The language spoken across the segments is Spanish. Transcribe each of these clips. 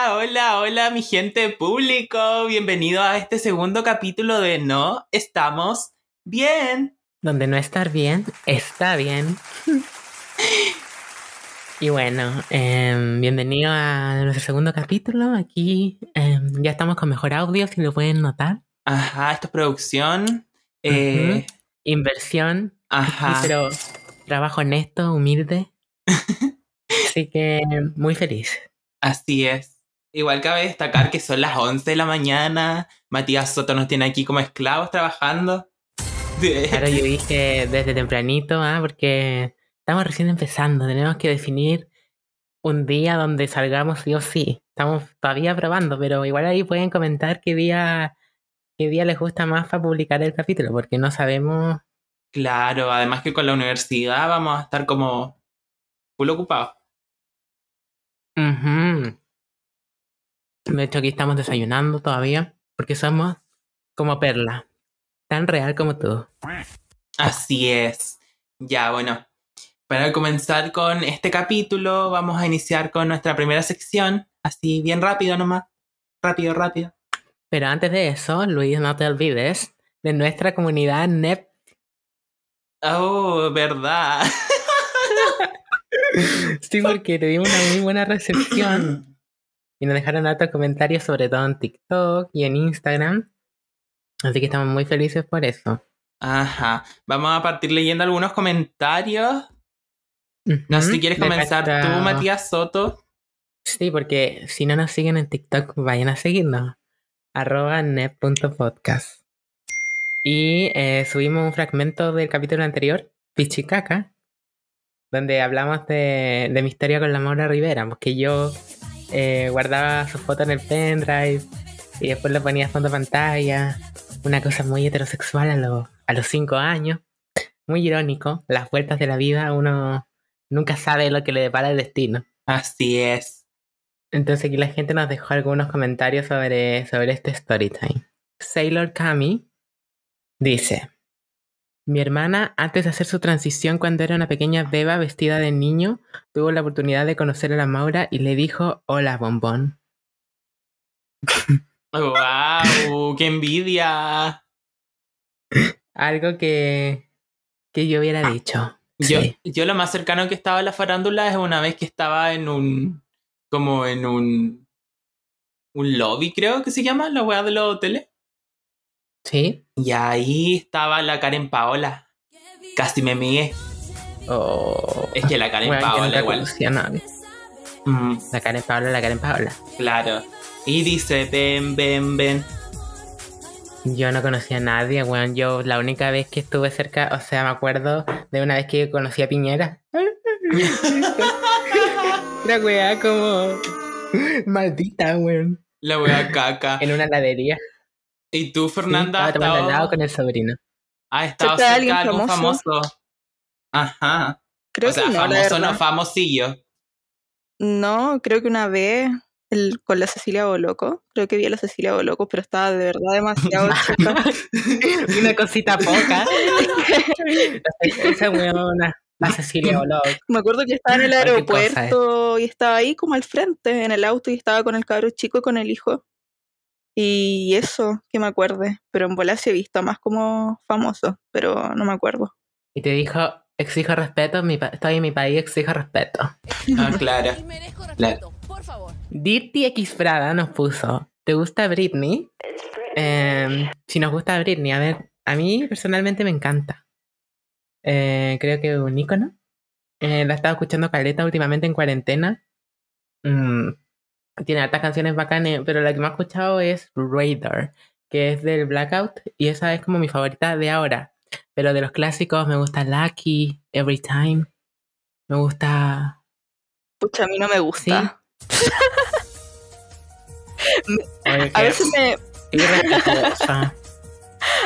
Hola, hola, hola, mi gente público. Bienvenido a este segundo capítulo de No Estamos Bien. Donde no estar bien, está bien. y bueno, em, bienvenido a nuestro segundo capítulo. Aquí em, ya estamos con mejor audio, si lo pueden notar. Ajá, esto es producción. eh. Inversión, Ajá. pero trabajo honesto, humilde. Así que muy feliz. Así es. Igual cabe destacar que son las 11 de la mañana. Matías Soto nos tiene aquí como esclavos trabajando. Claro, yo dije desde tempranito, ¿ah? porque estamos recién empezando, tenemos que definir un día donde salgamos sí o sí. Estamos todavía probando, pero igual ahí pueden comentar qué día, qué día les gusta más para publicar el capítulo, porque no sabemos. Claro, además que con la universidad vamos a estar como full ocupados. Ujú. De hecho, aquí estamos desayunando todavía, porque somos como Perla, tan real como tú. Así es. Ya, bueno. Para comenzar con este capítulo, vamos a iniciar con nuestra primera sección. Así, bien rápido nomás. Rápido, rápido. Pero antes de eso, Luis, no te olvides de nuestra comunidad NEP Oh, verdad. Sí, porque tuvimos una muy buena recepción y nos dejaron altos comentarios, sobre todo en TikTok y en Instagram. Así que estamos muy felices por eso. Ajá. Vamos a partir leyendo algunos comentarios. No sé si quieres comenzar tú, Matías Soto. Sí, porque si no nos siguen en TikTok, vayan a seguirnos. Arroba net.podcast. Y eh, subimos un fragmento del capítulo anterior, Pichicaca, donde hablamos de, de mi historia con la Maura Rivera, porque yo eh, guardaba su foto en el pendrive y después lo ponía a fondo pantalla. Una cosa muy heterosexual a, los a los cinco años. Muy irónico. Las vueltas de la vida, uno nunca sabe lo que le depara el destino. Así es. Entonces aquí la gente nos dejó algunos comentarios sobre, sobre este story time. Sailor Kami dice, mi hermana antes de hacer su transición cuando era una pequeña beba vestida de niño, tuvo la oportunidad de conocer a la Maura y le dijo, hola bombón. ¡Wow! ¡Qué envidia! Algo que, que yo hubiera dicho. Yo, Sí. yo lo más cercano que estaba a la farándula es una vez que estaba en un. como en un. un lobby, creo que se llama, la weá de los hoteles. ¿Sí? Y ahí estaba la Karen Paola. Casi me mié. Oh, Es que la Karen bueno, Paola nunca igual. Mm, La Karen Paola, la Karen Paola. claro. Y dice, ven, ven, ven. Yo no conocía a nadie, weón. Yo la única vez que estuve cerca, o sea, me acuerdo de una vez que conocí a Piñera. La weá como maldita, weón. La weá caca. En una heladería. ¿Y tú, Fernanda, Sí, has estaba tomando estado, helado con el sobrino. has estado ¿Cerca de algún famoso? famoso? Ajá. Creo o sea, que no, famoso no famosillo. No, creo que una vez el- con la Cecilia Boloco, creo que vi a la Cecilia Boloco, pero estaba de verdad demasiado chica. Una cosita poca. Esa weona, la Cecilia Olog. Me acuerdo que estaba en el cosa, aeropuerto y estaba ahí como al frente, en el auto, y estaba con el cabro chico y con el hijo. Y eso, que me acuerde. Pero en bola sí he visto más como famoso, pero no me acuerdo. Y te dijo, exijo respeto, mi pa- estoy en mi país, exijo respeto. Ah, claro. Y merezco respeto, por favor. Dirty X Prada nos puso, ¿te gusta Britney? Em, si nos gusta Britney, a ver, a mí personalmente me encanta. Eh, creo que es un ícono. Eh, la he estado escuchando caleta últimamente en cuarentena. Mm, tiene hartas canciones bacanas, pero la que más he escuchado es Radar, que es del Blackout, y esa es como mi favorita de ahora. Pero de los clásicos me gusta Lucky, Every Time. Me gusta. Pucha, a mí no me gusta. Oye, A veces me.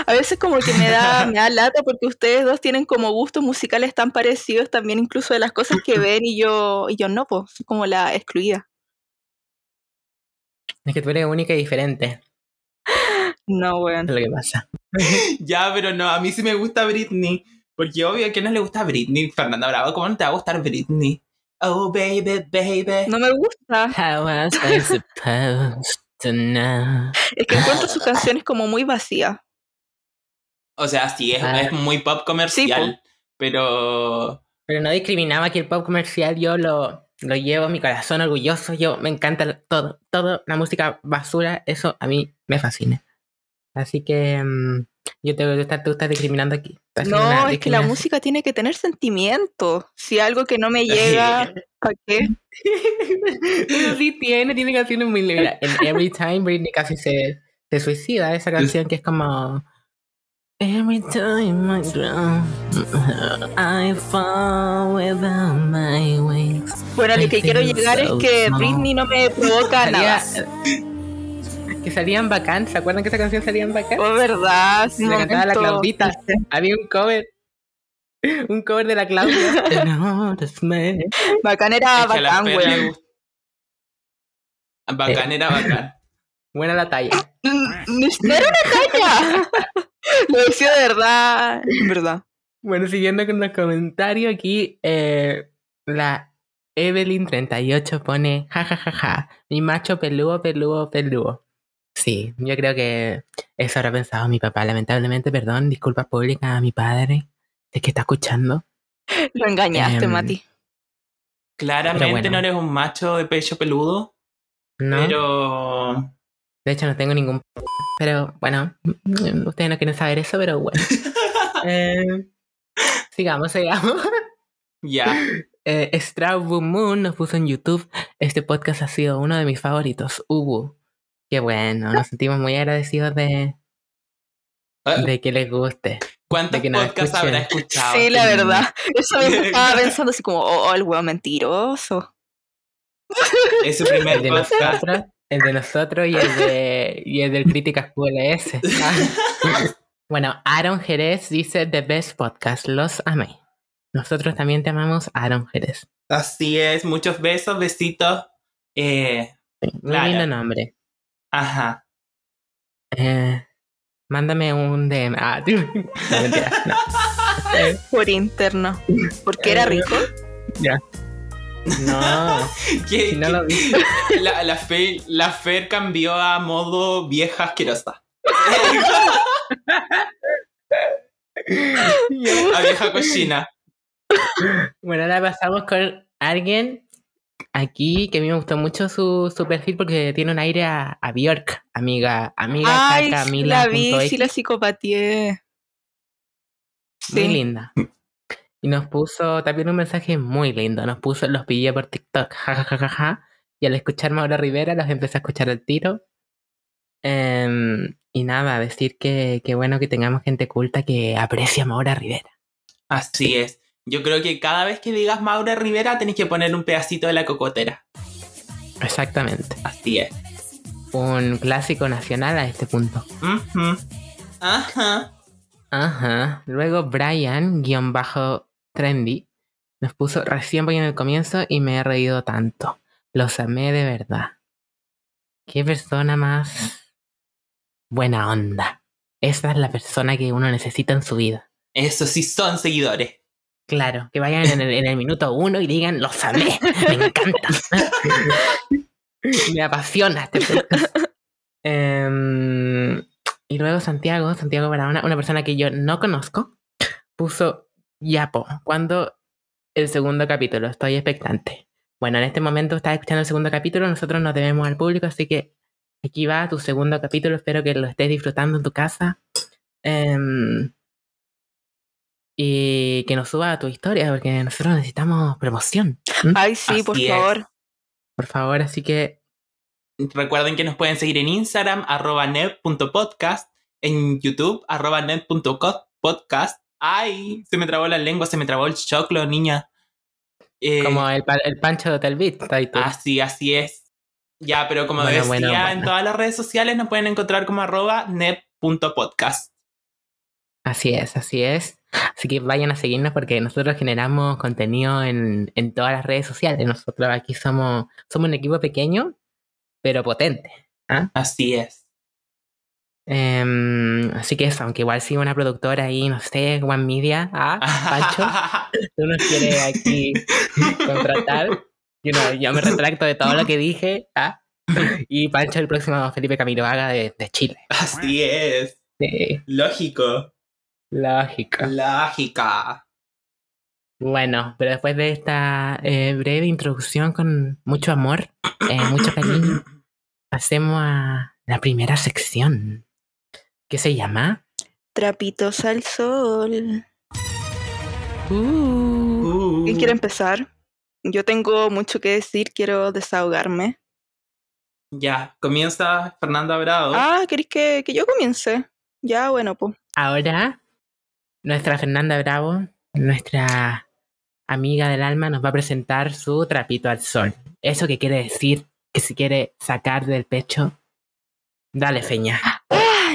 A veces como que me da, me da lata porque ustedes dos tienen como gustos musicales tan parecidos también incluso de las cosas que ven y yo, y yo no, pues, soy como la excluida. Es que tú eres única y diferente. No, Es weón. lo que pasa. Ya, pero no, a mí sí me gusta Britney. Porque obvio que no le gusta Britney. Fernanda Bravo, ¿cómo no te va a gustar Britney? Oh, baby, baby. No me gusta. How was I supposed to know? Es que encuentro sus canciones como muy vacías. O sea, sí, es, Ah. es muy pop comercial, pero... Pero no discriminaba que el pop comercial yo lo, lo llevo en mi corazón orgulloso. Yo me encanta todo, todo, la música basura, eso a mí me fascina. Así que mm, yo te gusta, tú estás discriminando aquí. Estás No, es que la música tiene que tener sentimiento. Si algo que no me llega, ¿para qué? Pero sí tiene, tiene canciones muy lindas. En Every Time Britney casi se, se suicida esa canción que es como Every time I drown I fall without my wings Bueno, lo que quiero llegar es que small. Britney no me provoca nada. Que salían bacán, ¿se acuerdan que esa canción salía en bacán? Oh, verdad. sí, La cantaba la Claudita. Había un cover un cover de la Claudia man. Bacán era es bacán, gusta. Bacán era bacán. buena la talla No era una caña. Lo decía de verdad. En verdad. Bueno, siguiendo con los comentarios, aquí eh, la Evelyn38 pone, ja, ja, ja, ja, mi macho peludo, peludo, peludo. Sí, yo creo que eso habrá pensado mi papá. Lamentablemente, perdón, disculpas públicas a mi padre, es que está escuchando. Lo engañaste, Em, Mati. Claramente bueno. no eres un macho de pecho peludo, No, pero... de hecho no tengo ningún... Pero bueno, mm, ustedes no quieren saber eso, pero bueno. Eh, sigamos, sigamos. Ya. Eh, Straw Moon nos puso en YouTube. Este podcast ha sido uno de mis favoritos. Ubu. Qué bueno, nos sentimos muy agradecidos de, de que les guste. ¿Cuántos que podcasts escuchen. habrá escuchado? Sí, la verdad. Eso mismo estaba pensando así como, oh, oh, el weón mentiroso. Es su primer podcast. El de nosotros y el de y el del Críticas QLS. bueno, Aaron Jerez dice The Best Podcast. Los amé. Nosotros también te amamos, Aaron Jerez. Así es, muchos besos, besitos. Eh, Muy lindo nombre. ajá. Eh, mándame un DM. Ah, no, mentira, no. Por interno. Porque era rico. No, ¿Qué- si no qué- lo viste. la, la, Fer, la Fer cambió a modo vieja asquerosa. a vieja cochina. Bueno, ahora pasamos con alguien aquí que a mí me gustó mucho su, su perfil porque tiene un aire a, a Bjork, amiga, amiga Ay, sí la vi, sí la psicopatié. Muy Sí. linda. Y nos puso también un mensaje muy lindo. Nos puso, los pillé por TikTok, jajajaja. Y al escuchar Maura Rivera, los empecé a escuchar al tiro. Em, y nada, decir que, que bueno que tengamos gente culta que aprecia a Maura Rivera. Así es. Yo creo que cada vez que digas Maura Rivera tenés que poner un pedacito de la cocotera. Exactamente. Así es. Un clásico nacional a este punto. Ajá. Ajá. Luego Brian, guion bajo trendy, nos puso recién voy en el comienzo y me he reído tanto. Los amé de verdad. Qué persona más buena onda. Esa es la persona que uno necesita en su vida. Eso sí son seguidores. Claro, que vayan en el, en el minuto uno y digan, los amé, me encanta. me apasiona este podcast. Em, y luego Santiago, Santiago Barahona, una persona que yo no conozco, puso, Yapo, ¿cuándo el segundo capítulo? Estoy expectante. Bueno, en este momento estás escuchando el segundo capítulo, nosotros nos debemos al público, así que aquí va tu segundo capítulo, espero que lo estés disfrutando en tu casa. Em, y que nos suba a tu historia, porque nosotros necesitamos promoción. Ay, sí, por es. favor. Por favor, así que Recuerden que nos pueden seguir en Instagram, arroba net.podcast, en YouTube, arroba net.podcast. Ay, se me trabó la lengua, se me trabó el choclo, niña. Eh, como el, el Pancho de Hotel Beat, está ahí tú. Así, así es. Ya, pero como Bueno, decía, bueno, en todas las redes sociales nos pueden encontrar como arroba net.podcast. Así es, así es. Así que vayan a seguirnos porque nosotros generamos contenido en, en todas las redes sociales. Nosotros aquí somos, somos un equipo pequeño, pero potente. ¿ah? Así es. Em, así que eso, aunque igual sigue una productora ahí, no sé, One Media, ah, Pancho, tú nos quieres aquí contratar. You know, yo me retracto de todo lo que dije, ah. Y Pancho, el próximo Felipe Camiroaga de, de Chile. Así es. Sí, Lógico. lógico. Lógica. Bueno, pero después de esta eh, breve introducción con mucho amor, eh, mucho cariño, pasemos a la primera sección, que se llama... Trapitos al sol. Uh, Uh. ¿Quién quiere empezar? Yo tengo mucho que decir, quiero desahogarme. Ya, comienza Fernanda Bravo. Ah, ¿queréis que, que yo comience? Ya, bueno, pues. Ahora, nuestra Fernanda Bravo, nuestra amiga del alma, nos va a presentar su trapito al sol. Eso que quiere decir que si quiere sacar del pecho, dale feña.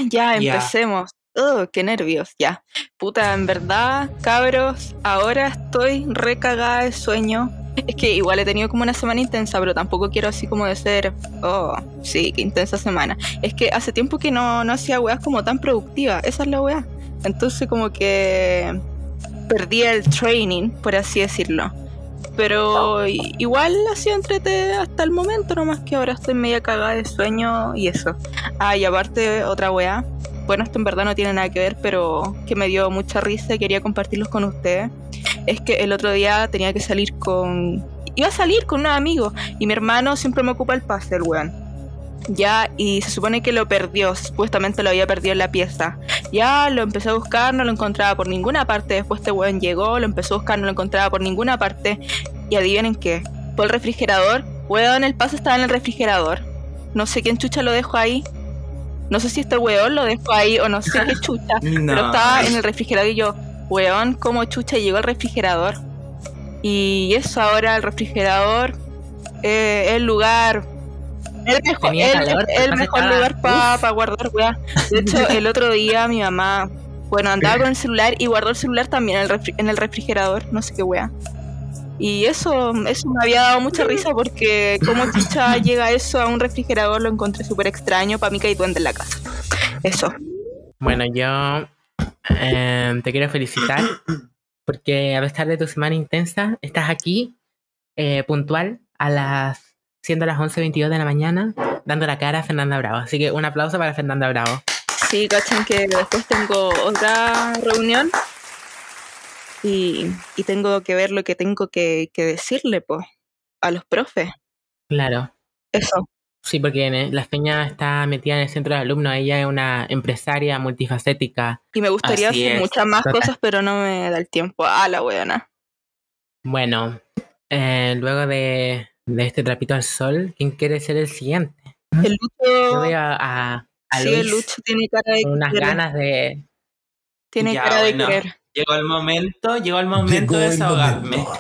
Ya, empecemos. Oh, qué nervios, ya. Puta, en verdad, cabros, ahora estoy recagada de sueño. Es que igual he tenido como una semana intensa, pero tampoco quiero así como de ser, oh, sí, qué intensa semana. Es que hace tiempo que no, no hacía weas como tan productivas, esa es la wea. Entonces como que perdí el training, por así decirlo. Pero igual ha sido entrete hasta el momento, nomás que ahora estoy media cagada de sueño y eso. Ah, y aparte, otra weá. Bueno, esto en verdad no tiene nada que ver, pero que me dio mucha risa y quería compartirlos con ustedes. Es que el otro día tenía que salir con. Iba a salir con unos amigos y mi hermano siempre me ocupa el pase, el weón. Ya, y se supone que lo perdió, supuestamente lo había perdido en la pieza. Ya lo empecé a buscar, no lo encontraba por ninguna parte. Después este weón llegó, lo empezó a buscar, no lo encontraba por ninguna parte. Y adivinen qué, por el refrigerador, weón, el pase estaba en el refrigerador. No sé quién chucha lo dejó ahí. No sé si este weón lo dejó ahí o no sé qué chucha. Pero No. estaba en el refrigerador y yo, weón, ¿cómo chucha llegó al refrigerador? Y eso ahora, el refrigerador, eh, el lugar, el mejor, Tenía el, calor, el capaz mejor estaba- lugar para Uf. guardar, weá. De hecho, el otro día mi mamá, bueno, andaba con el celular y guardó el celular también en el, refri- en el refrigerador, no sé qué weá. Y eso, eso me había dado mucha risa porque como chucha llega eso a un refrigerador lo encontré súper extraño, para mí que hay duende en la casa. Eso. Bueno, yo em, te quiero felicitar porque a pesar de tu semana intensa, estás aquí eh, puntual a las siendo las 11.22 de la mañana dando la cara a Fernanda Bravo. Así que un aplauso para Fernanda Bravo. Sí, cachan que después tengo otra reunión y, y tengo que ver lo que tengo que, que decirle pues, a los profes. Claro. Eso. Sí, porque en- la Peña está metida en el centro de alumnos. Ella es una empresaria multifacética. Y me gustaría Así hacer es. muchas más Total. cosas, pero no me da el tiempo. Ah, la weona. Bueno, eh, luego de, de este trapito al sol, ¿quién quiere ser el siguiente? El Yo Lucho, veo a, a sí, el Lucho tiene cara de con unas querer. ganas de... Tiene Ya, cara de bueno. querer. Llegó el momento, llegó el momento de desahogarme.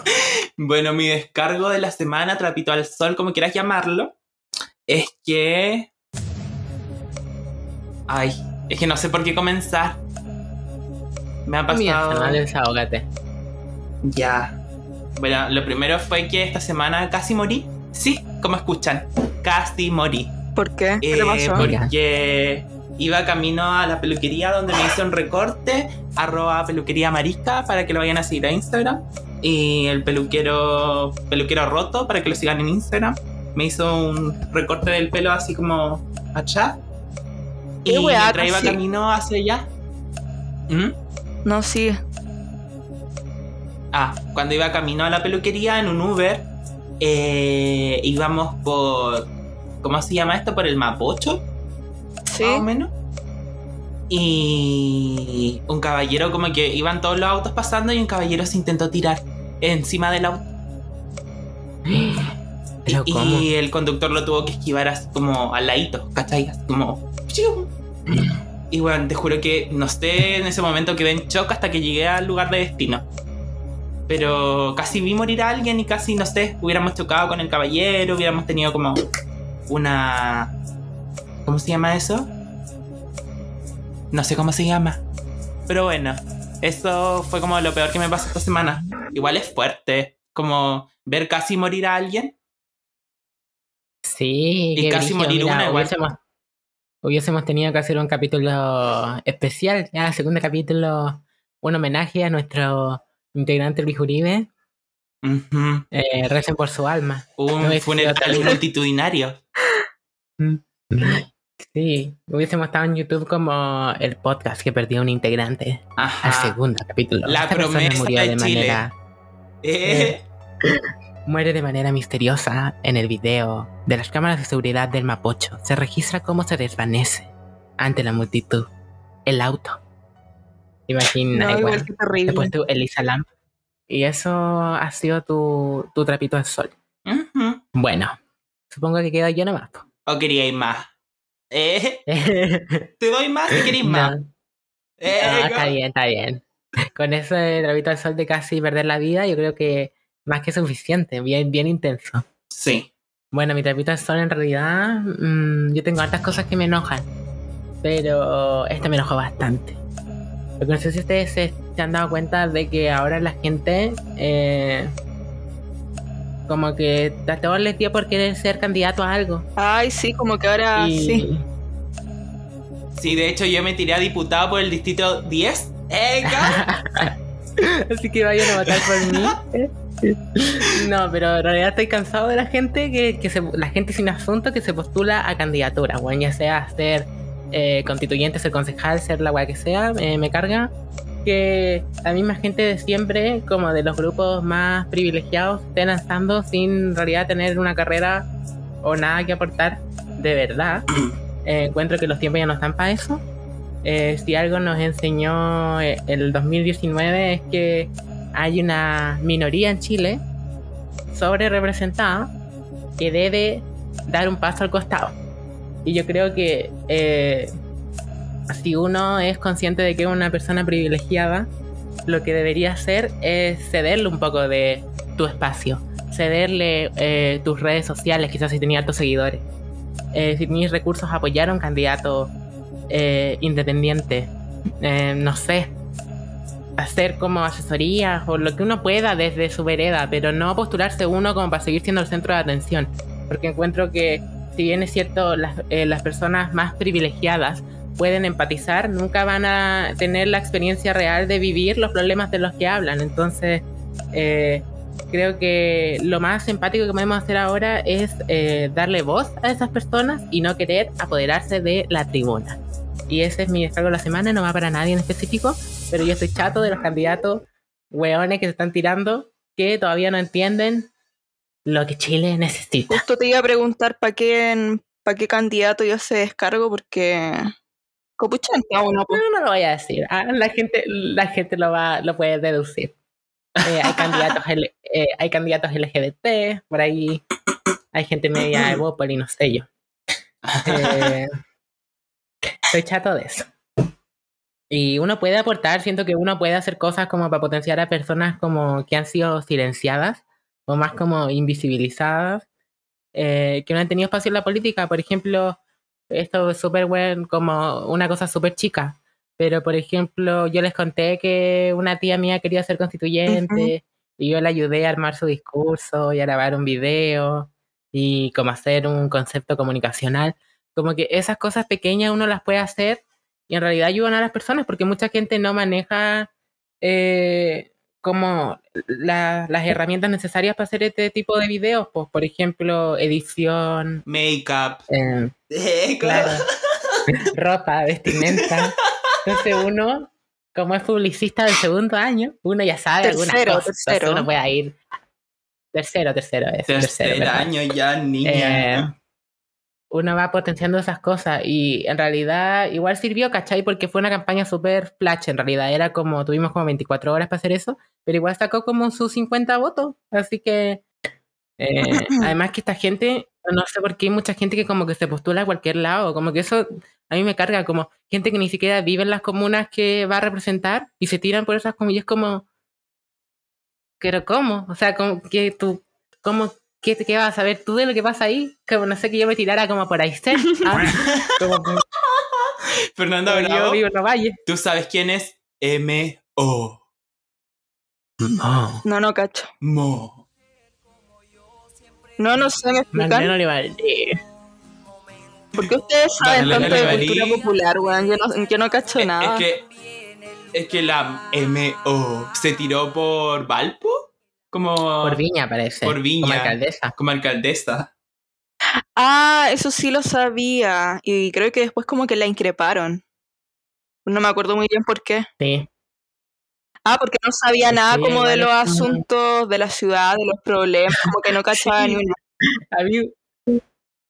Bueno, mi descargo de la semana, trapito al sol, como quieras llamarlo, es que. Ay, es que no sé por qué comenzar. Me ha pasado. Fernando, desahógate. Ya. Bueno, lo primero fue que esta semana casi morí. Sí, como escuchan, casi morí. ¿Por qué? ¿Qué Eh, le pasó? porque iba camino a la peluquería donde me hice un recorte, arroba peluquería marisca para que lo vayan a seguir a Instagram. Y el peluquero, peluquero roto para que lo sigan en Instagram. Me hizo un recorte del pelo así como allá. Y weá, mientras iba casi. camino hacia allá. ¿Mm? No, sí. Ah, cuando iba camino a la peluquería en un Uber, eh, íbamos por. ¿Cómo se llama esto? Por el Mapocho, Sí. más o menos. Y un caballero, como que iban todos los autos pasando y un caballero se intentó tirar encima del auto. Pero y, el conductor lo tuvo que esquivar así como al ladito, ¿cachai? Así como. Y bueno, te juro que no sé, en ese momento quedé en shock hasta que llegué al lugar de destino. Pero casi vi morir a alguien y casi, no sé, hubiéramos chocado con el caballero, hubiéramos tenido como una... ¿Cómo se llama eso? No sé cómo se llama. Pero bueno, eso fue como lo peor que me pasó esta semana. Igual es fuerte, como ver casi morir a alguien. Sí, Y casi morir mira, una igual. hubiésemos- hubiésemos tenido que hacer un capítulo especial, ya, segundo capítulo, un homenaje a nuestro integrante Luis Uribe. Eh, recen por su alma. Un No hubiese funeral multitudinario. Sí, hubiésemos estado en YouTube como el podcast que perdió un integrante al Ajá. segundo capítulo. La Esta persona promesa murió de de Chile. manera Eh, muere de manera misteriosa en el video de las cámaras de seguridad del Mapocho. Se registra cómo se desvanece ante la multitud el auto. Imagina, No, igual. igual. Después tú, Elisa Lamp. Y eso ha sido tu, tu trapito al sol. Bueno, supongo que quedo yo nomás. ¿O queríais más? Eh, te doy más si queréis más. No, Eh, no, está bien, está bien. Con ese trapito al sol de casi perder la vida, yo creo que más que suficiente, bien, bien intenso. Sí. Bueno, mi trapito al sol en realidad, mm, yo tengo hartas cosas que me enojan, pero este me enojó bastante. Porque no sé si ustedes se, se han dado cuenta de que ahora la gente, eh, como que a todos les dio por querer ser candidato a algo. Ay, sí, como que ahora y, sí. Sí, de hecho yo me tiré a diputado por el distrito 10. Eh, go- Así que vayan a votar por mí. No, pero en realidad estoy cansado de la gente que, que se, la gente sin asunto que se postula a candidatura, bueno, ya sea ser eh, constituyente, ser concejal, ser la weá que sea, eh, me carga que la misma gente de siempre, como de los grupos más privilegiados, esté lanzando sin en realidad tener una carrera o nada que aportar de verdad. Eh, encuentro que los tiempos ya no están para eso. Eh, si algo nos enseñó el 2019 es que hay una minoría en Chile sobre representada que debe dar un paso al costado. Y yo creo que eh, si uno es consciente de que es una persona privilegiada, lo que debería hacer es cederle un poco de tu espacio, cederle eh, tus redes sociales, quizás si tenías altos seguidores. Eh, si tenías recursos, apoyar a un candidato eh, independiente. Eh, no sé, hacer como asesorías o lo que uno pueda desde su vereda, pero no postularse uno como para seguir siendo el centro de atención. Porque encuentro que, si bien es cierto, las, eh, las personas más privilegiadas pueden empatizar, nunca van a tener la experiencia real de vivir los problemas de los que hablan. Entonces, eh, creo que lo más empático que podemos hacer ahora es eh, darle voz a esas personas y no querer apoderarse de la tribuna. Y ese es mi descargo de la semana, no va para nadie en específico, pero yo estoy chato de los candidatos hueones que se están tirando que todavía no entienden lo que Chile necesita. Justo te iba a preguntar para qué, pa qué candidato yo se descargo, porque. Copuchenta uno. No, no lo voy a decir. Ah, la gente, la gente lo va, lo puede deducir. Eh, hay candidatos eh, hay candidatos LGBT, por ahí hay gente media Evópoli, no sé yo. Eh, estoy chato de eso. Y uno puede aportar, siento que uno puede hacer cosas como para potenciar a personas como que han sido silenciadas o más como invisibilizadas, eh, que no han tenido espacio en la política. Por ejemplo, esto es súper bueno, como una cosa súper chica. Pero, por ejemplo, yo les conté que una tía mía quería ser constituyente y yo le ayudé a armar su discurso y a grabar un video y como hacer un concepto comunicacional. Como que esas cosas pequeñas uno las puede hacer y en realidad ayudan a las personas porque mucha gente no maneja eh, como la- las herramientas necesarias para hacer este tipo de videos. Pues, por ejemplo, edición, Makeup. eh, Eh, claro, ropa, vestimenta. Entonces uno, como es publicista del segundo año, uno ya sabe algunas Tercero, cosas. Entonces tercero. uno puede ir. Tercero, tercero, es tercero. Tercer ¿verdad? año ya, niña. Eh, uno va potenciando esas cosas y en realidad igual sirvió, ¿cachai? Porque fue una campaña súper flash, en realidad era como, tuvimos como 24 horas para hacer eso, pero igual sacó como sus 50 votos, así que eh, además que esta gente, no sé por qué hay mucha gente que como que se postula a cualquier lado, como que eso a mí me carga, como gente que ni siquiera vive en las comunas que va a representar y se tiran por esas es como, pero ¿cómo? O sea, como que tú, ¿cómo? ¿Qué, ¿Qué vas a saber tú de lo que pasa ahí? Como no sé que yo me tirara como por ahí, ¿ah? como que Fernando yo Bravo, vivo en Ovalle. ¿tú sabes quién es M.O.? No, No, no cacho. Mo. No, no sé, Olivares. ¿Por qué ustedes saben tanto de cultura popular, weón? Yo no, yo no cacho Es- nada. Es que, es que la MO se tiró por Valpo como, Por Viña, parece. Por Viña. Como alcaldesa. como alcaldesa. Ah, eso sí lo sabía. Y creo que después como que la increparon. No me acuerdo muy bien por qué. Sí. Ah, porque no sabía Sí, nada como de los asuntos de la ciudad, de los problemas, como que no cachaba Sí. ni una. Había,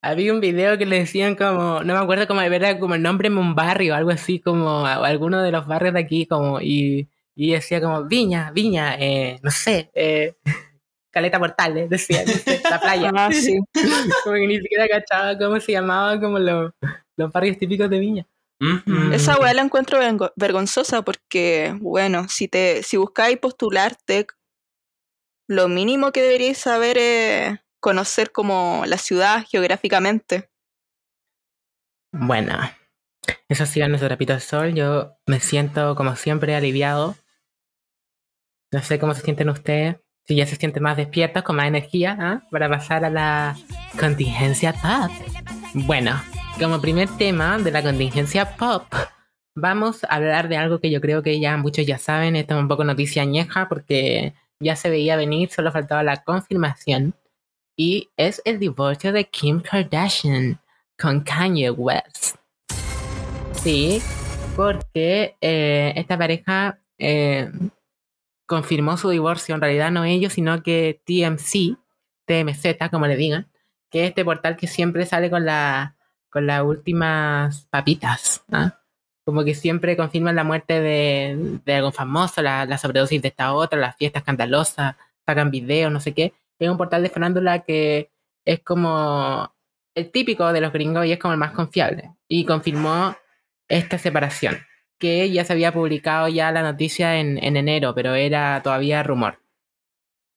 había un video que le decían como, no me acuerdo cómo era como el nombre de un barrio, algo así como alguno de los barrios de aquí, como, y, y decía como Viña, Viña, eh, no sé, eh, Caleta Portales, decía, no sé, la playa. Ah, sí. como que ni siquiera cachaba cómo se llamaba como los, los barrios típicos de Viña. Esa weá la encuentro vergonzosa porque, bueno, si te si buscáis postularte, lo mínimo que deberíais saber es conocer como la ciudad geográficamente. Bueno, eso ha sido nuestro trapito al sol. Yo me siento, como siempre, aliviado. No sé cómo se sienten ustedes. Si ya se sienten más despiertos, con más energía, ¿ah? para pasar a la contingencia pop. Bueno, como primer tema de la contingencia pop, vamos a hablar de algo que yo creo que ya muchos ya saben. Esto es un poco noticia añeja porque ya se veía venir, solo faltaba la confirmación. Y es el divorcio de Kim Kardashian con Kanye West. Sí, porque eh, esta pareja eh, confirmó su divorcio, en realidad no ellos, sino que TMC, TMZ, como le digan, que es este portal que siempre sale con, la, con las últimas papitas. ¿ah? Como que siempre confirman la muerte de, de algún famoso, la, la sobredosis de esta otra, las fiestas escandalosas, sacan videos, no sé qué. Es un portal de farándula que es como el típico de los gringos y es como el más confiable. Y confirmó esta separación, que ya se había publicado ya la noticia en, en enero, pero era todavía rumor.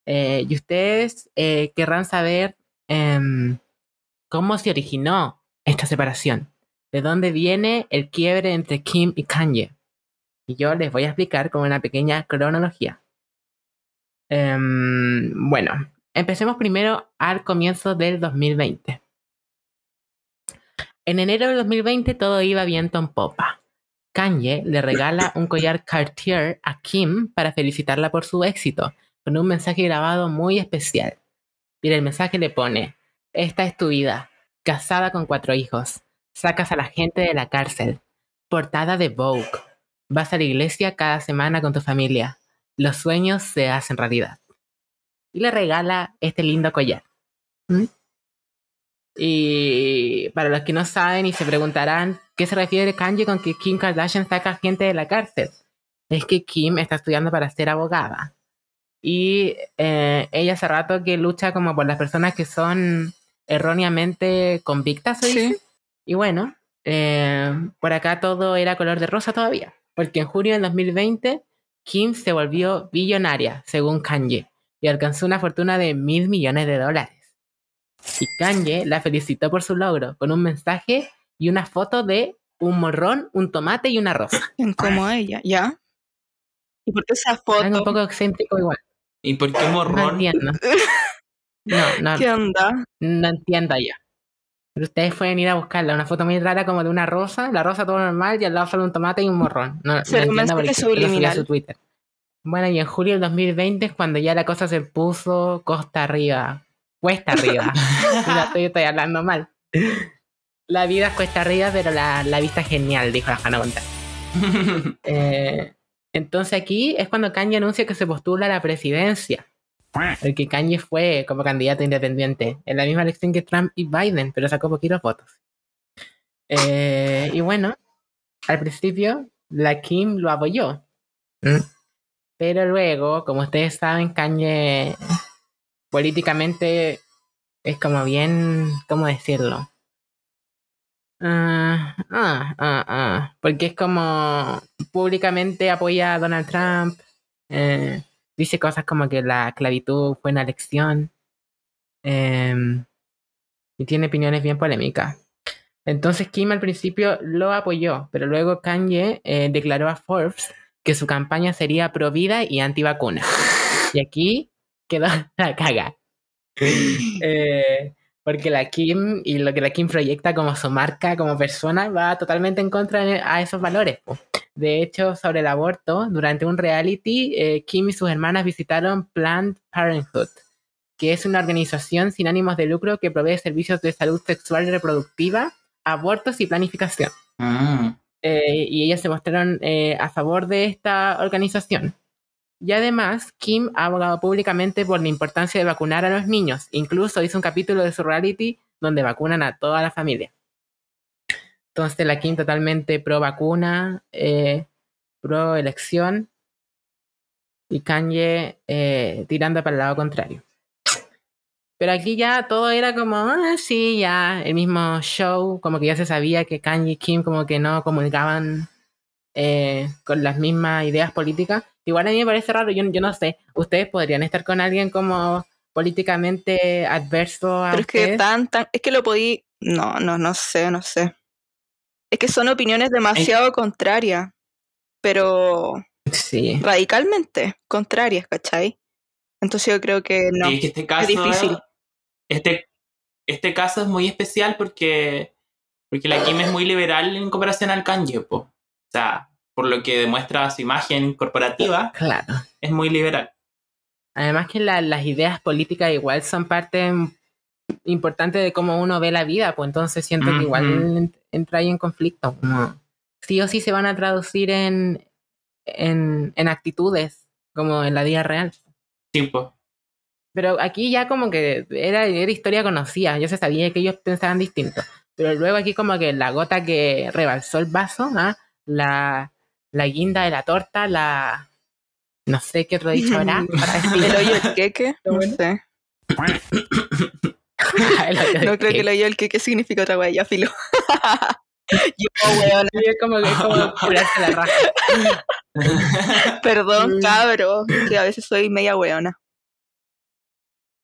Eh, y ustedes eh, querrán saber em, cómo se originó esta separación, de dónde viene el quiebre entre Kim y Kanye. Y yo les voy a explicar con una pequeña cronología. Em, bueno, empecemos primero al comienzo del 2020. En enero del 2020 todo iba viento en popa. Kanye le regala un collar Cartier a Kim para felicitarla por su éxito, con un mensaje grabado muy especial. Mira, el mensaje le pone, esta es tu vida, casada con cuatro hijos, sacas a la gente de la cárcel, portada de Vogue, vas a la iglesia cada semana con tu familia, los sueños se hacen realidad. Y le regala este lindo collar. ¿Mm? Y para los que no saben y se preguntarán, ¿qué se refiere Kanye con que Kim Kardashian saca gente de la cárcel? Es que Kim está estudiando para ser abogada. Y eh, ella hace rato que lucha como por las personas que son erróneamente convictas, ¿se dice? Sí. Y bueno, eh, por acá todo era color de rosa todavía, porque en junio del 2020 Kim se volvió billonaria, según Kanye, y alcanzó una fortuna de mil millones de dólares. Y Kanye la felicitó por su logro, con un mensaje y una foto de un morrón, un tomate y una rosa. En como ella, ¿ya? ¿Y por qué esa foto? Algo un poco excéntrico igual. ¿Y por qué No morrón? entiendo. No, no, ¿Qué onda? no entiendo ya. Pero ustedes pueden ir a buscarla. Una foto muy rara como de una rosa, la rosa todo normal y al lado solo un tomate y un morrón. No, no Será un entiendo por a su Twitter. Bueno, y en julio del 2020 es cuando ya la cosa se puso costa arriba. Cuesta arriba. Mira, estoy, estoy hablando mal. La vida es cuesta arriba, pero la, la vista es genial, dijo la Hannah Montana. Eh, entonces aquí es cuando Kanye anuncia que se postula a la presidencia. Porque Kanye fue como candidato independiente en la misma elección que Trump y Biden, pero sacó poquitos votos. Eh, y bueno, al principio la Kim lo apoyó. ¿Mm? Pero luego, como ustedes saben, Kanye políticamente es como bien, ¿cómo decirlo? Ah, ah, ah, ah. Porque es como públicamente apoya a Donald Trump. eh, dice cosas como que la esclavitud fue una elección. em, y tiene opiniones bien polémicas. Entonces Kim al principio lo apoyó, pero luego Kanye eh, declaró a Forbes que su campaña sería pro vida y antivacuna. Y aquí quedó la caga. Eh, Porque la Kim y lo que la Kim proyecta como su marca, como persona, va totalmente en contra de a esos valores. De hecho, sobre el aborto, durante un reality, eh, Kim y sus hermanas visitaron Planned Parenthood, que es una organización sin ánimos de lucro que provee servicios de salud sexual y reproductiva, abortos y planificación. Mm. Eh, y ellas se mostraron eh, a favor de esta organización. Y además, Kim ha abogado públicamente por la importancia de vacunar a los niños. Incluso hizo un capítulo de su reality donde vacunan a toda la familia. Entonces, la Kim totalmente pro vacuna, eh, pro elección, y Kanye eh, tirando para el lado contrario. Pero aquí ya todo era como, ah, sí, ya, el mismo show, como que ya se sabía que Kanye y Kim como que no comunicaban eh, con las mismas ideas políticas. Igual a mí me parece raro, yo, yo no sé, ustedes podrían estar con alguien como políticamente adverso a Pero es que ustedes? tan, tan, es que lo podí, no, no, no sé, no sé. Es que son opiniones demasiado contrarias, pero Sí, radicalmente contrarias, ¿cachai? Entonces yo creo que no. Y es este caso, difícil. Este, este caso es muy especial porque, porque la Kim es muy liberal en comparación al Kanye. po. O sea, por lo que demuestra su imagen corporativa, claro. es muy liberal. Además que la- las ideas políticas igual son parte importante de cómo uno ve la vida, pues entonces siento que igual entra ahí en conflicto. sí o sí se van a traducir en, en, en actitudes, como en la vida real. Tipo, Pero aquí ya como que era, era historia conocida, ya se sabía que ellos pensaban distinto. Pero luego aquí como que la gota que rebalsó el vaso, ¿ah? la, la guinda de la torta, la... No sé qué otro dicho habrá. para El hoyo del queque, no sé. No creo que el hoyo del queque significa otra wea, ya filo. Yo, weón, Sí, es como, es como curarse la raja. perdón, Mm. cabro, que a veces soy media weona.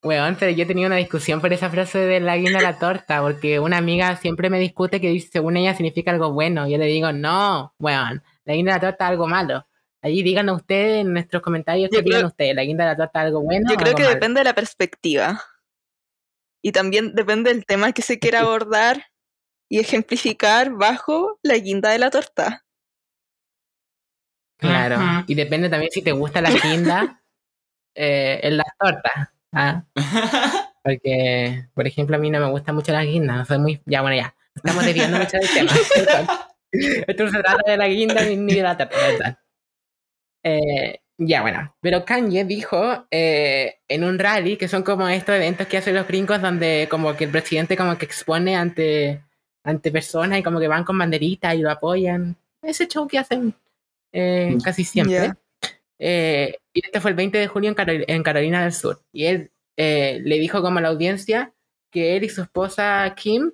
Weón, pero yo tenía una discusión por esa frase de la guinda de la torta, porque una amiga siempre me discute que dice, según ella significa algo bueno. Yo le digo, no, weón, la guinda de la torta es algo malo. Allí díganos ustedes en nuestros comentarios Yo qué digan creo- ustedes, la guinda de la torta es algo bueno. Yo o creo algo que malo? depende de la perspectiva. Y también depende del tema que se quiera abordar y ejemplificar bajo la guinda de la torta. Claro, y depende también si te gusta la guinda eh, en las tortas. ¿ah? Porque, por ejemplo, a mí no me gusta mucho la guinda, no soy muy... Ya, bueno, ya, estamos desviando mucho del tema. Esto no se trata de la guinda ni de la ¿verdad? Eh, ya, bueno, pero Kanye dijo eh, en un rally, que son como estos eventos que hacen los gringos, donde como que el presidente como que expone ante, ante personas y como que van con banderitas y lo apoyan. Ese show que hacen eh, casi siempre. Ya. Eh, y este fue el 20 de junio en, Carol- en Carolina del Sur. Y él eh, le dijo como a la audiencia que él y su esposa Kim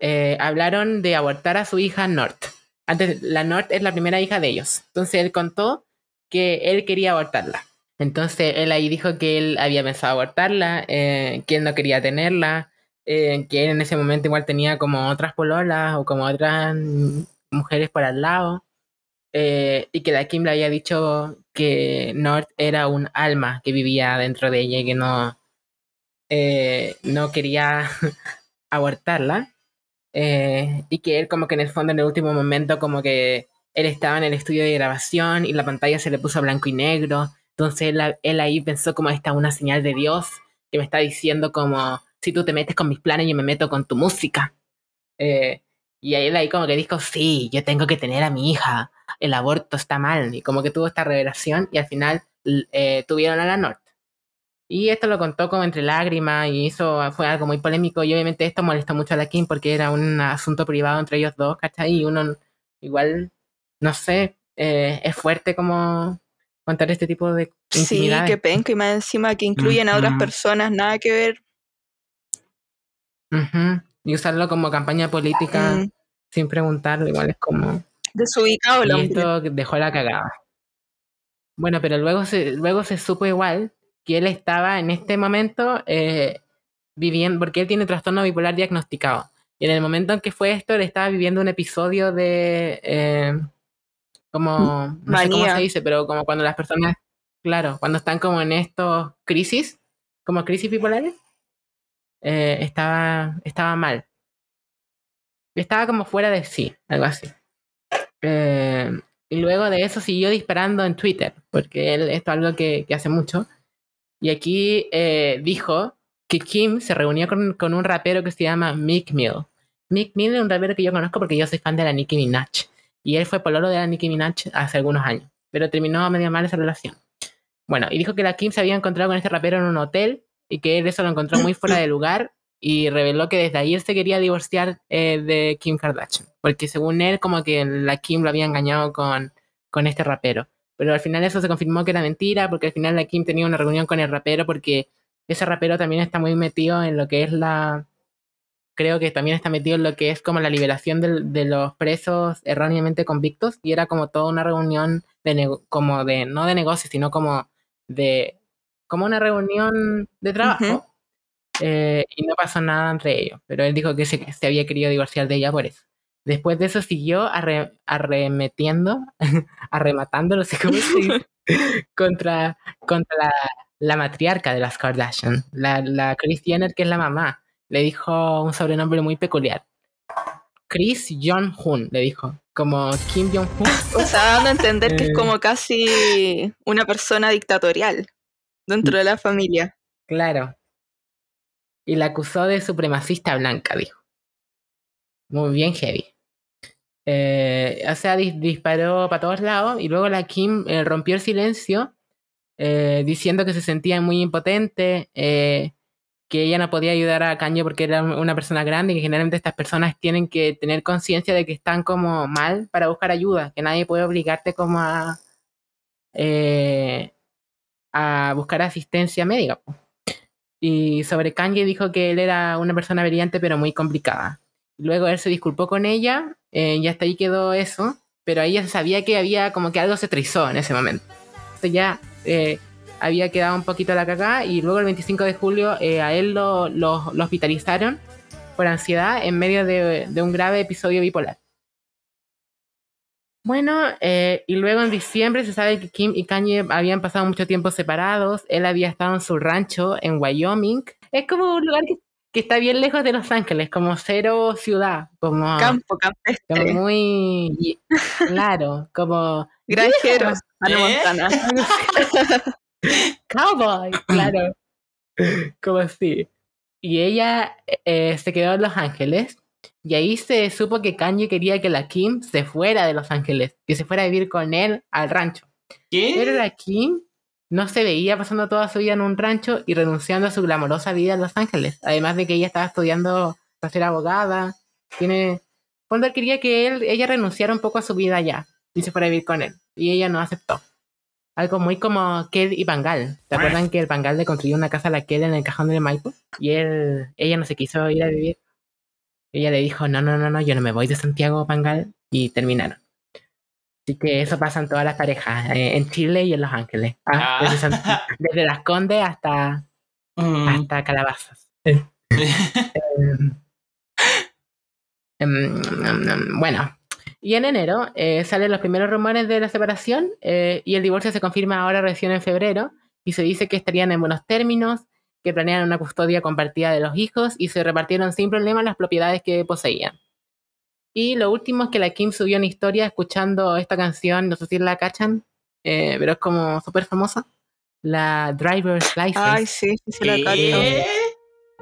eh, hablaron de abortar a su hija North. Antes, la North es la primera hija de ellos. Entonces él contó que él quería abortarla. Entonces él ahí dijo que él había pensado abortarla, eh, que él no quería tenerla, eh, que él en ese momento igual tenía como otras pololas o como otras mujeres por al lado. y que la Kim le había dicho que North era un alma que vivía dentro de ella y que no, no quería abortarla. Eh, y que él como que en el fondo en el último momento como que él estaba en el estudio de grabación y la pantalla se le puso blanco y negro. Entonces él, ahí pensó como esta es una señal de Dios que me está diciendo como si tú te metes con mis planes yo me meto con tu música. Eh, y él ahí como que dijo, sí, yo tengo que tener a mi hija, el aborto está mal. Y como que tuvo esta revelación y al final eh, tuvieron a la North. Y esto lo contó como entre lágrimas y eso fue algo muy polémico y obviamente esto molestó mucho a la Kim porque era un asunto privado entre ellos dos, ¿cachai? Y uno igual, no sé, eh, es fuerte como contar este tipo de Sí, que penca y más encima que incluyen a otras personas, nada que ver. Ujú. Y usarlo como campaña política Mm, sin preguntarlo, igual es como... desubicado Y esto dejó la cagada. Bueno, pero luego se, luego se supo igual que él estaba en este momento eh, viviendo, porque él tiene trastorno bipolar diagnosticado. Y en el momento en que fue esto, él estaba viviendo un episodio de, eh, como, no sé cómo se dice, pero como cuando las personas, claro, cuando están como en estos crisis, como crisis bipolares. eh, estaba, estaba mal. Estaba como fuera de sí, algo así. Eh, y luego de eso siguió disparando en Twitter, porque él, esto es algo que, que hace mucho. Y aquí eh, dijo que Kim se reunió con, con, un rapero que se llama Mick Mill. Mick Mill es un rapero que yo conozco porque yo soy fan de la Nicki Minaj. Y él fue pololo de la Nicki Minaj hace algunos años. Pero terminó medio mal esa relación. Bueno, y dijo que la Kim se había encontrado con este rapero en un hotel y que él eso lo encontró muy fuera de lugar y reveló que desde ahí él se quería divorciar eh, de Kim Kardashian. Porque según él, como que la Kim lo había engañado con, con este rapero. Pero al final eso se confirmó que era mentira, porque al final la Kim tenía una reunión con el rapero, porque ese rapero también está muy metido en lo que es la... Creo que también está metido en lo que es como la liberación de, de los presos erróneamente convictos, y era como toda una reunión de como de, no de negocios, sino como de, como una reunión de trabajo. Uh -huh. eh, y no pasó nada entre ellos, pero él dijo que se, se había querido divorciar de ella por eso. Después de eso siguió arre, arremetiendo, arrematando, no sé cómo se dice, contra, contra la, la, matriarca de las Kardashian, la, la Kris Jenner, que es la mamá. Le dijo un sobrenombre muy peculiar. Chris Jong-un, le dijo. Como Kim Jong-un. O sea, dando a entender que es como casi una persona dictatorial dentro de la familia. Claro. Y la acusó de supremacista blanca, dijo. Muy bien heavy. Eh, o sea, dis disparó para todos lados y luego la Kim eh, rompió el silencio eh, diciendo que se sentía muy impotente, que ella no podía ayudar a Kanye porque era una persona grande y que generalmente estas personas tienen que tener conciencia de que están como mal para buscar ayuda, que nadie puede obligarte como a, a buscar asistencia médica. Y sobre Kanye dijo que él era una persona brillante pero muy complicada. Luego él se disculpó con ella eh, y hasta ahí quedó eso, pero ella sabía que había como que algo se trizó en ese momento. Entonces ya eh, había quedado un poquito la cagada y luego el 25 de julio eh, a él lo, hospitalizaron por ansiedad en medio de, un grave episodio bipolar. Bueno, y luego en diciembre se sabe que Kim y Kanye habían pasado mucho tiempo separados. Él había estado en su rancho en Wyoming. Es como un lugar que, que está bien lejos de Los Ángeles, como cero ciudad, como campo, campestre. Como muy claro, como granjeros, Ana Montana. Cowboy, claro. Como así. Y ella eh, se quedó en Los Ángeles. Y ahí se supo que Kanye quería que la Kim se fuera de Los Ángeles, que se fuera a vivir con él al rancho. ¿Qué? Pero la Kim no se veía pasando toda su vida en un rancho y renunciando a su glamorosa vida en Los Ángeles. Además de que ella estaba estudiando para ser abogada. Tiene. Cuando quería que él, ella renunciara un poco a su vida allá y se fuera a vivir con él. Y ella no aceptó. Algo muy como Ked y Bangal. ¿Te acuerdan que el Bangal le construyó una casa a la Ked en el cajón del Maipo? Y él, ella no se quiso ir a vivir. Ella le dijo, no, no, no, no, yo no me voy de Santiago, Bangal. Y terminaron. Así que eso pasa en todas las parejas, eh, en Chile y en Los Ángeles. Ah, ah. Desde, San, desde, Las Condes hasta, mm. hasta Calabazas. eh, um, bueno, y en enero eh, salen los primeros rumores de la separación eh, y el divorcio se confirma ahora recién en febrero y se dice que estarían en buenos términos, que planean una custodia compartida de los hijos y se repartieron sin problema las propiedades que poseían. Y lo último es que la Kim subió una historia escuchando esta canción, no sé si la cachan, eh, pero es como súper famosa, la Driver's License. Ay, sí, sí, sí la cacho.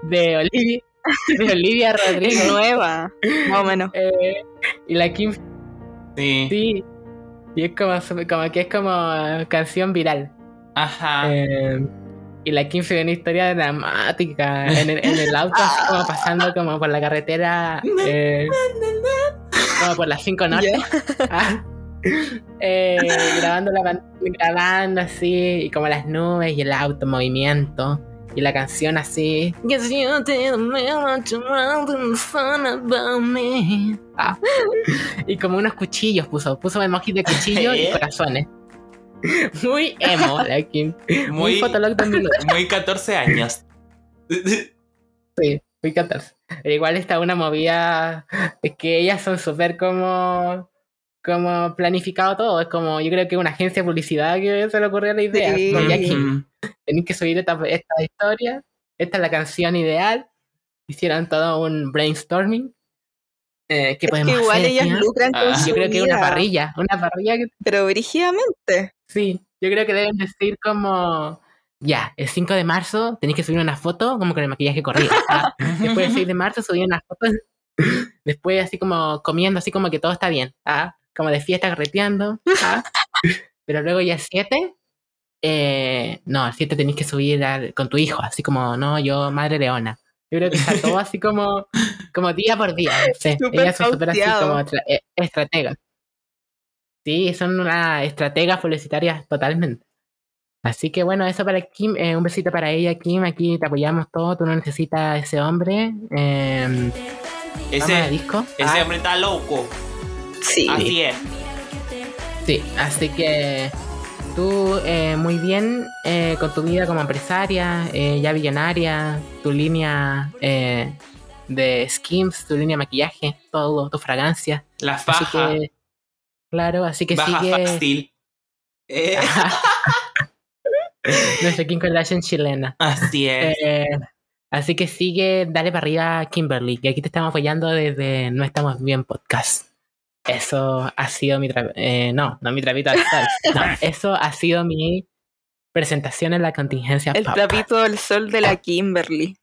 De Olivia, de Olivia Rodrigo. Nueva, más o menos. Eh, y la Kim. Sí. Sí. Y es como, como que es como canción viral. Ajá. Eh, y la Kim se una historia dramática en el, en el auto, así como pasando como por la carretera. Eh, como por las 5 norte. Yeah. eh, grabando, la, grabando así, y como las nubes y el auto en movimiento y la canción así. Ah. Y como unos cuchillos puso, puso emojis de cuchillo y corazones. Muy emo, la Kim. Muy, muy Fotolog 2008. Muy 14 años. Sí, muy 14. Pero igual está una movida. Es que ellas son súper como como planificado todo. Es como, yo creo que una agencia de publicidad que se le ocurrió la idea. Sí. Como, aquí, tenéis que subir esta, esta historia, esta es la canción ideal, hicieran todo un brainstorming. Eh, ¿Qué Es podemos que igual hacer, ellas tía? lucran con Ah, su Yo creo que una vida, parrilla, una parrilla que Pero brígidamente. Sí, yo creo que deben decir como, ya, el 5 de marzo tenéis que subir una foto como con el maquillaje corrido. ah. Después el 6 de marzo subir una foto, después así como comiendo, así como que todo está bien, ah. como de fiesta carreteando. ah. Pero luego ya el 7, eh, no, el 7 tenéis que subir al- con tu hijo, así como, no, yo, madre leona. Yo creo que está todo así como, como día por día. no sé. Ellas son súper así como tra- estrategas. Sí, son unas estrategas publicitarias totalmente. Así que bueno, eso para Kim, eh, un besito para ella, Kim, aquí te apoyamos todo, tú no necesitas ese hombre. Eh, vamos a Ese, disco. ese Ah, hombre está loco. Sí. Así es. sí, así que tú eh, muy bien eh, con tu vida como empresaria, eh, ya billonaria, tu línea eh, de skims, tu línea de maquillaje, todo, tu fragancia. La Así faja. que, claro, así que Baja sigue Faxtil. Eh, nuestra Kim Kardashian chilena. así es. Eh, así que sigue, dale para arriba, Kimberly, que aquí te estamos apoyando desde No Estamos Bien Podcast. Eso ha sido mi tra- eh, no, no mi trapito al sol. No, eso ha sido mi presentación en la contingencia El pop. trapito del sol de la Kimberly.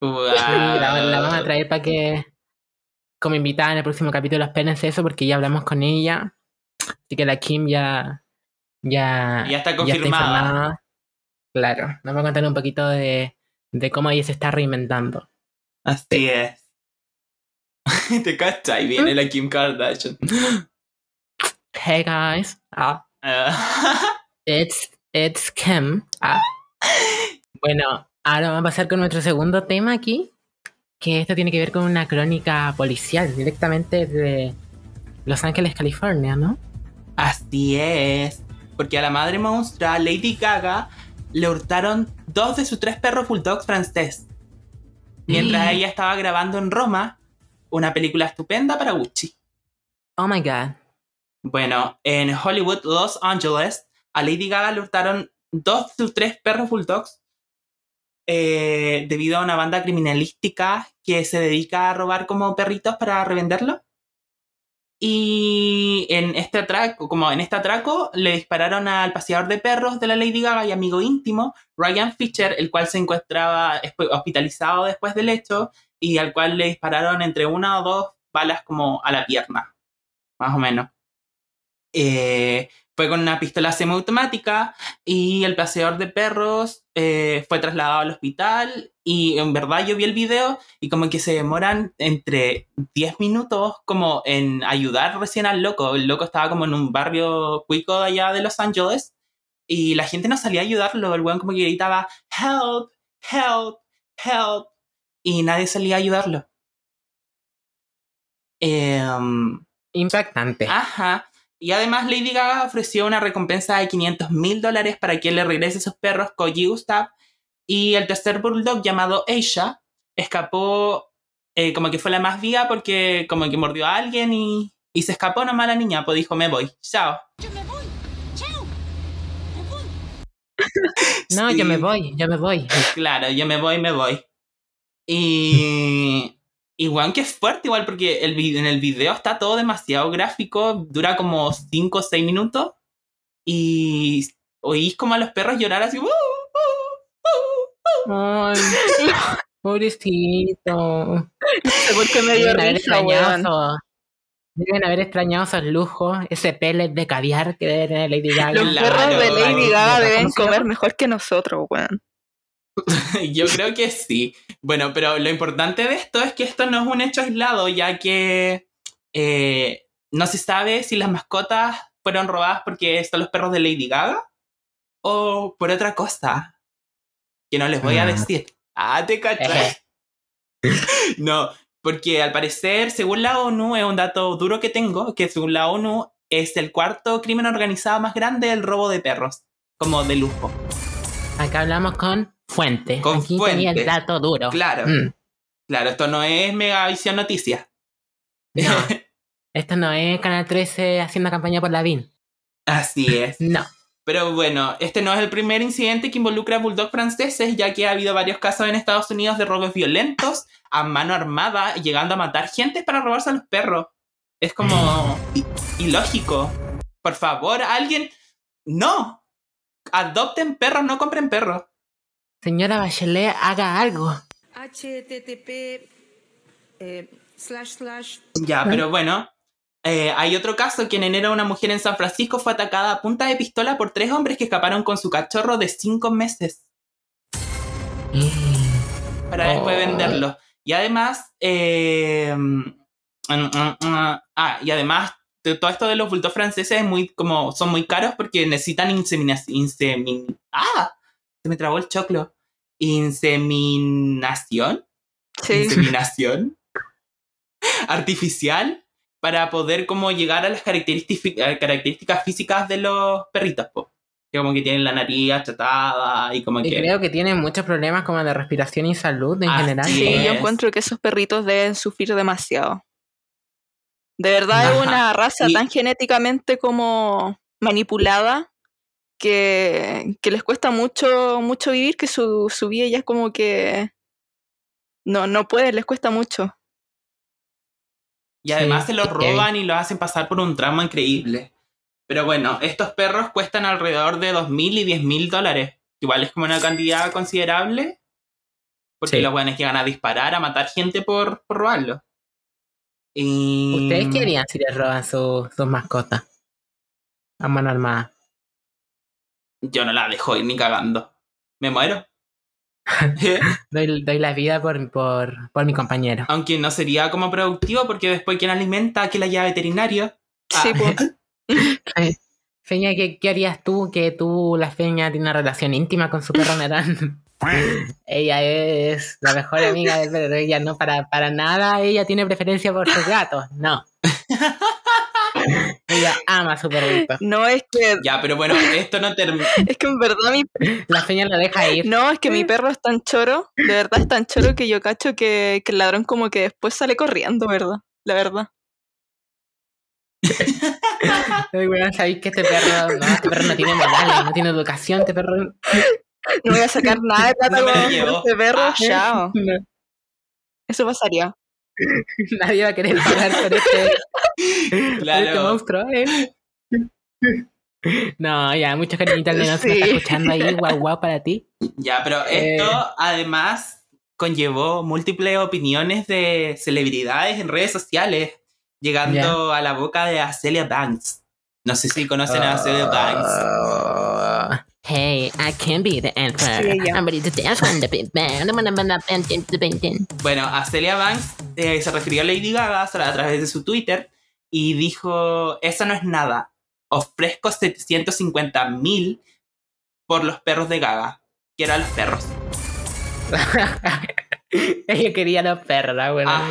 Wow. Sí, la, la vamos a traer para que como invitada en el próximo capítulo espérense eso porque ya hablamos con ella. Así que la Kim ya ya, Ya está confirmada. Claro, nos va a contar un poquito de, de cómo ella se está reinventando. Así es. Te cachai, viene la Kim Kardashian. Hey guys, ah, Ah. it's, it's Kim. Ah. Bueno, ahora vamos a pasar con nuestro segundo tema aquí, que esto tiene que ver con una crónica policial directamente de Los Ángeles, California, ¿no? Así es. Porque a la madre monstrua, Lady Gaga, le hurtaron dos de sus tres perros bulldogs francés. Mientras Mm. ella estaba grabando en Roma una película estupenda para Gucci. Oh my god. Bueno, en Hollywood, Los Angeles, a Lady Gaga le hurtaron dos de sus tres perros bulldogs eh, debido a una banda criminalística que se dedica a robar como perritos para revenderlos. Y en este atraco, como en este atraco, le dispararon al paseador de perros de la Lady Gaga y amigo íntimo, Ryan Fisher, el cual se encontraba hospitalizado después del hecho y al cual le dispararon entre una o dos balas como a la pierna, más o menos. Eh, fue con una pistola semiautomática y el paseador de perros eh, fue trasladado al hospital y en verdad yo vi el video y como que se demoran entre 10 minutos como en ayudar recién al loco. El loco estaba como en un barrio cuico de allá de Los Ángeles y la gente no salía a ayudarlo. El weón como que gritaba, help, help, help y nadie salía a ayudarlo. Em, Impactante. Ajá. Y además Lady Gaga ofreció una recompensa de 500 mil dólares para que le regrese sus perros Koji y Gustav. Y el tercer bulldog llamado Aisha escapó eh, como que fue la más viva porque como que mordió a alguien y, y se escapó nomás la niña. Pues dijo, me voy. Chao. Yo me voy. Chao. Me voy. no, yo me voy, yo me voy. Claro, yo me voy, me voy. Y. Igual que es fuerte, igual, porque el, en el video está todo demasiado gráfico, dura como 5 o 6 minutos. Y oís como a los perros llorar así. "Uh, uh, uh, uh". Ay, pobrecito. No sé por qué me dio Deben haber risa, extrañado weón. esos- Deben haber extrañado esos lujos, ese pellet de caviar que debe tener Lady Gaga. Los Claro, perros de Lady. Gaga ¿Cómo deben comer mejor que nosotros, weón. Yo creo que sí. Bueno, pero lo importante de esto es que esto no es un hecho aislado, ya que eh, no se sabe si las mascotas fueron robadas porque son los perros de Lady Gaga o por otra cosa que no les voy a Ah. decir. Ah, te cachai. No, porque al parecer, según la ONU, es un dato duro que tengo, que según la ONU es el cuarto crimen organizado más grande el robo de perros, como de lujo. Acá hablamos con fuente. Con Aquí tenía fuente. el dato duro. Claro. Mm, Claro, esto no es Megavisión Noticias. No. Esto no es Canal 13 haciendo campaña por la VIN. Así es. No. Pero bueno, este no es el primer incidente que involucra a bulldogs franceses, ya que ha habido varios casos en Estados Unidos de robos violentos a mano armada, llegando a matar gente para robarse a los perros. Es como ilógico. Por favor, alguien... No. Adopten perros, no compren perros. Señora Bachelet, haga algo. http eh, slash slash Ya, pero bueno. eh, hay otro caso que en enero una mujer en San Francisco fue atacada a punta de pistola por tres hombres que escaparon con su cachorro de cinco meses para después Oh. venderlo. Y además, eh, mm, mm, mm, ah, y además de todo esto de los bulldog franceses es muy como son muy caros porque necesitan inseminación. ah, se me trabó el choclo. Inseminación. Sí. Inseminación artificial para poder como llegar a las características, características físicas de los perritos, po. Que como que tienen la nariz achatada y como Y que... creo que tienen muchos problemas como de respiración y salud en Así general. Sí, es. yo encuentro que esos perritos deben sufrir demasiado. De verdad Ajá. es una raza Y- tan genéticamente como manipulada que, que les cuesta mucho, mucho vivir, que su, su vida ya es como que no, no puede, les cuesta mucho. Y además Sí, se los roban y los hacen pasar por un trauma increíble. Pero bueno, estos perros cuestan alrededor de 2.000 y 10.000 dólares. Igual es como una cantidad considerable. Porque Sí. los buenos llegan a disparar, a matar gente por, por robarlo. Y... ¿Ustedes qué harían si les roban su- sus mascotas? A mano armada. Yo no la dejo ir ni cagando. Me muero. Doy, doy la vida por, por, por mi compañero. Aunque no sería como productivo porque después quien alimenta, que la lleva veterinario. Ah. Sí, pues. Feña, ¿qué, ¿qué harías tú que tú, la Feña, tiene una relación íntima con su perro Nerán? ella es la mejor amiga del perro. Ella no, para, para nada, ella tiene preferencia por sus gatos. No. Ella ama a su perrito. No, es que, Ya, pero bueno, esto no termina. es que en verdad mi, La Feña lo deja ir. no, es que mi perro es tan choro, de verdad es tan choro que yo cacho que, que el ladrón como que después sale corriendo, ¿verdad? La verdad. Ay, weón, sabéis que este perro, no, este perro no tiene modales, no tiene educación, este perro. No voy a sacar nada de plata No la este perro, Ah. chao. No, Eso pasaría. nadie va a querer pagar por este Claro. monstruo, ¿eh? No, ya, muchos cariñitos al menos me está Sí. escuchando ahí, guau guau para ti. Ya, pero Eh. esto además conllevó múltiples opiniones de celebridades en redes sociales, llegando a la boca de Acelia Banks. No sé si conocen a Acelia Banks. Hey, I can be the answer. Sí. I'm ready to dance when the bang, bang. Bueno, Acelia Banks eh, se refirió a Lady Gaga a través de su Twitter y dijo, eso no es nada. Ofrezco 750 mil por los perros de Gaga. Quiero a los perros. Ella quería los perros.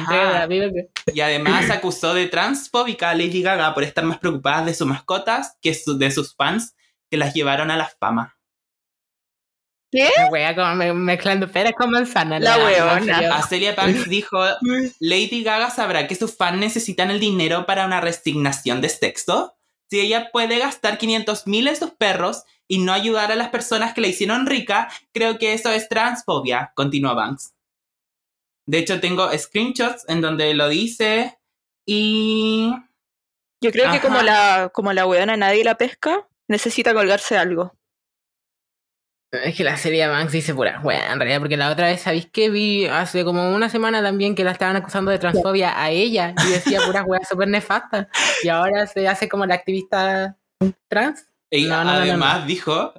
Ajá. Que- Y además acusó de transfóbica a Lady Gaga por estar más preocupada de sus mascotas que su- de sus fans que las llevaron a la fama. La wea como me- mezclando peras con manzanas. La weona. serio. Acelia Banks dijo, Lady Gaga sabrá que sus fans necesitan el dinero para una resignación de sexo. Si ella puede gastar 500 mil en sus perros y no ayudar a las personas que la hicieron rica, creo que eso es transfobia, continuó Banks. De hecho, tengo screenshots en donde lo dice y... Yo creo que como la, como la weona nadie la pesca, necesita colgarse algo. Es que la serie Banks dice pura wea, en realidad, porque la otra vez, ¿sabéis que vi hace como una semana también que la estaban acusando de transfobia a ella y decía puras weas súper nefastas? Y ahora se hace como la activista trans. y No, no, además dijo,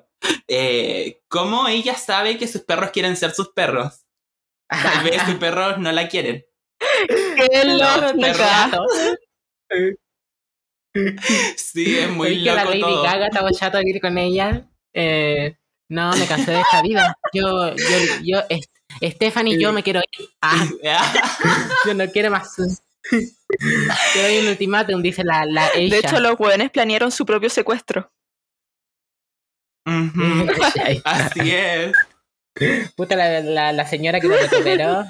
eh, ¿cómo ella sabe que sus perros quieren ser sus perros? Tal vez sus perros no la quieren. ¡Qué loca! Sí, es muy Oye, que la loco Lady todo. Gaga estaba chato de ir con ella. Eh, no, me cansé de esta vida. Yo, yo, yo, es- Stephanie, yo me quiero ir. Ah, yo no quiero más. Te doy un ultimátum, dice la, la De hecho, los weones planearon su propio secuestro. Ujú, Así es. Puta, la, la, la señora que lo recuperó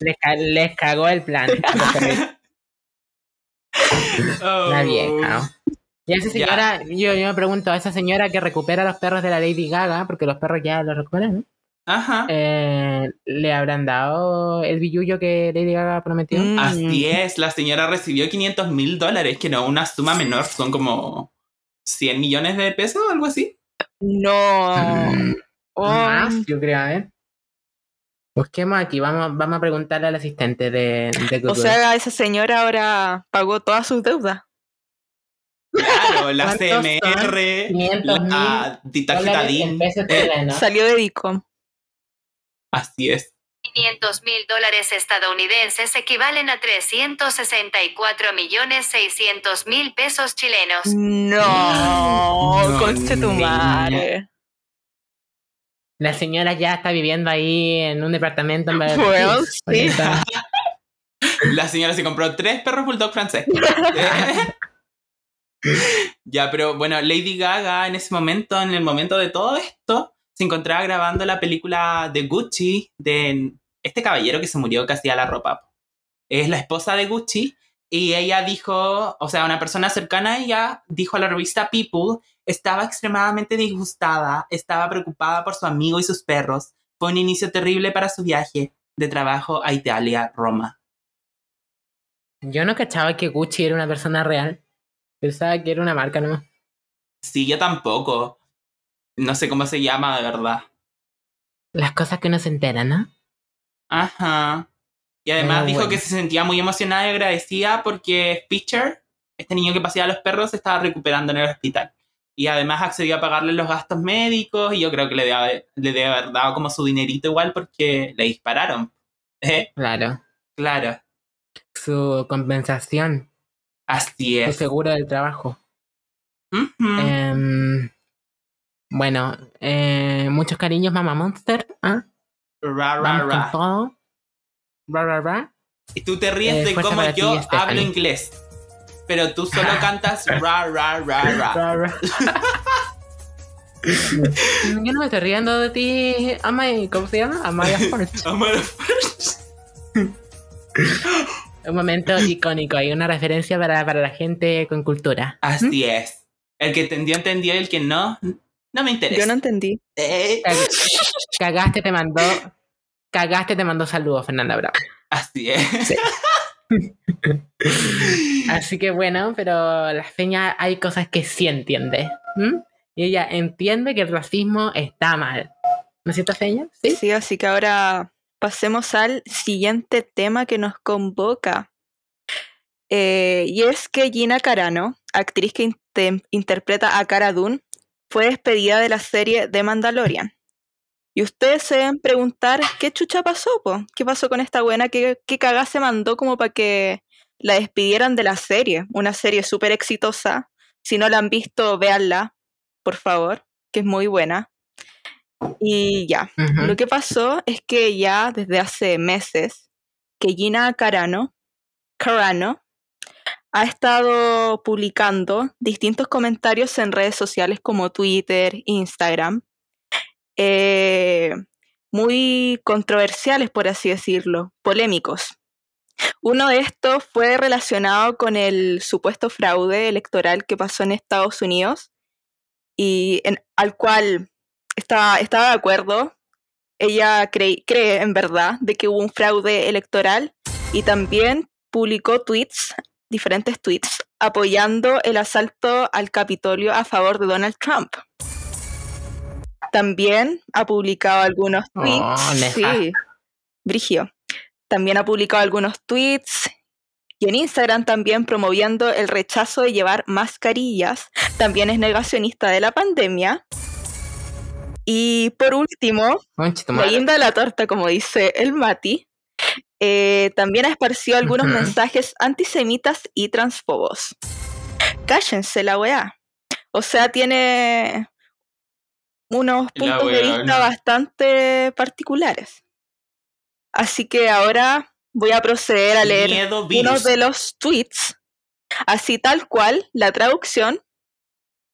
les, les cagó el plan. La vieja. Y a esa señora, yo, yo me pregunto, a esa señora que recupera los perros de la Lady Gaga, porque los perros ya los recuperan, Ajá. eh, ¿le habrán dado el billullo que Lady Gaga prometió? Mm. Así es, la señora recibió 500 mil dólares, que no una suma menor, son como 100 millones de pesos o algo así. No. Mm, Oh, Más, yo creo, a ver. Busquemos aquí, vamos, vamos a preguntarle al asistente de, de Google. o sea, esa señora ahora pagó todas sus deudas. Claro, la. CMR, 500 la tarjeta Dólares DIN. en pesos eh, chilenos. Salió de Dicom. así es. 500 mil dólares estadounidenses equivalen a 364 millones 600 mil pesos chilenos. No, No, conche tu madre. La señora ya está viviendo ahí en un departamento en Beverly Bueno, Hills, sí. La señora se compró tres perros bulldog francés. ya, pero bueno, Lady Gaga en ese momento, en el momento de todo esto, se encontraba grabando la película de Gucci de este caballero que se murió que hacía la ropa. Es la esposa de Gucci y ella dijo, o sea, una persona cercana a ella dijo a la revista People, estaba extremadamente disgustada, estaba preocupada por su amigo y sus perros. Fue un inicio terrible para su viaje de trabajo a Italia, Roma. Yo no cachaba que Gucci era una persona real. Pensaba que era una marca nomás. Sí, yo tampoco. No sé cómo se llama de verdad. Las cosas que uno se entera, ¿no? Ajá. Y además Pero dijo bueno. que se sentía muy emocionada y agradecida porque Fischer, este niño que paseaba a los perros, se estaba recuperando en el hospital. Y además accedió a pagarle los gastos médicos y yo creo que le debe, haber- le debe haber dado como su dinerito igual porque le dispararon. ¿Eh? Claro. Claro. Su compensación, Así es. seguro del trabajo. Ujú. Em, bueno, eh, muchos cariños, Mama Monster. ¿ah? Ra, ra, Vamos con ra. todo. Ra, ra, ra. Y tú te ríes Eh, de fuerza cómo ti, yo Stephanie. hablo inglés. Pero tú solo cantas ra, ra, ra, ra. Yo no me estoy riendo de ti, Amaya, ¿cómo se llama? Amaya Forge. Amor. Un momento icónico y una referencia para, para la gente con cultura. Así es. El que entendió, entendió. Y el que no, no me interesa. Yo no entendí. Eh, Cag- Cagaste, te mandó. Cagaste, te mandó saludos, Fernanda Bravo. así es. Así que bueno, pero la feña hay cosas que sí entiende. Y ella entiende que el racismo está mal. ¿No es cierto, feña? Sí. Sí, así que ahora pasemos al siguiente tema que nos convoca. Eh, y es que Gina Carano, actriz que inte- interpreta a Cara Dune, fue despedida de la serie The Mandalorian. Y ustedes se deben preguntar qué chucha pasó? ¿Qué pasó con esta buena? ¿Qué, qué cagá se mandó como para que la despidieran de la serie? Una serie súper exitosa. Si no la han visto, véanla, por favor, que es muy buena. Y ya, lo que pasó es que ya desde hace meses que Gina Carano, Carano ha estado publicando distintos comentarios en redes sociales como Twitter, Instagram, eh, muy controversiales, por así decirlo, polémicos. Uno de estos fue relacionado con el supuesto fraude electoral que pasó en Estados Unidos y en- al cual estaba, estaba de acuerdo. Ella cree, cree en verdad de que hubo un fraude electoral y también publicó tweets, diferentes tweets, apoyando el asalto al Capitolio a favor de Donald Trump. También ha publicado algunos Oh, tweets. sí, Brigio. También ha publicado algunos tweets y en Instagram también promoviendo el rechazo de llevar mascarillas. También es negacionista de la pandemia. Y por último, tu la de torta, como dice el Mati, eh, también ha esparcido algunos mensajes antisemitas y transfobos. Cállense la weá. O sea, tiene unos puntos de vista bastante particulares. Así que ahora voy a proceder a leer uno de los tweets, así tal cual, la traducción.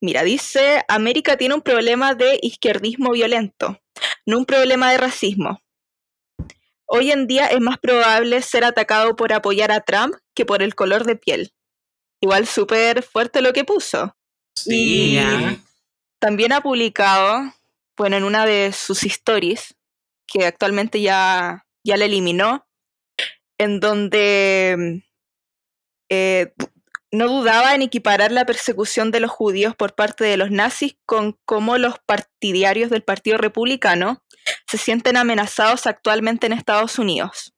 Mira, dice, América tiene un problema de izquierdismo violento, no un problema de racismo. Hoy en día es más probable ser atacado por apoyar a Trump que por el color de piel. Igual súper fuerte lo que puso. Sí. También ha publicado, bueno, en una de sus stories, que actualmente ya, ya la eliminó, en donde eh, no dudaba en equiparar la persecución de los judíos por parte de los nazis con cómo los partidarios del Partido Republicano se sienten amenazados actualmente en Estados Unidos.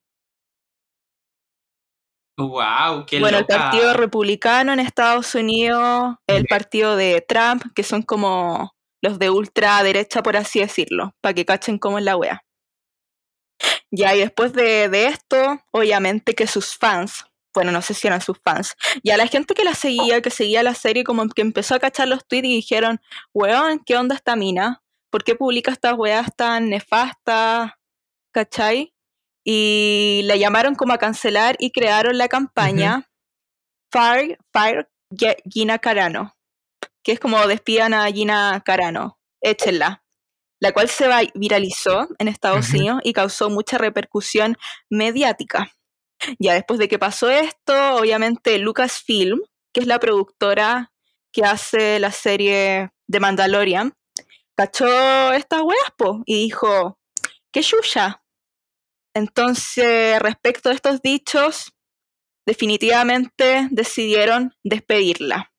Wow, qué bueno, el. Partido Republicano en Estados Unidos, el partido de Trump, que son como los de ultraderecha, por así decirlo, para que cachen cómo es la wea. Ya, y después de, de esto, obviamente que sus fans, bueno, no sé si eran sus fans, ya la gente que la seguía, que seguía la serie, como que empezó a cachar los tweets y dijeron, weón, ¿qué onda esta mina? ¿Por qué publica estas weas tan nefastas? ¿Cachai? Y la llamaron como a cancelar y crearon la campaña Fire, Fire Gina Carano, que es como despidan a Gina Carano, échenla, la cual se viralizó en Estados. Unidos y causó mucha repercusión mediática. Ya después de que pasó esto, obviamente Lucasfilm, que es la productora que hace la serie de Mandalorian, cachó estas weas, po, y dijo, ¿qué chucha? Entonces, respecto a estos dichos, definitivamente decidieron despedirla.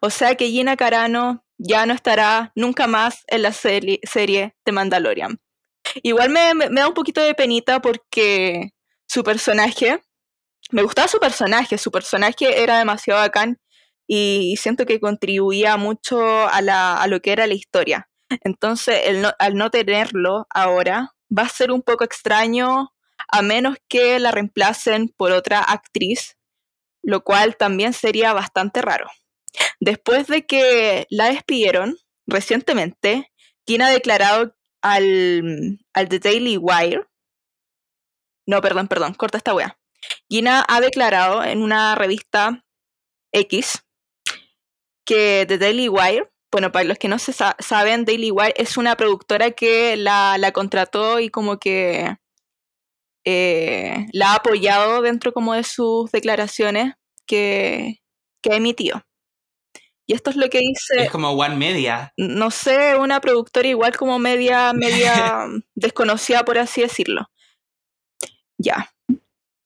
O sea que Gina Carano ya no estará nunca más en la serie, serie de Mandalorian. Igual me- me da un poquito de penita porque su personaje, me gustaba su personaje, su personaje era demasiado bacán y siento que contribuía mucho a, la, a lo que era la historia. Entonces, el al no tenerlo ahora, va a ser un poco extraño a menos que la reemplacen por otra actriz, lo cual también sería bastante raro. Después de que la despidieron recientemente, quien ha declarado al, al The Daily Wire, no, perdón, perdón, corta esta wea. Gina ha declarado en una revista X que The Daily Wire, bueno, para los que no se sa- saben, Daily Wire es una productora que la, la contrató y como que eh, la ha apoyado dentro como de sus declaraciones que, que ha emitido. Y esto es lo que dice, Es como One Media. no sé, una productora igual como media, media desconocida, por así decirlo. Ya.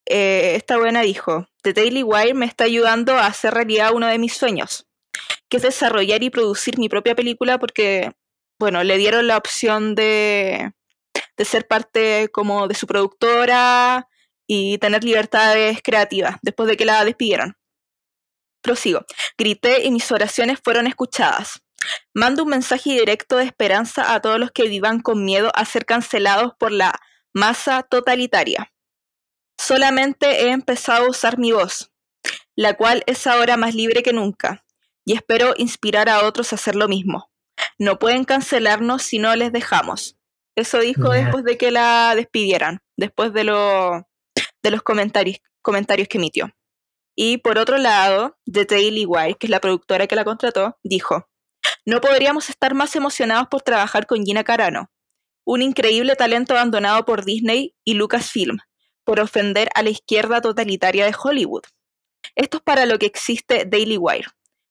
Eh, esta buena dijo, The Daily Wire me está ayudando a hacer realidad uno de mis sueños, que es desarrollar y producir mi propia película porque, bueno, le dieron la opción de, de ser parte como de su productora y tener libertades creativas después de que la despidieron. Prosigo. Grité y mis oraciones fueron escuchadas. Mando un mensaje directo de esperanza a todos los que vivan con miedo a ser cancelados por la masa totalitaria. Solamente he empezado a usar mi voz, la cual es ahora más libre que nunca, y espero inspirar a otros a hacer lo mismo. No pueden cancelarnos si no les dejamos. Eso dijo después de que la despidieran, después de, lo, de los comentarios, comentarios que emitió. Y por otro lado, The Daily Wire, que es la productora que la contrató, dijo, no podríamos estar más emocionados por trabajar con Gina Carano, un increíble talento abandonado por Disney y Lucasfilm, por ofender a la izquierda totalitaria de Hollywood. Esto es para lo que existe Daily Wire,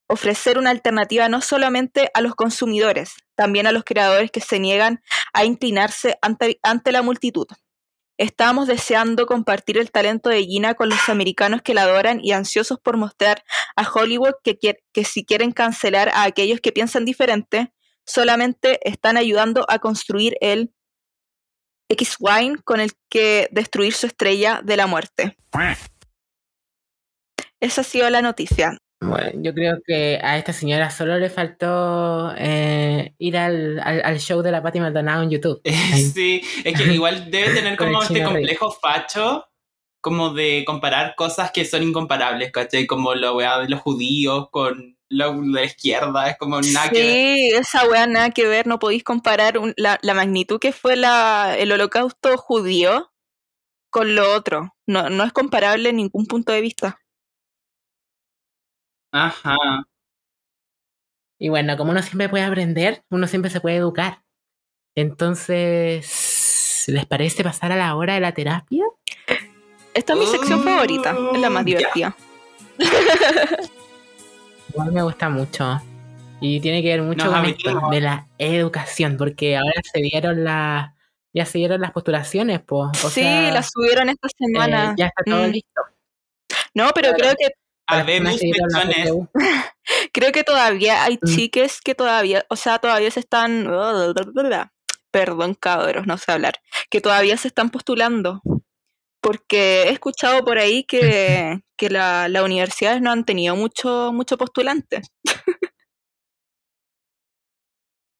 ofrecer una alternativa no solamente a los consumidores, también a los creadores que se niegan a inclinarse ante, la multitud. Estábamos deseando compartir el talento de Gina con los americanos que la adoran y ansiosos por mostrar a Hollywood que si quieren cancelar a aquellos que piensan diferente, solamente están ayudando a construir el X-Wine con el que destruir su estrella de la muerte. Esa ha sido la noticia. Bueno, yo creo que a esta señora solo le faltó eh, ir al, al, al show de la Patti Maldonado en YouTube. Sí, es que igual debe tener como este rey. complejo facho, como de comparar cosas que son incomparables, ¿cachai? Como la weá de los judíos con lo de la izquierda, es como nada que ver. Sí, esa weá nada que ver, no podéis comparar un- la, la magnitud que fue la, el holocausto judío con lo otro. No, no es comparable en ningún punto de vista. Ajá. Y bueno, como uno siempre puede aprender, uno siempre se puede educar. Entonces, ¿les parece pasar a la hora de la terapia? Esta es mi sección Oh, favorita, es la más divertida. Igual me gusta mucho. Y tiene que ver mucho Nos con esto de la educación, porque ahora se dieron las ya se dieron las postulaciones, pues. O sí, sea, la subieron esta eh, semana. ya está todo Mm. listo. No, pero creo que Habemos creo que todavía hay Mm. chiques que todavía, o sea, todavía se están perdón, cabros, no sé hablar, que todavía se están postulando. Porque he escuchado por ahí que, que la- las universidades no han tenido mucho, mucho postulante.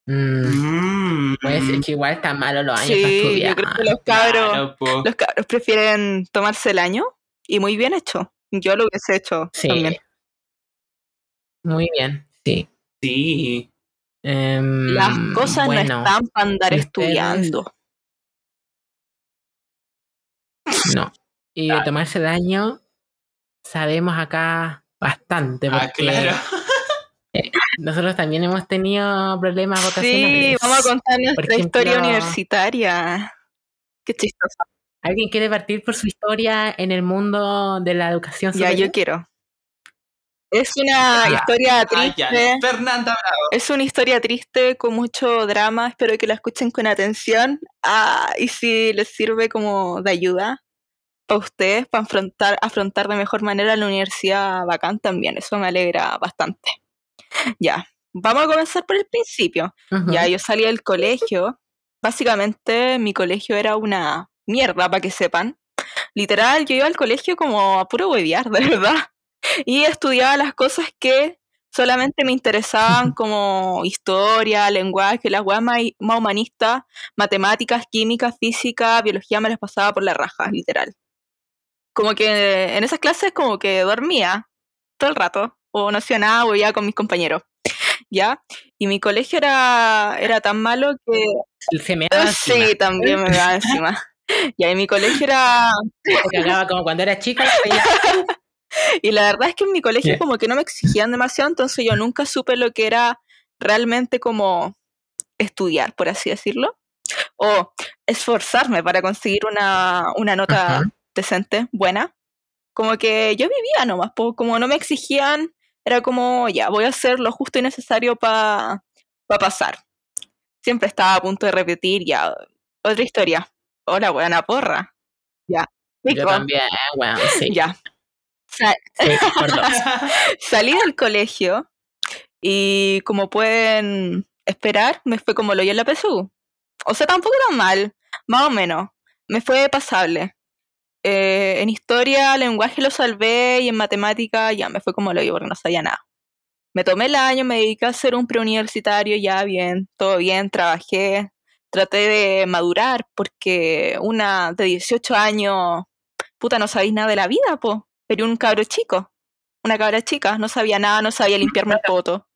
Mm, Mm. Pues es que igual está malo los años para Sí, yo estudiar. creo que los cabros, Claro, los cabros prefieren tomarse el año y muy bien hecho. Yo lo hubiese hecho Sí. también. Muy bien, sí. Sí. Em, Las cosas bueno, no están para andar ustedes- estudiando. No. Y de tomarse daño, sabemos acá bastante. Ah, Porque claro. nosotros también hemos tenido problemas Sí, vocacionales. vamos a contar nuestra ejemplo- historia universitaria. Qué chistoso. ¿Alguien quiere partir por su historia en el mundo de la educación Ya, yo quiero. Es una Ya. historia Ah, triste. Fernanda Bravo. Es una historia triste con mucho drama. Espero que la escuchen con atención. Ah, y si les sirve como de ayuda para ustedes, para afrontar, afrontar de mejor manera la universidad bacán también. Eso me alegra bastante. Ya, vamos a comenzar por el principio. Ya, yo salí del colegio. Básicamente, mi colegio era una mierda, para que sepan. Literal, yo iba al colegio como a puro huevear, de verdad. Y estudiaba las cosas que solamente me interesaban, como historia, lenguaje, las weas más, más humanistas, matemáticas, química, física, biología, me las pasaba por la raja, literal. Como que en esas clases, como que dormía todo el rato, o no hacía nada, o iba con mis compañeros. ¿Ya? Y mi colegio era, era tan malo que Se me daba sí, encima. también me daba encima. Y ahí mi colegio era... Se cagaba como cuando era chica. Y la verdad es que en mi colegio como que no me exigían demasiado, entonces yo nunca supe lo que era realmente como estudiar, por así decirlo. O esforzarme para conseguir una, una nota Ajá. decente, buena. Como que yo vivía nomás, como no me exigían, era como, ya, voy a hacer lo justo y necesario para pasar. Siempre estaba a punto de repetir, ya, otra historia. Hola, buena porra. Ya. Yo también, bueno, sí. Ya. Salí del colegio y como pueden esperar, me fue como lo yo en la PSU. O sea, tampoco tan mal, más o menos. Me fue pasable. Eh, en historia, lenguaje lo salvé y en matemática ya me fue como lo yo porque no sabía nada. Me tomé el año, me dediqué a hacer un preuniversitario, ya bien, todo bien, trabajé, traté de madurar porque una de 18 años, puta, no sabéis nada de la vida, po. Pero un cabro chico, una cabra chica, no sabía nada, no sabía limpiarme el poto.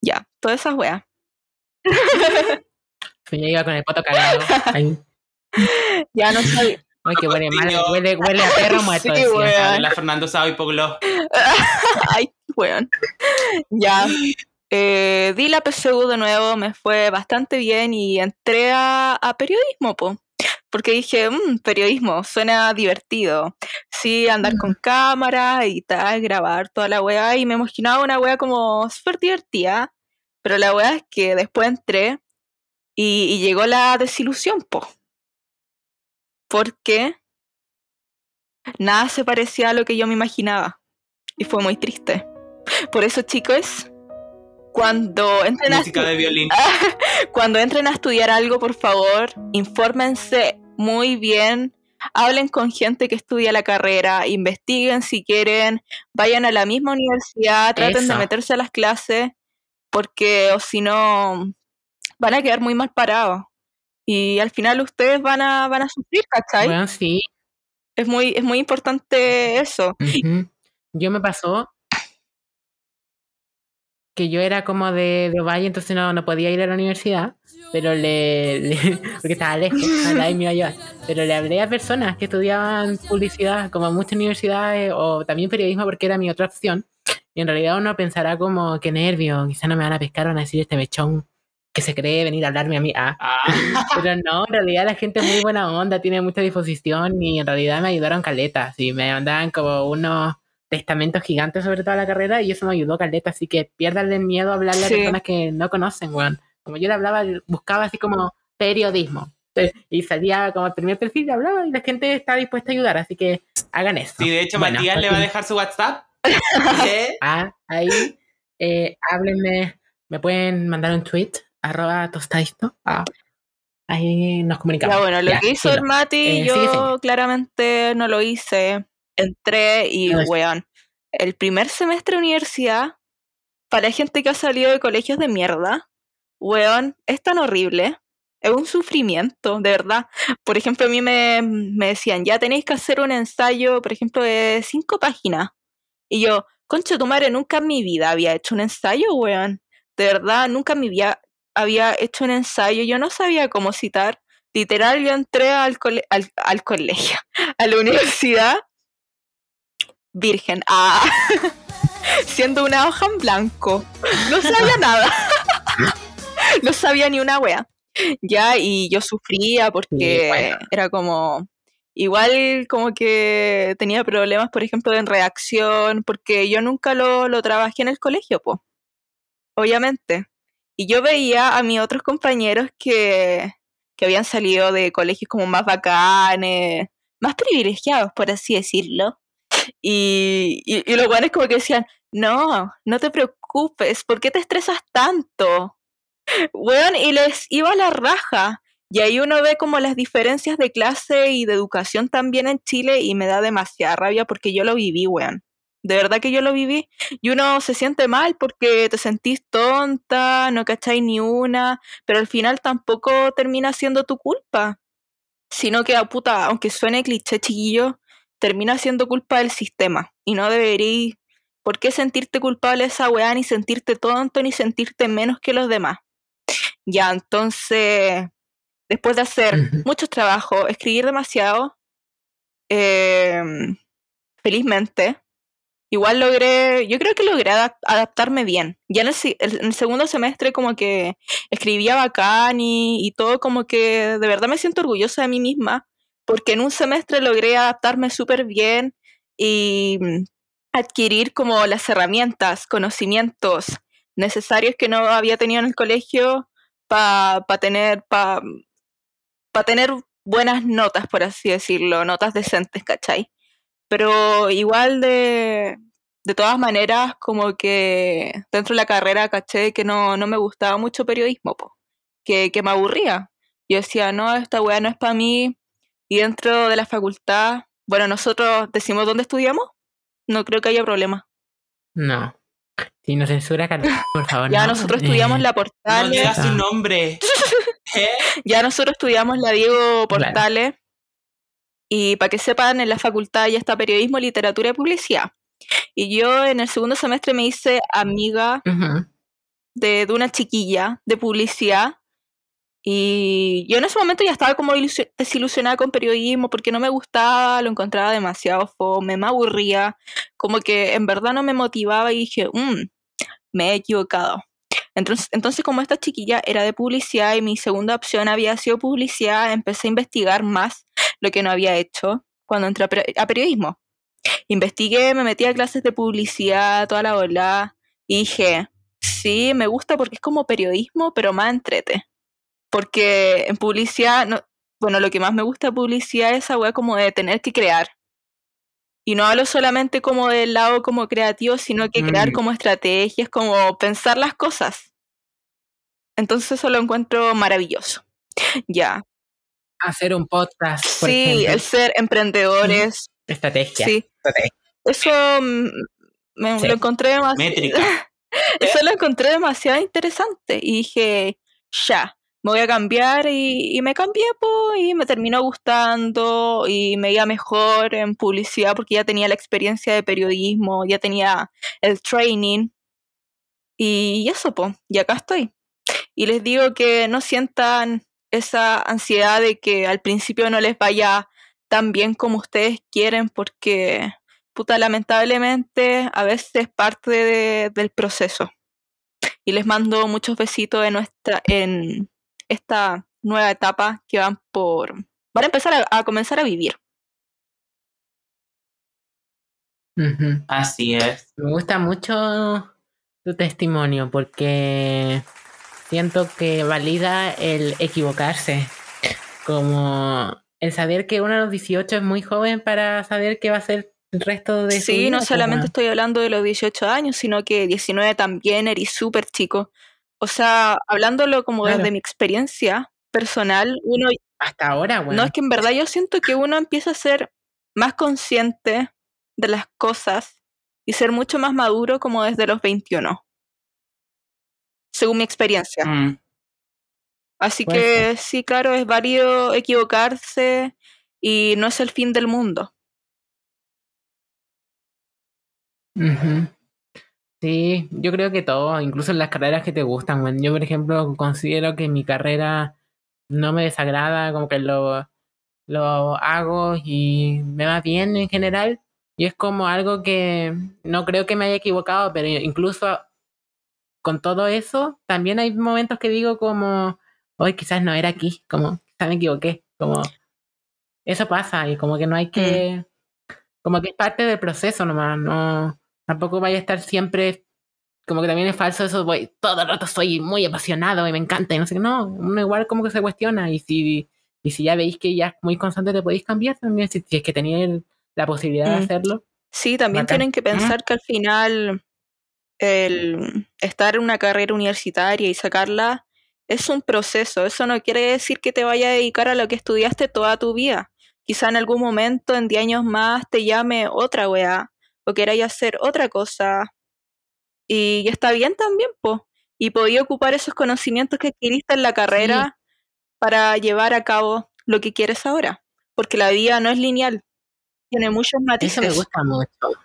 Ya, todas esas weas. Yo iba con el poto cagado. Ay, Ya no sabía. ay, que huele mal, huele, huele a perro muerto. Sí, weón. La Fernando Sao hipogloss. Ay, weón. Ya. Eh, di la PSU de nuevo, me fue bastante bien y entré a, a periodismo, po. Porque dije, "Mm, periodismo, suena divertido. Sí, andar con cámara y tal, grabar toda la weá. Y me imaginaba una weá como súper divertida. Pero la weá es que después entré y, y llegó la desilusión, po. Porque nada se parecía a lo que yo me imaginaba. Y fue muy triste. Por eso, chicos, cuando entren a Música de violín. cuando entren a estudiar algo, por favor, infórmense muy bien, hablen con gente que estudia la carrera, investiguen si quieren, vayan a la misma universidad, traten de meterse a las clases, porque o si no, van a quedar muy mal parados. Y al final ustedes van a, van a sufrir, ¿cachai? Bueno, sí. Es, muy, es muy importante eso. Yo me pasó que yo era como de, de Valle, entonces no, no podía ir a la universidad, pero le, le- porque estaba lejos, nadie me iba a llevar. Pero le hablé a personas que estudiaban publicidad, como muchas universidades, o también periodismo, porque era mi otra opción. Y en realidad uno pensará como, qué nervio, quizá no me van a pescar, van a decir este mechón que se cree venir a hablarme a mí. Ah, Ah, pero no, en realidad la gente es muy buena onda, tiene mucha disposición y en realidad me ayudaron caletas y me mandaban como unos testamento gigante sobre toda la carrera y eso me ayudó caleta, así que piérdanle miedo a hablarle Sí. a personas que no conocen, weón. Como yo le hablaba, buscaba así como periodismo. Entonces, Y salía como el primer perfil y hablaba y la gente está dispuesta a ayudar, así que hagan eso. Sí, de hecho, Bueno, Matías le va a dejar su WhatsApp. ¿Eh? Ah, ahí, eh, háblenme, me pueden mandar un tweet, arroba tostadisto. Ah, ahí nos comunicamos. Ya bueno, lo Ya, que hizo el Mati, Eh, yo sigue, sigue. claramente no lo hice. Entré y, No weón, el primer semestre de universidad, para gente que ha salido de colegios de mierda, weón, es tan horrible. Es un sufrimiento, de verdad. Por ejemplo, a mí me, me decían, ya tenéis que hacer un ensayo, por ejemplo, de cinco páginas. Y yo, concha tu madre, nunca en mi vida había hecho un ensayo, weón. De verdad, nunca en mi vida había hecho un ensayo. Yo no sabía cómo citar. Literal, yo entré al, cole- al, al colegio, a la universidad, virgen, ah, siendo una hoja en blanco. No sabía nada. no sabía ni una wea. Ya, y yo sufría porque bueno. era como. Igual como que tenía problemas, por ejemplo, en reacción, porque yo nunca lo, lo trabajé en el colegio, po. Obviamente. Y yo veía a mis otros compañeros que, que habían salido de colegios como más bacanes, más privilegiados, por así decirlo. Y, y, y los buenos como que decían, no, no te preocupes, ¿por qué te estresas tanto? Weón, y les iba a la raja. Y ahí uno ve como las diferencias de clase y de educación también en Chile y me da demasiada rabia porque yo lo viví, weón. De verdad que yo lo viví. Y uno se siente mal porque te sentís tonta, no cacháis ni una, pero al final tampoco termina siendo tu culpa. Sino que, ah, puta, aunque suene cliché, chiquillo, termina siendo culpa del sistema. Y no deberíais, ¿por qué sentirte culpable esa weá, ni sentirte tonto, ni sentirte menos que los demás? Ya, entonces, después de hacer muchos trabajos, escribir demasiado, eh, felizmente, igual logré, yo creo que logré adap- adaptarme bien. Ya el, en el segundo semestre como que escribía bacán y, y todo como que de verdad me siento orgullosa de mí misma, porque en un semestre logré adaptarme súper bien y mm, adquirir como las herramientas, conocimientos necesarios que no había tenido en el colegio para tener, para tener buenas notas, por así decirlo, notas decentes, ¿cachai? Pero igual de, de todas maneras, como que dentro de la carrera caché que no, no me gustaba mucho periodismo, que, que me aburría. Yo decía, no, esta weá no es para mí. Y dentro de la facultad, bueno, nosotros decimos dónde estudiamos, no creo que haya problema. No. Si nos censura, por favor. Ya no. nosotros estudiamos Eh, la No Portales, digas Ah. su nombre. ¿Eh? ya nosotros estudiamos la Diego Claro. Portales. Y para que sepan, en la facultad ya está periodismo, literatura y publicidad. Y yo en el segundo semestre me hice amiga ujú. de, de una chiquilla de publicidad. Y yo en ese momento ya estaba como ilusio- desilusionada con periodismo porque no me gustaba, lo encontraba demasiado fome, me aburría, como que en verdad no me motivaba y dije, "Mm, me he equivocado. Entonces, entonces, como esta chiquilla era de publicidad y mi segunda opción había sido publicidad, empecé a investigar más lo que no había hecho cuando entré a, peri- a periodismo. Investigué, me metí a clases de publicidad, toda la ola, y dije, sí, me gusta porque es como periodismo, pero más entrete. Porque en publicidad, no, bueno, lo que más me gusta publicidad es esa weá como de tener que crear. Y no hablo solamente como del lado como creativo, sino que crear Mm. como estrategias, como pensar las cosas. Entonces eso lo encuentro maravilloso. Ya. Hacer un podcast, por Sí, ejemplo. el ser emprendedores. Estrategia. Sí. Estrategia. Eso mm, me, Sí. lo encontré demasiado. Métrica. Eso lo encontré demasiado interesante. Y dije, ya, me voy a cambiar. Y, y me cambié, po, y me terminó gustando. Y me iba mejor en publicidad porque ya tenía la experiencia de periodismo, ya tenía el training. Y eso, po, y acá estoy. Y les digo que no sientan esa ansiedad de que al principio no les vaya tan bien como ustedes quieren, porque, puta, lamentablemente a veces es parte de- del proceso. Y les mando muchos besitos en, nuestra, en esta nueva etapa que van por... Van a empezar a, a comenzar a vivir. Así es. Me gusta mucho tu testimonio porque siento que valida el equivocarse. Como el saber que uno a los 18 es muy joven para saber qué va a ser el resto de su Sí, vida. no pues, solamente estoy hablando de los 18 años, sino que 19 también eres súper chico. O sea, hablándolo como Claro. desde mi experiencia personal, uno Hasta ahora, bueno. No, es que en verdad yo siento que uno empieza a ser más consciente de las cosas y ser mucho más maduro como desde los 21, según mi experiencia. Mm. Así que sí, claro, es válido equivocarse y no es el fin del mundo. Ujú. Sí, yo creo que todo, incluso en las carreras que te gustan, weón. Yo, por ejemplo, considero que mi carrera no me desagrada, como que lo, lo hago y me va bien en general. Y es como algo que no creo que me haya equivocado, pero incluso con todo eso, también hay momentos que digo como, hoy quizás no era aquí, como, quizás me equivoqué, como, eso pasa y como que no hay que, como que es parte del proceso nomás, no, tampoco vaya a estar siempre, como que también es falso eso, voy, todo el rato soy muy apasionado y me encanta y no sé qué, no, uno igual como que se cuestiona y si, y si ya veis que ya es muy constante te podéis cambiar también, si, si es que tenéis la posibilidad de Mm. hacerlo. Sí, también Bacán. tienen que pensar que al final el estar en una carrera universitaria y sacarla es un proceso. Eso no quiere decir que te vaya a dedicar a lo que estudiaste toda tu vida. Quizá en algún momento, en 10 años más, te llame otra weá o queráis hacer otra cosa. Y está bien también, po. Y podía ocupar esos conocimientos que adquiriste en la carrera para llevar a cabo lo que quieres ahora. Porque la vida no es lineal. Tiene muchos Eso matices. me gusta mucho.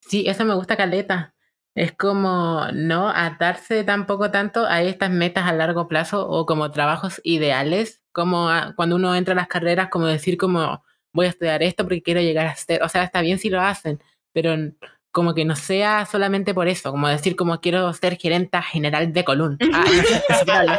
Sí, eso me gusta caleta. Es como no atarse tampoco tanto a estas metas a largo plazo o como trabajos ideales, como a- cuando uno entra a las carreras, como decir como voy a estudiar esto porque quiero llegar a ser, o sea, está bien si lo hacen, pero como que no sea solamente por eso, como decir como quiero ser gerenta general de Colón. Ah, no no.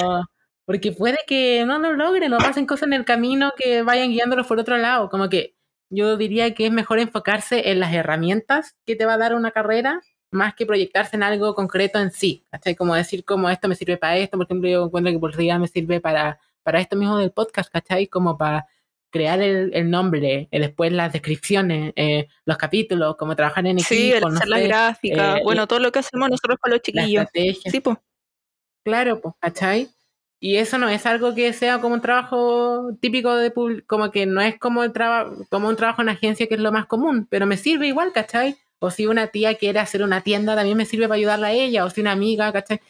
Como, porque puede que no lo logren o pasen cosas en el camino que vayan guiándolos por otro lado. Como que yo diría que es mejor enfocarse en las herramientas que te va a dar una carrera más que proyectarse en algo concreto en sí. ¿cachai? Como decir como esto me sirve para esto, por ejemplo, yo encuentro que por día me sirve para, para esto mismo del podcast, ¿cachai? Como para crear el, el nombre, eh, después las descripciones, eh, los capítulos, como trabajar en equipo, Sí, el no hacer las sé, gráficas, eh, bueno, todo lo que hacemos nosotros con los la chiquillos. estrategia. Sí, pues. Claro, pues, ¿cachai? Y eso no es algo que sea como un trabajo típico de como que no es como el trabajo, como un trabajo en agencia que es lo más común, pero me sirve igual, ¿cachai? O si una tía quiere hacer una tienda, también me sirve para ayudarla a ella, o si una amiga, ¿cachai?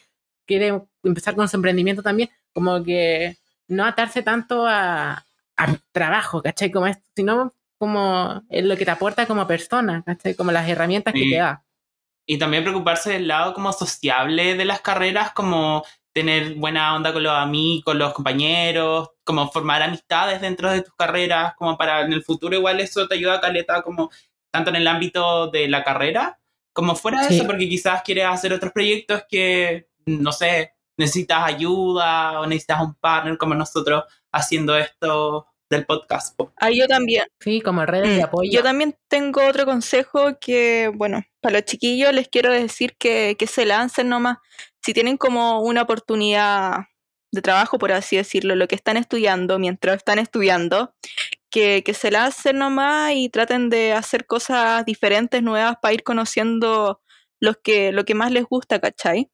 Quiere empezar con su emprendimiento también, como que no atarse tanto a, a trabajo, ¿cachai? Como esto, sino como lo que te aporta como persona, ¿cachai? Como las herramientas que te da. Y también preocuparse del lado como sociable de las carreras, como tener buena onda con los amigos, con los compañeros, como formar amistades dentro de tus carreras, como para en el futuro igual eso te ayuda a caleta como tanto en el ámbito de la carrera como fuera de Sí. eso, porque quizás quieres hacer otros proyectos que, no sé, necesitas ayuda o necesitas un partner como nosotros haciendo esto del podcast. po. Ah, yo también. Sí, como redes de Mm, apoyo. Yo también tengo otro consejo que, bueno, para los chiquillos les quiero decir que, que se lancen nomás. Si tienen como una oportunidad de trabajo, por así decirlo, lo que están estudiando, mientras están estudiando, que, que se lancen nomás y traten de hacer cosas diferentes, nuevas, para ir conociendo los que, lo que más les gusta, ¿cachai?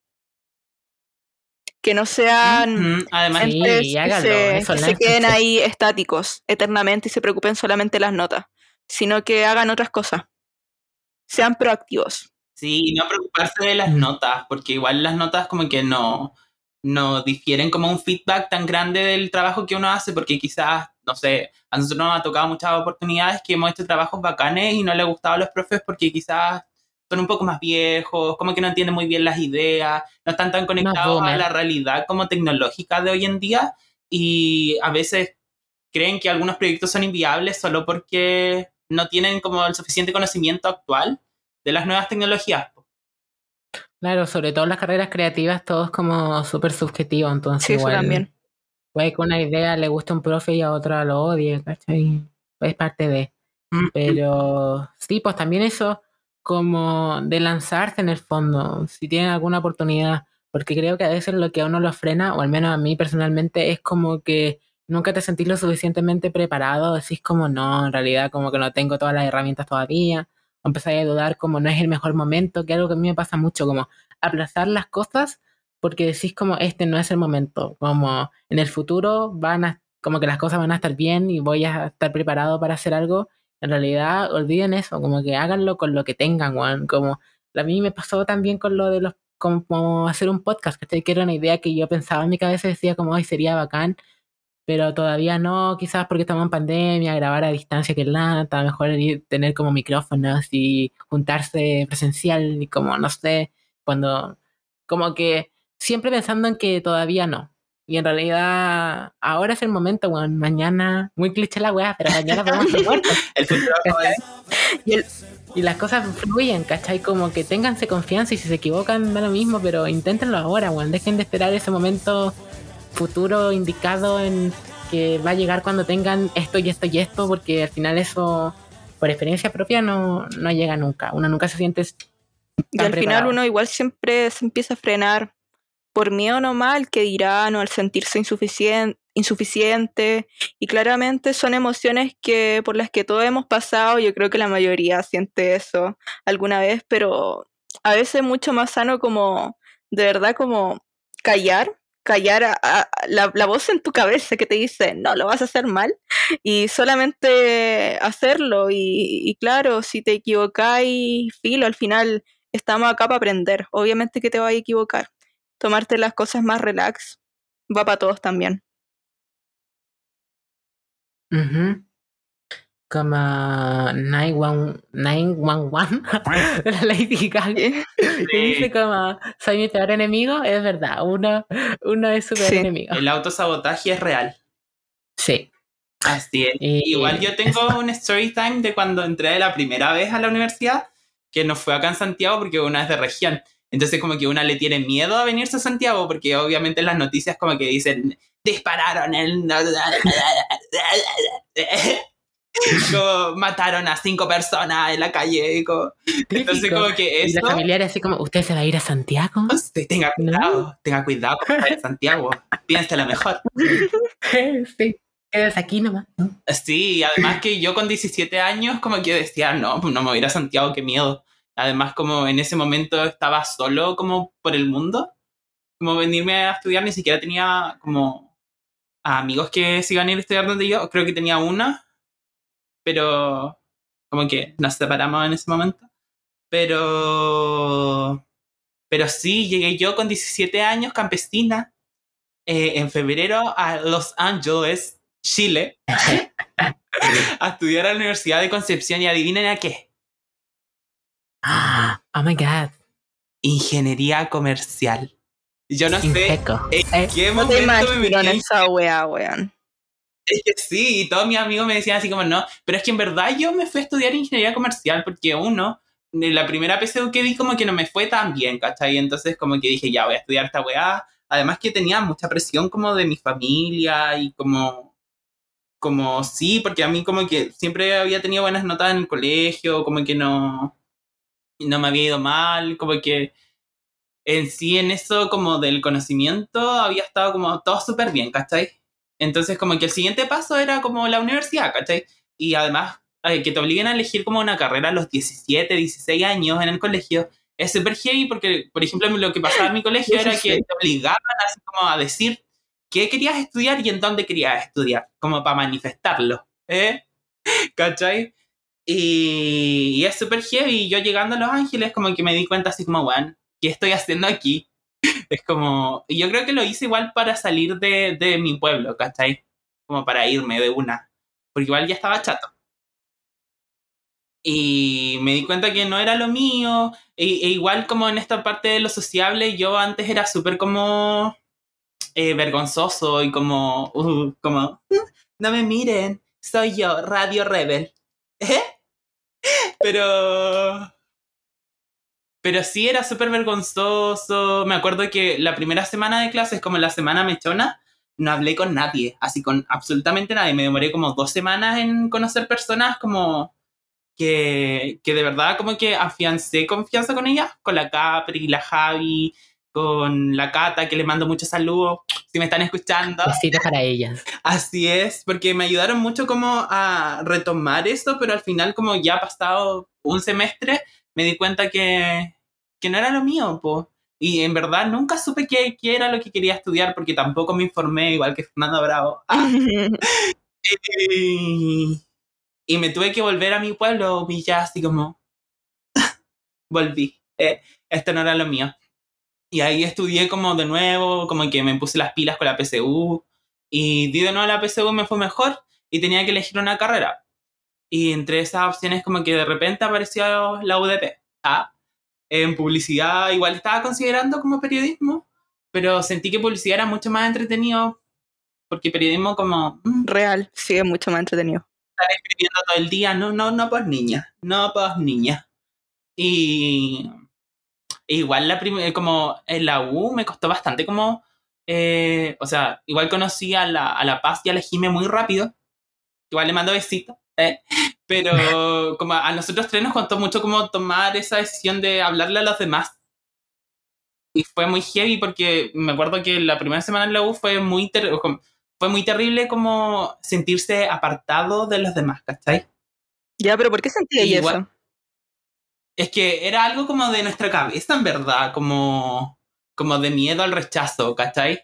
Que no sean Además, Sí, que se, que se queden ahí estáticos eternamente y se preocupen solamente de las notas, sino que hagan otras cosas. Sean proactivos. Sí, y no preocuparse de las notas, porque igual las notas como que no, no difieren como un feedback tan grande del trabajo que uno hace, porque quizás, no sé, a nosotros nos ha tocado muchas oportunidades que hemos hecho trabajos bacanes y no le ha gustado a los profes porque quizás son un poco más viejos, como que no entienden muy bien las ideas, no están tan conectados a la realidad como tecnológica de hoy en día y a veces creen que algunos proyectos son inviables solo porque no tienen como el suficiente conocimiento actual de las nuevas tecnologías. Claro, sobre todo las carreras creativas, todo es como súper subjetivo, entonces Sí, eso igual también. puede que una idea le guste a un profe y a otra lo odie, ¿cachai? es parte de. Mm, Pero sí, pues también eso como de lanzarse en el fondo, si tienen alguna oportunidad, porque creo que a veces lo que a uno lo frena, o al menos a mí personalmente, es como que nunca te sentís lo suficientemente preparado, decís como no, en realidad como que no tengo todas las herramientas todavía, o empezáis a dudar como no es el mejor momento, que algo que a mí me pasa mucho, como aplazar las cosas porque decís como este no es el momento, como en el futuro van a, como que las cosas van a estar bien y voy a estar preparado para hacer algo. En realidad, olviden eso, como que háganlo con lo que tengan, weón. Como a mí me pasó también con lo de los, como hacer un podcast, que que era una idea que yo pensaba en mi cabeza y decía como, ay, sería bacán, pero todavía no, quizás porque estamos en pandemia, grabar a distancia que es lata, mejor tener como micrófonos y juntarse presencial y como, no sé, cuando, como que siempre pensando en que todavía no. Y en realidad, ahora es el momento, weón. Mañana, muy cliché la weá, pero mañana podemos ser muertos. El futuro. Y el- Y las cosas fluyen, ¿cachai? Como que ténganse confianza y si se equivocan, da lo mismo, pero inténtenlo ahora, weón. Dejen de esperar ese momento futuro indicado en que va a llegar cuando tengan esto y esto y esto, porque al final eso, por experiencia propia, no, no llega nunca. Uno nunca se siente Y al final uno igual siempre se empieza a frenar por miedo nomás al que dirán o al sentirse insuficien- insuficiente. Y claramente son emociones que por las que todos hemos pasado. Yo creo que la mayoría siente eso alguna vez, pero a veces es mucho más sano como, de verdad, como callar. Callar a- a- la, la voz en tu cabeza que te dice, no, lo vas a hacer mal, y solamente hacerlo. Y, y claro, si te equivocáis, filo, al final estamos acá para aprender. Obviamente que te vas a equivocar. Tomarte las cosas más relax va para todos también. Ujú. Como 911 911 de la Lady Gaga. Que dice como soy mi peor enemigo, es verdad, uno, uno es su peor Sí. enemigo. El autosabotaje es real. Sí. Así es. Y- Igual yo tengo un story time de cuando entré la primera vez a la universidad, que no fue acá en Santiago porque una es de región. Entonces como que una le tiene miedo a venirse a Santiago porque obviamente en las noticias como que dicen dispararon el... como mataron a cinco personas en la calle. como- Entonces como que Y eso... la familiar así como, ¿usted se va a ir a Santiago? Sí, tenga cuidado, tenga cuidado con Santiago. Piénselo mejor. sí. Quedas aquí nomás. ¿no? Sí, y además que yo con 17 años como que decía, no, no me voy a ir a Santiago, qué miedo. Además como en ese momento estaba solo como por el mundo, como venirme a estudiar ni siquiera tenía como amigos que se iban a ir a estudiar donde yo, creo que tenía una, pero como que nos separamos en ese momento. Pero, pero sí, llegué yo con 17 años, campesina, eh, en febrero a Los Ángeles, Chile, a estudiar a la Universidad de Concepción y adivinen a qué. Oh my god. Ingeniería comercial. Yo no sé en Eh, qué No te momento me metí en esa wea, weón. Es que sí, y todos mis amigos me decían así como no, pero es que en verdad yo me fui a estudiar ingeniería comercial porque uno, de la primera PSU que vi como que no me fue tan bien, ¿cachai? Entonces como que dije, ya voy a estudiar esta weá. Además que tenía mucha presión como de mi familia y como, como sí, porque a mí como que siempre había tenido buenas notas en el colegio, como que no, no me había ido mal, como que en sí en eso como del conocimiento había estado como todo súper bien, ¿cachai? Entonces, como que el siguiente paso era como la universidad, ¿cachai? Y además, eh, que te obliguen a elegir como una carrera a los 17, 16 años en el colegio, es súper heavy porque, por ejemplo, lo que pasaba en mi colegio era que te obligaban así como a decir qué querías estudiar y en dónde querías estudiar, como para manifestarlo, ¿eh? ¿Cachai? Y, y es súper heavy. Yo llegando a Los Ángeles, como que me di cuenta así como, bueno, ¿qué estoy haciendo aquí? Es como, yo creo que lo hice igual para salir de, de mi pueblo, ¿cachai? Como para irme de una, porque igual ya estaba chato. Y me di cuenta que no era lo mío, e, e igual como en esta parte de lo sociable, yo antes era súper como eh, vergonzoso y como, uh, como, no me miren, soy yo, Radio Rebel. ¿Eh? Pero... Pero sí era súper vergonzoso. Me acuerdo que la primera semana de clases, como la semana mechona, no hablé con nadie, así con absolutamente nadie. Me demoré como dos semanas en conocer personas como que, que de verdad como que afiancé confianza con ellas, con la Capri, la Javi, con la Cata, que les mando muchos saludos, si me están escuchando. Besitos para ellas. Así es, porque me ayudaron mucho como a retomar eso, pero al final como ya ha pasado un semestre, me di cuenta que, que no era lo mío, po. Y en verdad nunca supe qué, qué era lo que quería estudiar porque tampoco me informé, igual que Fernando Bravo. Ah, y, y me tuve que volver a mi pueblo y ya así como volví. Eh, esto no era lo mío. Y ahí estudié como de nuevo, como que me puse las pilas con la PSU y di de nuevo a la PSU me fue mejor y tenía que elegir una carrera. Y entre esas opciones como que de repente apareció la UDP. ¿ah? En publicidad igual estaba considerando como periodismo, pero sentí que publicidad era mucho más entretenido porque periodismo como... mm, Real, sí, es mucho más entretenido. estar escribiendo todo el día, no, no, no pues niña, no pues niña. Y igual la primera, como en la U me costó bastante como, eh, o sea, igual conocí a la, a la Paz y a la Jime muy rápido, igual le mando besitos, eh, pero como a nosotros tres nos costó mucho como tomar esa decisión de hablarle a los demás. Y fue muy heavy porque me acuerdo que la primera semana en la U fue muy, fue muy terrible como sentirse apartado de los demás, ¿cachai? Ya, pero ¿por qué sentí Igual- eso? Es que era algo como de nuestra cabeza, en verdad, como, como de miedo al rechazo, ¿cachai?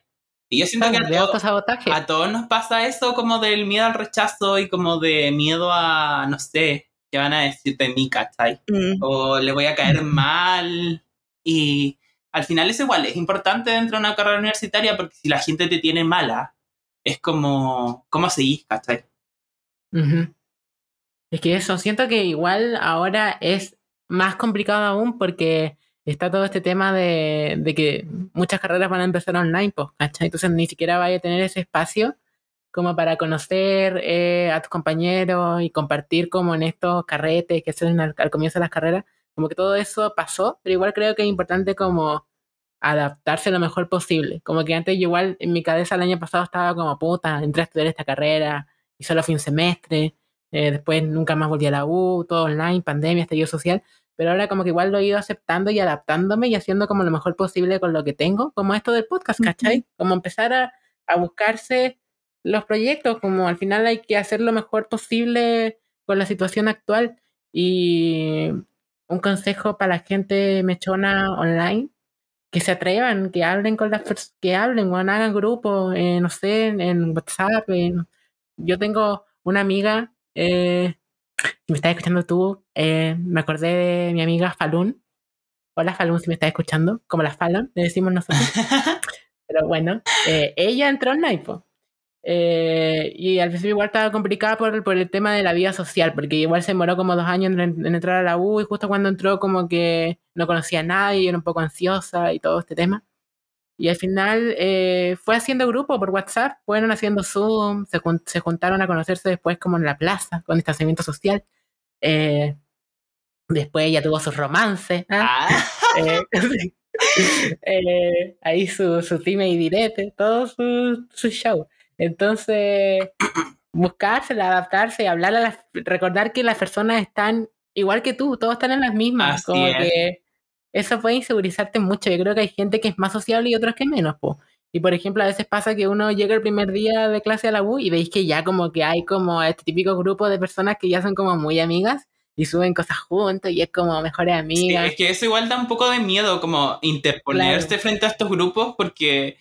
Y yo siento que a, De to- autosabotaje. a todos nos pasa eso como del miedo al rechazo y como de miedo a, no sé, qué van a decir de mí, ¿cachai? Mm, O le voy a caer mal. Y al final es igual, es importante dentro de una carrera universitaria porque si la gente te tiene mala, es como, ¿cómo seguís, ¿cachai? Es que eso, siento que igual ahora es más complicado aún porque está todo este tema de, que muchas carreras van a empezar online, pues. Entonces ni siquiera vaya a tener ese espacio como para conocer eh, a tus compañeros y compartir como en estos carretes que hacen al, al comienzo de las carreras. Como que todo eso pasó, pero igual creo que es importante como adaptarse lo mejor posible. Como que antes yo igual en mi cabeza el año pasado estaba como puta, entré a estudiar esta carrera y solo fui un semestre, eh, después nunca más volví a la U, todo online, pandemia, estallido social, pero ahora como que igual lo he ido aceptando y adaptándome y haciendo como lo mejor posible con lo que tengo, como esto del podcast, ¿cachai? Como empezar a, a buscarse los proyectos, como al final hay que hacer lo mejor posible con la situación actual y un consejo para la gente mechona online que se atrevan, que hablen con las personas, que hablen, bueno, hagan grupos, eh, no sé, en, en WhatsApp. Yo tengo una amiga, eh, si me estás escuchando tú, eh, me acordé de mi amiga Falun. Hola Falun, si me estás escuchando, como la Fallon, le decimos nosotros. Pero bueno, eh, ella entró en Naipo. Eh, y al principio igual estaba complicada por, por el tema de la vida social, porque igual se demoró como dos años en, en entrar a la U y justo cuando entró como que no conocía a nadie, era un poco ansiosa y todo este tema. Y al final eh, fue haciendo grupo por WhatsApp, fueron haciendo Zoom, se, se juntaron a conocerse después como en la plaza, con distanciamiento social. Eh, después ella tuvo sus romances. ¿ah? Ah, Eh, eh, ahí su, su time y direte, todo su, su show. Entonces, buscársela, adaptarse, hablar a las, recordar que las personas están igual que tú, todos están en las mismas. Así como es. que eso puede insegurizarte mucho. Yo creo que hay gente que es más sociable y otros que menos, po. Y por ejemplo, a veces pasa que uno llega el primer día de clase a la U y veis que ya como que hay como este típico grupo de personas que ya son como muy amigas y suben cosas juntos y es como mejores sí, amigas. es que eso igual da un poco de miedo, como interponerse Claro. frente a estos grupos, porque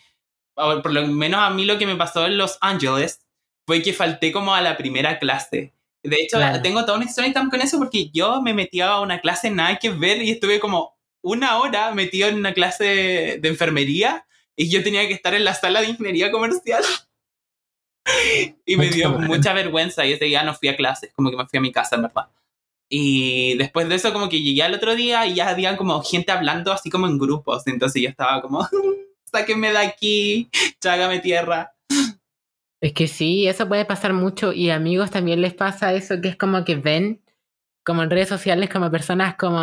por lo menos a mí lo que me pasó en Los Ángeles fue que falté como a la primera clase. De hecho, Claro. tengo toda una time con eso porque yo me metí a una clase nada que ver y estuve como una hora metido en una clase de enfermería y yo tenía que estar en la sala de ingeniería comercial. y me dio mucha vergüenza y ese día no fui a clases, como que me fui a mi casa, en verdad. Y después de eso como que llegué al otro día y ya había como gente hablando así como en grupos, entonces yo estaba como, sáquenme de aquí, chágame tierra. Es que sí, eso puede pasar mucho y amigos también les pasa eso, que es como que ven como en redes sociales como personas como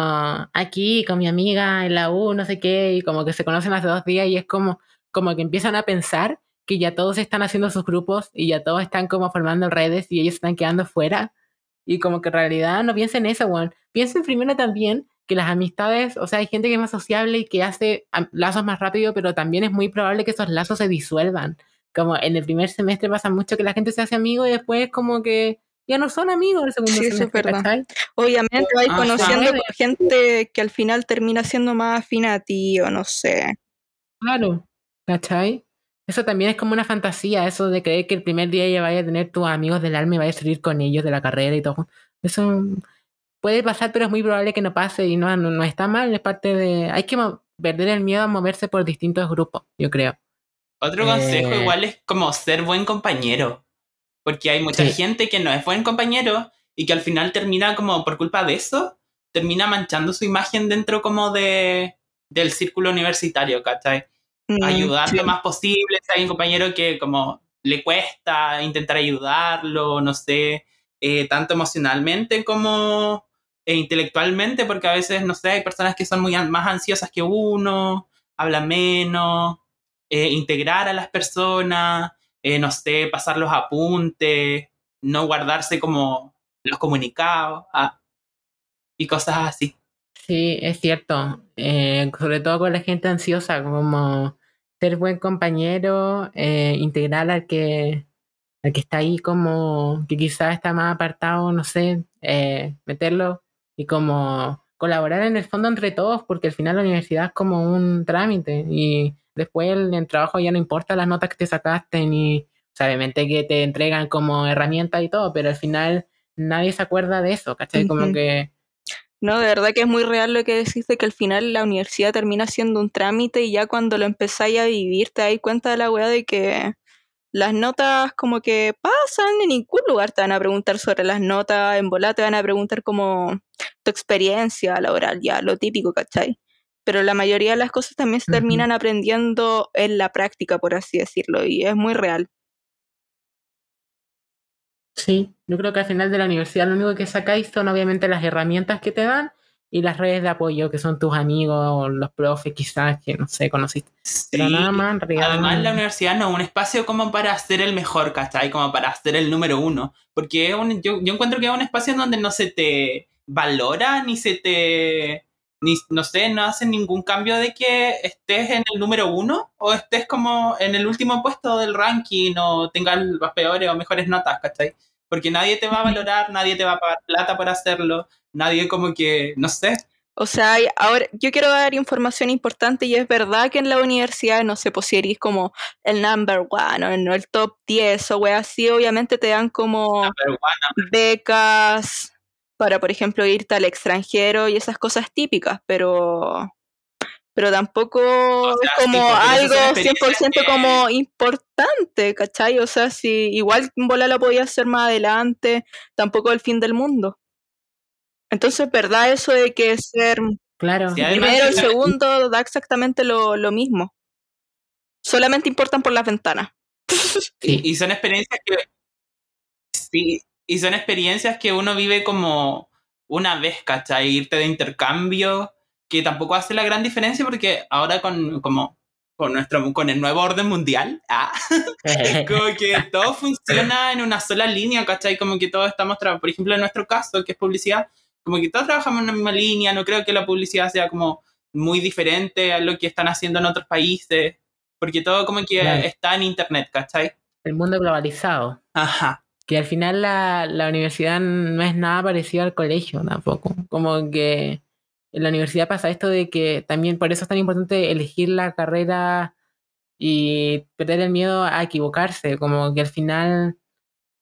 aquí con mi amiga en la U, no sé qué, y como que se conocen hace dos días y es como, como que empiezan a pensar que ya todos están haciendo sus grupos y ya todos están como formando redes y ellos están quedando fuera. Y como que en realidad no piensen eso, weón. Piensen primero también que las amistades, o sea, hay gente que es más sociable y que hace lazos más rápido, pero también es muy probable que esos lazos se disuelvan. Como en el primer semestre pasa mucho que la gente se hace amigo y después como que ya no son amigos el segundo Sí, eso es semestre, verdad. ¿cachai? Obviamente vais Ah, conociendo sí. gente que al final termina siendo más afina a ti o no sé. Claro, ¿cachai? Eso también es como una fantasía, eso de creer que el primer día ya vaya a tener tus amigos del alma y vaya a salir con ellos de la carrera y todo. Eso puede pasar, pero es muy probable que no pase y no, no, no está mal, es parte de... Hay que perder el miedo a moverse por distintos grupos, yo creo. Otro consejo Eh. igual es como ser buen compañero. Porque hay mucha Sí. gente que no es buen compañero y que al final termina como por culpa de eso, termina manchando su imagen dentro como de del círculo universitario, ¿cachai? Mm, Ayudar sí. lo más posible, si hay un compañero que como le cuesta intentar ayudarlo, no sé, eh, tanto emocionalmente como eh, intelectualmente, porque a veces, no sé, hay personas que son muy an- más ansiosas que uno, hablan menos, eh, integrar a las personas, eh, no sé, pasar los apuntes, no guardarse como los comunicados ah, y cosas así. Sí, es cierto. Eh, sobre todo con la gente ansiosa, como ser buen compañero, eh, integrar al que, al que está ahí como que quizás está más apartado, no sé, eh, meterlo y como colaborar en el fondo entre todos, porque al final la universidad es como un trámite y después el, el trabajo ya no importa las notas que te sacaste ni, o sea, obviamente que te entregan como herramienta y todo, pero al final nadie se acuerda de eso, ¿cachai? Como que No, de verdad que es muy real lo que decís de que al final la universidad termina siendo un trámite y ya cuando lo empezáis a vivir te das cuenta de la weá de que las notas como que pasan, en ningún lugar te van a preguntar sobre las notas, en volá te van a preguntar como tu experiencia laboral, ya, lo típico, ¿cachai? Pero la mayoría de las cosas también se terminan aprendiendo en la práctica, por así decirlo, y es muy real. Sí, yo creo que al final de la universidad lo único que sacáis son obviamente las herramientas que te dan y las redes de apoyo, que son tus amigos o los profes quizás que no sé, conociste. Pero nada más, en realidad. Además, la universidad no es un espacio como para ser el mejor, ¿cachai? Como para ser el número uno. Porque es un- yo, yo encuentro que es un espacio en donde no se te valora, ni se te. Ni, no sé, no hacen ningún cambio de que estés en el número uno o estés como en el último puesto del ranking o tengas las peores o mejores notas, ¿cachai? Porque nadie te va a valorar, nadie te va a pagar plata por hacerlo, nadie como que, no sé, O sea, ahora yo quiero dar información importante y es verdad que en la universidad, no sé, pues si eres como el number one o no el top 10 o así, obviamente te dan como becas para, por ejemplo, irte al extranjero y esas cosas típicas, pero pero tampoco sea, es como algo experiencias 100% que- como importante, ¿cachai? O sea, si igual bola la podía hacer más adelante, tampoco el fin del mundo. Entonces, ¿verdad eso de que ser Claro. Primero, la- segundo da exactamente lo, lo mismo. Solamente importan por las ventanas. Sí. Y, y son experiencias que. Sí, y son experiencias que uno vive como una vez, ¿cachai? Irte de intercambio, que tampoco hace la gran diferencia porque ahora con, como, con, nuestro, con el nuevo orden mundial, ah, como que todo funciona en una sola línea, ¿cachai? Como que todos estamos, por ejemplo, en nuestro caso, que es publicidad, como que todos trabajamos en la misma línea, no creo que la publicidad sea como muy diferente a lo que están haciendo en otros países, porque todo como que Claro. está en internet, ¿cachai? el mundo globalizado. Ajá. Que al final la, la universidad no es nada parecido al colegio tampoco. Como que en la universidad pasa esto de que también por eso es tan importante elegir la carrera y perder el miedo a equivocarse. Como que al final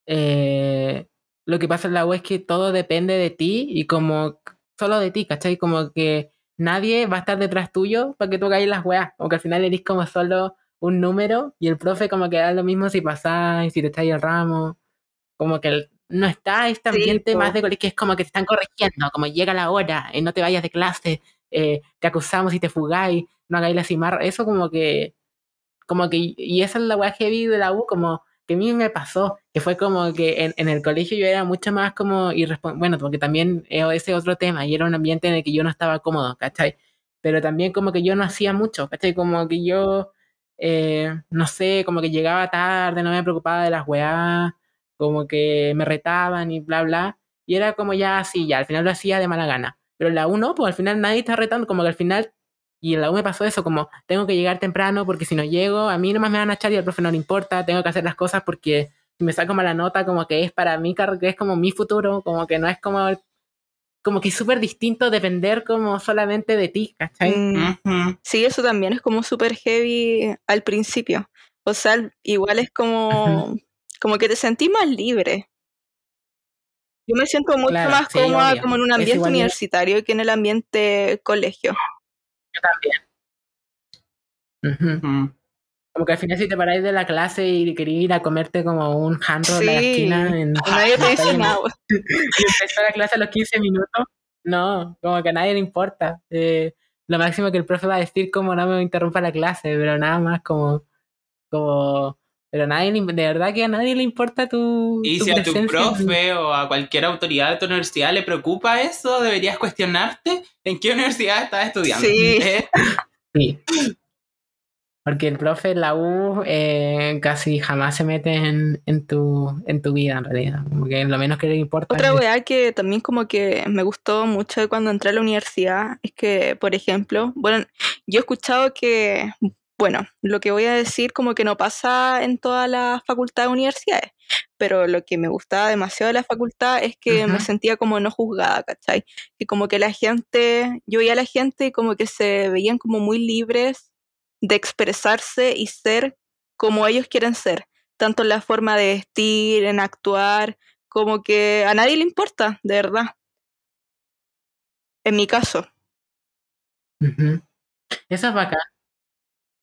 eh, lo que pasa en la U es que todo depende de ti y como solo de ti, ¿cachai? Como que nadie va a estar detrás tuyo para que tú hagas las weas. O que al final eres como solo un número y el profe como que da lo mismo si pasás, si te estáis el ramo. Como que no está este Sí, ambiente po. más de colegio que es como que te están corrigiendo, como llega la hora, eh, no te vayas de clase, eh, te acusamos y te fugáis, no hagáis la cimarra. Eso como que como que, y esa es la weá heavy de la U, como que a mí me pasó, que fue como que en, en el colegio yo era mucho más como irresponsable, bueno, porque también eh, ese otro tema, y era un ambiente en el que yo no estaba cómodo, ¿cachai? Pero también como que yo no hacía mucho, ¿cachai? Como que yo eh, no sé, como que llegaba tarde, no me preocupaba de las weás, como que me retaban y bla, bla. Y era como ya así, ya, al final lo hacía de mala gana. Pero en la U no, pues al final nadie está retando, como que al final, y en la U me pasó eso, como tengo que llegar temprano porque si no llego, a mí nomás me van a echar y al profe no le importa, tengo que hacer las cosas porque si me saco mala nota, como que es para mí, que es como mi futuro, como que no es como como que es súper distinto depender como solamente de ti, ¿cachai? Mm. Sí, eso también es como súper heavy al principio. O sea, igual es como, como que te sentís más libre. Yo me siento mucho Claro, más sí, cómoda obvio. como en un ambiente universitario que en el ambiente colegio. Yo también. Ujú. Como que al final si te paráis de la clase y querías ir a comerte como un handroll en la Sí, esquina en, Y nadie te dice nada. y empezó la clase a los 15 minutos, no, como que a nadie le importa. Eh, lo máximo que el profe va a decir como no me interrumpa la clase, pero nada más como, como, pero nadie, le- de verdad que a nadie le importa tu, Y tu si a tu profe o a cualquier autoridad de tu universidad le preocupa eso, deberías cuestionarte en qué universidad estás estudiando. Sí. ¿Eh? Sí. Porque el profe en la U eh, casi jamás se mete en, en, tu, en tu vida, en realidad. Como que lo menos que le importa Otra es- weá que también como que me gustó mucho de cuando entré a la universidad es que, por ejemplo, bueno, yo he escuchado que, bueno, lo que voy a decir como que no pasa en todas las facultades universidades, pero lo que me gustaba demasiado de la facultad es que me sentía como no juzgada, ¿cachai? Que como que la gente, yo veía a la gente y como que se veían como muy libres de expresarse y ser como ellos quieren ser, tanto en la forma de vestir, en actuar, como que a nadie le importa, de verdad. En mi caso. Eso es bacán.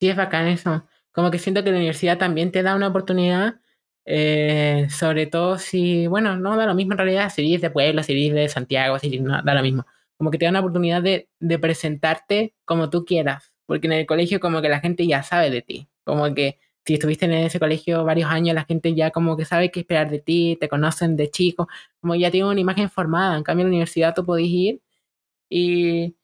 Sí, es bacán eso. Como que siento que la universidad también te da una oportunidad, eh, sobre todo si, bueno, no da lo mismo en realidad, si eres de Puebla, si eres de Santiago, si no, da lo mismo. Como que te da una oportunidad de, de presentarte como tú quieras, porque en el colegio como que la gente ya sabe de ti, como que si estuviste en ese colegio varios años, la gente ya como que sabe qué esperar de ti, te conocen de chico, como ya tiene una imagen formada. En cambio, en la universidad tú podés ir y,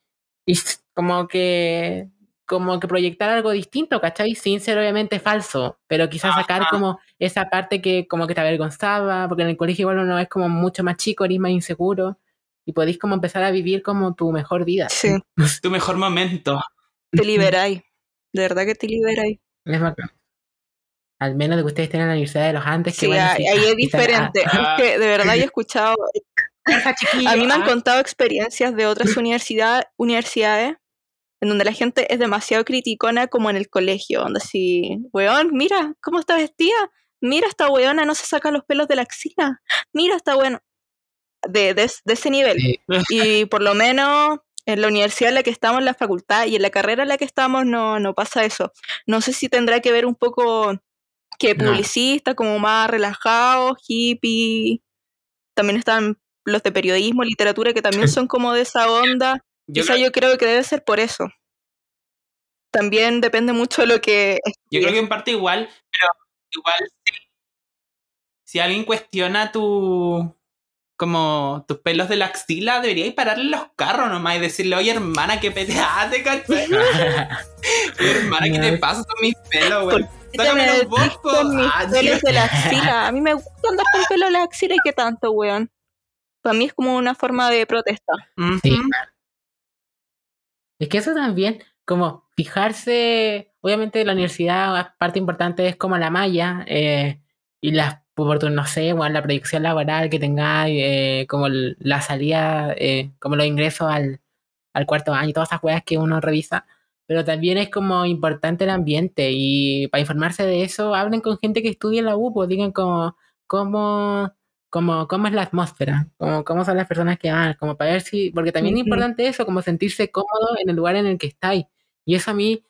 y como que como que proyectar algo distinto, ¿cachai? Sin ser obviamente falso, pero quizás sacar Ajá. como esa parte que como que te avergonzaba, porque en el colegio igual uno es como mucho más chico, eres más inseguro y podéis como empezar a vivir como tu mejor vida. Sí, Tu mejor momento. te liberáis. De verdad que te liberáis. Es bacán. Al menos de que ustedes estén en la Universidad de los Andes, que Sí, bueno, ahí, sí, ahí es diferente. ah. Es que de verdad yo he escuchado, a mí me han ah. contado experiencias de otras universidad, universidades en donde la gente es demasiado criticona como en el colegio, donde así, weón, mira cómo está vestida, mira esta weona no se saca los pelos de la axila, mira esta weona, de, de, de ese nivel. Sí. Y por lo menos en la universidad en la que estamos, en la facultad y en la carrera en la que estamos no, no pasa eso. No sé si tendrá que ver un poco que No. publicistas como más relajados, hippie. También están los de periodismo, literatura, que también son como de esa onda. Yo Quizá creo, yo creo que debe ser por eso. También depende mucho de lo que... yo creo que en parte igual, pero igual si, si alguien cuestiona tu como tus pelos de la axila, deberíais pararle los carros nomás y decirle, oye hermana, qué peteate, ¿cachai? Oye, hermana, ¿qué te pasa con mis pelos, ¿Por güey? Sácame me los con mis Ah, pelos de la axila. A mí me gusta andar con pelo de la axila y qué tanto, weón. Para mí es como una forma de protesta. Sí. Es que eso también, como fijarse, obviamente la universidad, parte importante es como la malla eh, y las oportunidades, no sé, bueno, la proyección laboral que tengáis, eh, como la salida, eh, como los ingresos al, al cuarto año, todas esas cosas que uno revisa. Pero también es como importante el ambiente y para informarse de eso, hablen con gente que estudia en la U, pues digan como, cómo, como, cómo es la atmósfera, como, cómo son las personas que van, como para ver si, porque también es Ujú. importante eso, como sentirse cómodo en el lugar en el que estáis. Y eso a mí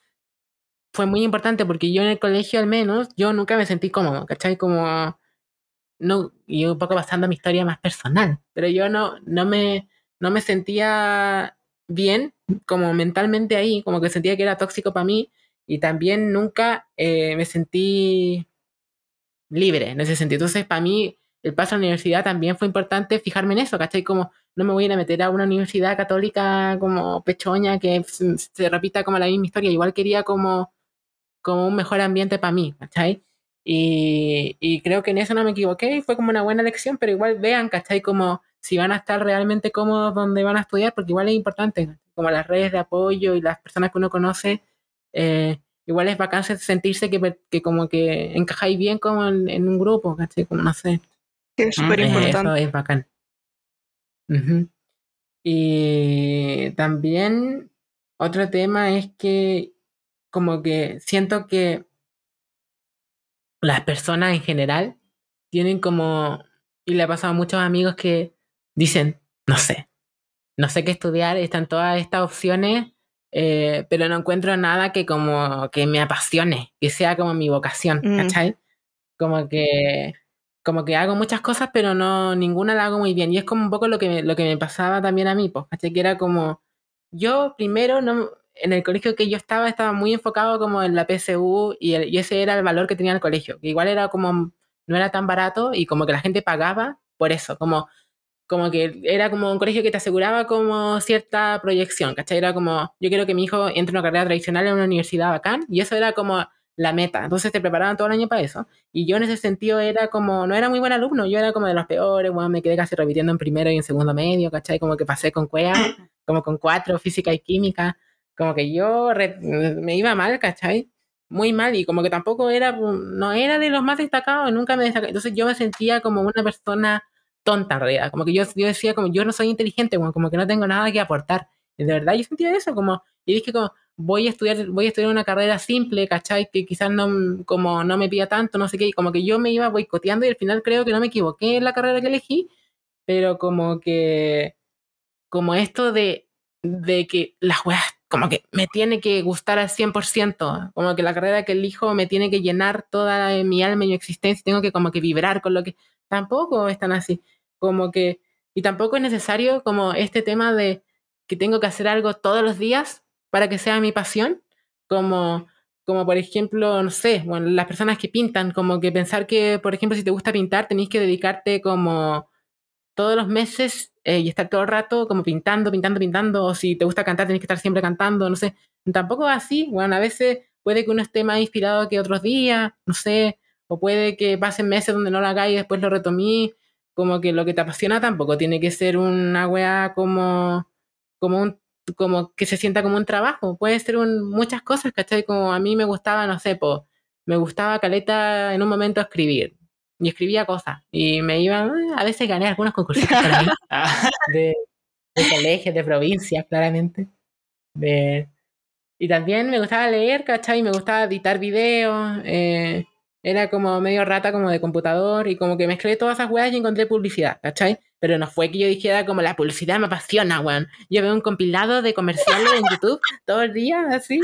fue muy importante porque yo en el colegio al menos, yo nunca me sentí cómodo, ¿cachai? Como, no, y un poco pasando a mi historia más personal, pero yo no, no me, no me sentía bien como mentalmente ahí, como que sentía que era tóxico para mí y también nunca eh, me sentí libre en ese sentido. Entonces, para mí, el paso a la universidad también fue importante fijarme en eso, ¿cachai? Como no me voy a ir a meter a una universidad católica como pechoña que se repita como la misma historia. Igual quería como como un mejor ambiente para mí, ¿cachai? Y, y creo que en eso no me equivoqué fue como una buena elección, pero igual vean, ¿cachai? Como si van a estar realmente cómodos donde van a estudiar, porque igual es importante, como las redes de apoyo y las personas que uno conoce, eh, igual es bacán sentirse que, que como que encajáis bien como en, en un grupo, ¿cachai? Como no sé. Que es súper importante. Eso es bacán. Y también otro tema es que como que siento que las personas en general tienen como, y le ha pasado a muchos amigos que dicen, no sé, no sé qué estudiar, están todas estas opciones, eh, pero no encuentro nada que como que me apasione, que sea como mi vocación, Mm. ¿cachai? Como que como que hago muchas cosas, pero no, ninguna la hago muy bien. Y es como un poco lo que me, lo que me pasaba también a mí, pues, ¿cachai? Que era como, yo primero, no, en el colegio que yo estaba, estaba muy enfocado como en la PSU y, el- y ese era el valor que tenía el colegio, que igual era como, no era tan barato y como que la gente pagaba por eso, como, como que era como un colegio que te aseguraba como cierta proyección, ¿cachai? Era como, yo quiero que mi hijo entre en una carrera tradicional en una universidad bacán, y eso era como la meta. Entonces te preparaban todo el año para eso. Y yo en ese sentido era como, no era muy buen alumno, yo era como de los peores, bueno, me quedé casi repitiendo en primero y en segundo medio, ¿cachai? Como que pasé con cuea, como con cuatro, física y química, como que yo re- me iba mal, ¿cachai? Muy mal y como que tampoco era, no era de los más destacados, nunca me destacaba. Entonces yo me sentía como una persona tonta en realidad, como que yo, yo decía como yo no soy inteligente, como, como que no tengo nada que aportar. Y de verdad yo sentía eso, como, y dije como, voy a estudiar, voy a estudiar una carrera simple, ¿cachai? Que quizás no, como no me pida tanto, no sé qué, y como que yo me iba boicoteando y al final creo que no me equivoqué en la carrera que elegí, pero como que, como esto de, de que las weas, como que me tiene que gustar al 100%, como que la carrera que elijo me tiene que llenar toda mi alma y mi existencia, tengo que como que vibrar con lo que, tampoco es tan así, como que, y tampoco es necesario como este tema de que tengo que hacer algo todos los días para que sea mi pasión, como, como por ejemplo, no sé, bueno, las personas que pintan, como que pensar que, por ejemplo, si te gusta pintar, tenéis que dedicarte como todos los meses eh, y estar todo el rato como pintando, pintando, pintando, o si te gusta cantar, tenés que estar siempre cantando, no sé, tampoco así, bueno, a veces puede que uno esté más inspirado que otros días, no sé, o puede que pasen meses donde no lo hagáis y después lo retomí, como que lo que te apasiona tampoco tiene que ser una weá como, como un como que se sienta como un trabajo. Puede ser un, muchas cosas, ¿cachai? Como a mí me gustaba, no sé, po, me gustaba caleta en un momento escribir. Y escribía cosas. Y me iban, a veces gané algunos concursos por ahí, Ah, de, de colegios, de provincias, claramente. De, y también me gustaba leer, ¿cachai? Me gustaba editar videos. eh, era como medio rata como de computador y como que mezclé todas esas weas y encontré publicidad, ¿cachai? Pero no fue que yo dijera como la publicidad me apasiona, weón. Yo veo un compilado de comerciales en YouTube todo el día, así.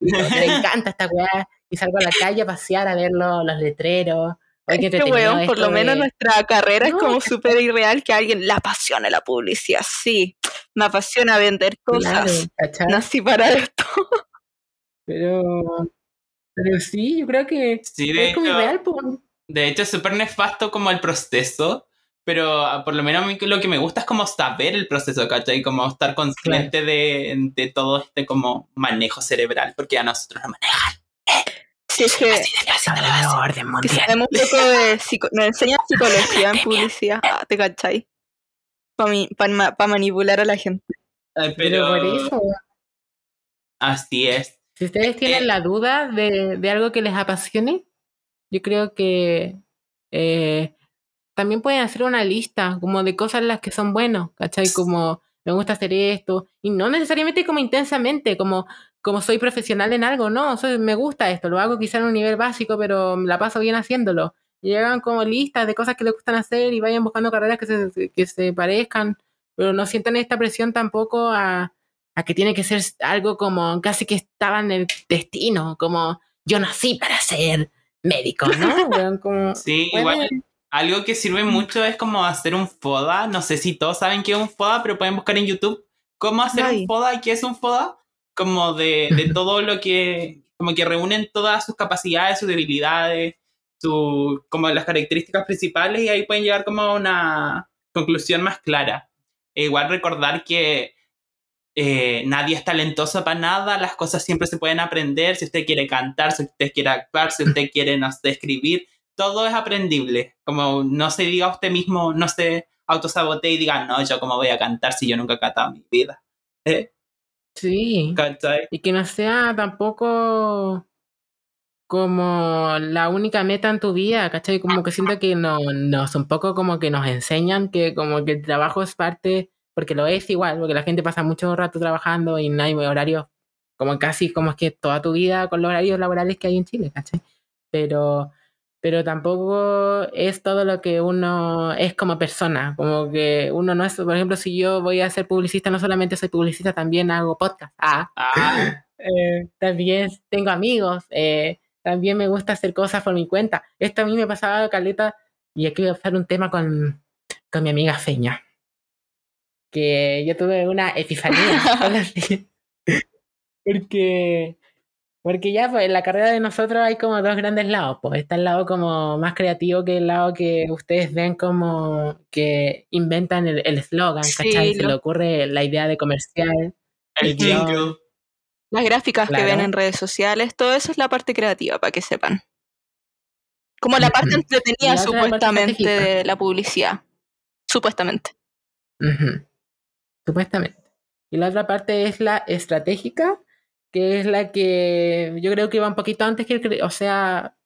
Me encanta esta wea. Y salgo a la calle a pasear a ver los, los letreros. Oye, Este weón, por lo menos de- nuestra carrera No, es como súper irreal que a alguien le apasione la publicidad. Sí, me apasiona vender Claro, cosas. ¿cachai? Nací para esto. Pero, pero sí, yo creo que sí, de es como hecho, irreal, pues. de hecho es súper nefasto como el proceso, pero ah, por lo menos a mí lo que me gusta es como saber el proceso, ¿cachai? Como estar consciente de, de todo este como manejo cerebral, porque a nosotros nos manejan Si es que así de fácil de la base. orden que mundial. sabemos un poco de psico- nos enseñan psicología en publicidad, ah, ¿te cachai? Para manipular a la gente. Ay, Pero por eso, así es. si ustedes tienen Eh. la duda de, de algo que les apasione, yo creo que eh, también pueden hacer una lista como de cosas en las que son buenos, ¿cachai? Como me gusta hacer esto, y no necesariamente como intensamente, como, como soy profesional en algo, no, soy- me gusta esto, lo hago quizá en un nivel básico, pero la paso bien haciéndolo. Y hagan como listas de cosas que les gustan hacer y vayan buscando carreras que se, que se parezcan, pero no sientan esta presión tampoco a, a que tiene que ser algo como casi que estaba en el destino, como yo nací para ser médico, ¿no? Como, Sí, bueno, igual algo que sirve mucho es como hacer un FODA. No sé si todos saben qué es un FODA, pero pueden buscar en YouTube cómo hacer un FODA y qué es un FODA. Como de, de todo lo que, como que reúnen todas sus capacidades, sus debilidades, su, como las características principales y ahí pueden llegar como a una conclusión más clara. E igual recordar que eh, nadie es talentoso para nada, las cosas siempre se pueden aprender, si usted quiere cantar, si usted quiere actuar, si usted quiere, no sé, escribir, todo es aprendible. Como no se diga usted mismo, no se autosabotee y diga, no, yo cómo voy a cantar si yo nunca he cantado en mi vida. ¿Eh? Sí. ¿Cachai? Y que no sea tampoco como la única meta en tu vida, ¿cachai? Como que siento que no, nos un poco como que nos enseñan que como que el trabajo es parte, porque lo es igual, porque la gente pasa mucho rato trabajando y no hay horarios, como casi como es que toda tu vida con los horarios laborales que hay en Chile, ¿cachai? Pero, pero tampoco es todo lo que uno es como persona, como que uno no es, por ejemplo, si yo voy a ser publicista, no solamente soy publicista, también hago podcast. Ah, Ah, eh, también tengo amigos, eh, también me gusta hacer cosas por mi cuenta. Esto a mí me pasaba caleta, y aquí voy a hacer un tema con, con mi amiga Feña. Que yo tuve una epifanía. porque, porque ya pues, en la carrera de nosotros hay como dos grandes lados. Pues está el lado como más creativo que el lado que ustedes ven como que inventan el el eslogan, Sí, ¿cachai? Se lo- le ocurre la idea de comercial. el jingle. Las gráficas que ven en redes sociales, todo eso es la parte creativa, para que sepan. Como la parte entretenida, la parte supuestamente, de la publicidad. Supuestamente. Supuestamente. Y la otra parte es la estratégica, es la que yo creo que va un poquito antes que el o sea,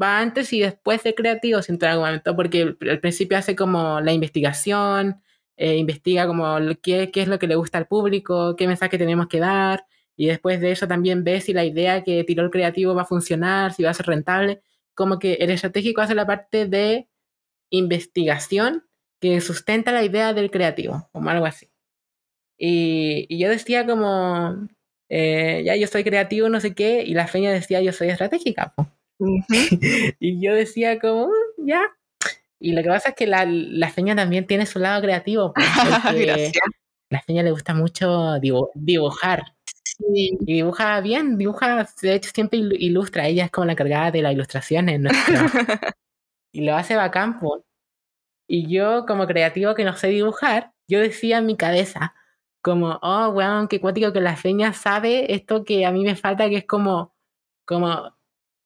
va antes y después de creativo, en algún momento, porque al principio hace como la investigación, eh, investiga como qué, qué es lo que le gusta al público, qué mensaje tenemos que dar, y después de eso también ve si la idea que tiró el creativo va a funcionar, si va a ser rentable. Como que el estratégico hace la parte de investigación que sustenta la idea del creativo, como algo así. Y yo decía como, eh, ya yo soy creativo, no sé qué, y la feña decía yo soy estratégica. y yo decía como, "Mm, ya. Y lo que pasa es que la, la feña también tiene su lado creativo, Gracias. la feña le gusta mucho dibu- dibujar. Sí. Y dibuja bien, dibuja, de hecho siempre ilu- ilustra, ella es como la encargada de las ilustraciones trabajo. y lo hace bacán, po. Y yo, como creativo que no sé dibujar, yo decía en mi cabeza, como, oh, weón, qué cuático que la feña sabe esto que a mí me falta, que es como, como,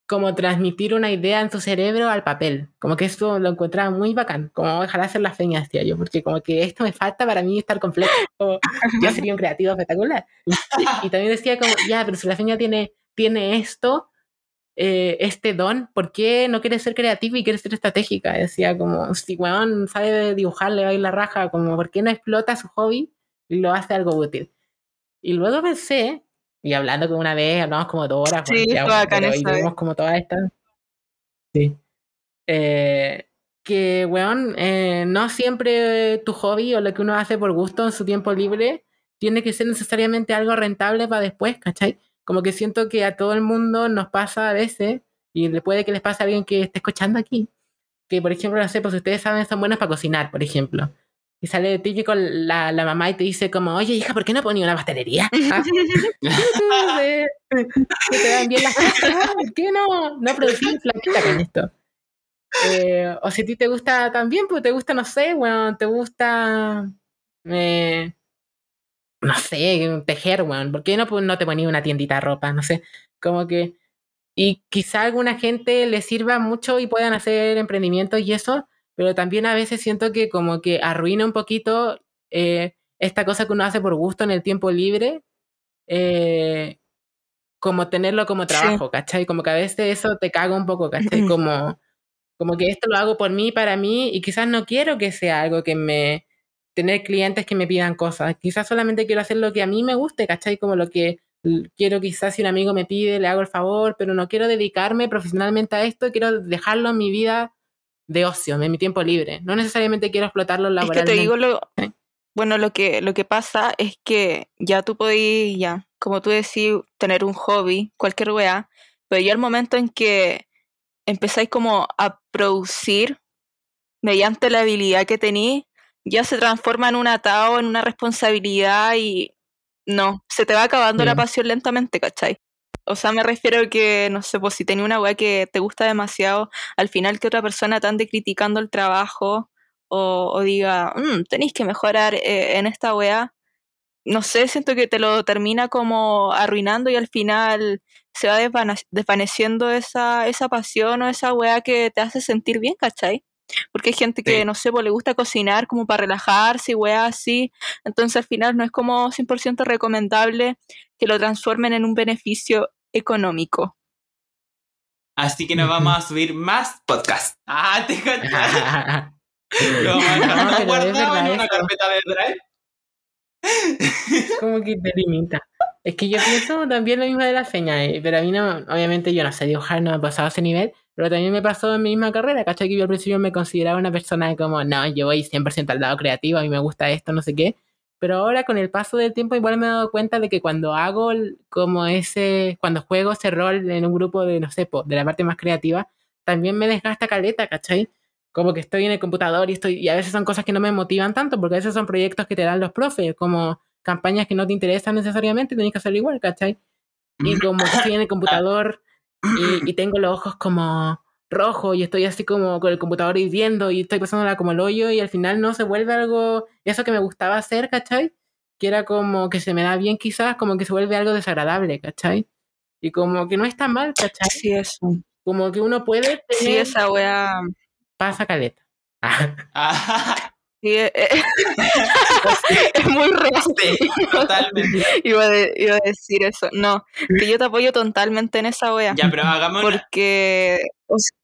como transmitir una idea en su cerebro al papel. Como que eso lo encontraba muy bacán, como ojalá hacer la feña, decía yo, porque como que esto me falta para mí estar completo. Como, yo sería un creativo espectacular. Y, también decía como, ya, pero si la feña tiene, tiene esto, eh, este don, ¿por qué no quiere ser creativa y quiere ser estratégica? Decía como, si weón sabe dibujar, le va a la raja, como, ¿por qué no explota su hobby y lo hace algo útil? Y luego pensé, y hablando con una vez, hablamos como dos horas, Sí, pero- y tuvimos como todas estas... Sí. Eh, que, weón, eh, no siempre tu hobby o lo que uno hace por gusto en su tiempo libre tiene que ser necesariamente algo rentable para después, ¿cachai? Como que siento que a todo el mundo nos pasa a veces, y le puede que les pase a alguien que esté escuchando aquí, que por ejemplo, no sé, pues ustedes saben, son buenos para cocinar, por ejemplo. Y sale de típico la, la mamá y te dice como, oye hija, ¿por qué no ponía una pastelería? ¿Ah? Que te dan bien las cosas, ¿por qué no, no producir flaquita con esto? Eh, o si a ti te gusta también, pues te gusta, no sé, bueno, te gusta, eh, no sé, tejer, weón. ¿Por qué no, pues, no te ponías una tiendita de ropa? No sé, como que... Y quizá a alguna gente le sirva mucho y puedan hacer emprendimientos y eso, pero también a veces siento que como que arruina un poquito eh, esta cosa que uno hace por gusto en el tiempo libre, eh, como tenerlo como Sí. trabajo, ¿cachai? Como que a veces eso te caga un poco, ¿cachai? Como, como que esto lo hago por mí, para mí, y quizás no quiero que sea algo que me... tener clientes que me pidan cosas. Quizás solamente quiero hacer lo que a mí me guste, ¿cachai? Como lo que quiero quizás si un amigo me pide, le hago el favor, pero no quiero dedicarme profesionalmente a esto, quiero dejarlo en mi vida de ocio, en mi tiempo libre. No necesariamente quiero explotarlo Es que laboralmente. te digo lo. Sí. Bueno, lo que, lo que pasa es que ya tú podís, ya, como tú decís, tener un hobby, cualquier weá, pero ya el momento en que empezáis como a producir mediante la habilidad que tenéis, ya se transforma en un atado, en una responsabilidad y no, se te va acabando la pasión lentamente, ¿cachai? O sea, me refiero a que, no sé, pues si tenía una weá que te gusta demasiado, al final que otra persona te ande criticando el trabajo o, o diga, "Mm, tenéis que mejorar eh, en esta weá, no sé, siento que te lo termina como arruinando y al final se va desvane- desvaneciendo esa, esa pasión o esa weá que te hace sentir bien, ¿cachai? Porque hay gente que, Sí. no sé, pues le gusta cocinar como para relajarse y weá así. Entonces al final no es como 100% recomendable que lo transformen en un beneficio económico. Así que nos vamos a subir más podcasts. Ah, te. Lo vamos a guardado en una carpeta de drive. como que te limita. Es que yo pienso también lo mismo de la feña, eh, pero a mí no, obviamente yo no sé dibujar, no me ha pasado a ese nivel, pero también me pasó en mi misma carrera, ¿cachai? Que yo al principio me consideraba una persona como, no, yo voy 100% al lado creativo, a mí me gusta esto, no sé qué, pero ahora con el paso del tiempo igual me he dado cuenta de que cuando hago como ese, cuando juego ese rol en un grupo de, no sé, po, de la parte más creativa, también me desgasta caleta, ¿cachai? Como que estoy en el computador y estoy, y a veces son cosas que no me motivan tanto, porque a veces son proyectos que te dan los profes, como campañas que no te interesan necesariamente, tenés que hacerlo igual, ¿cachai? Y como estoy en el computador y, y tengo los ojos como rojos y estoy así como con el computador hirviendo y estoy pasándola como el hoyo y al final no se vuelve algo, eso que me gustaba hacer, ¿cachai? Que era como que se me da bien quizás, como que se vuelve algo desagradable, ¿cachai? Y como que no está mal, ¿cachai? Sí, eso. Como que uno puede Sí, tener esa weá. pasa caleta. Sí, eh, eh, es muy real. sí, totalmente. Iba de- iba a decir eso. No, que yo te apoyo totalmente en esa wea. Ya, pero hagamos una... Porque, o sea,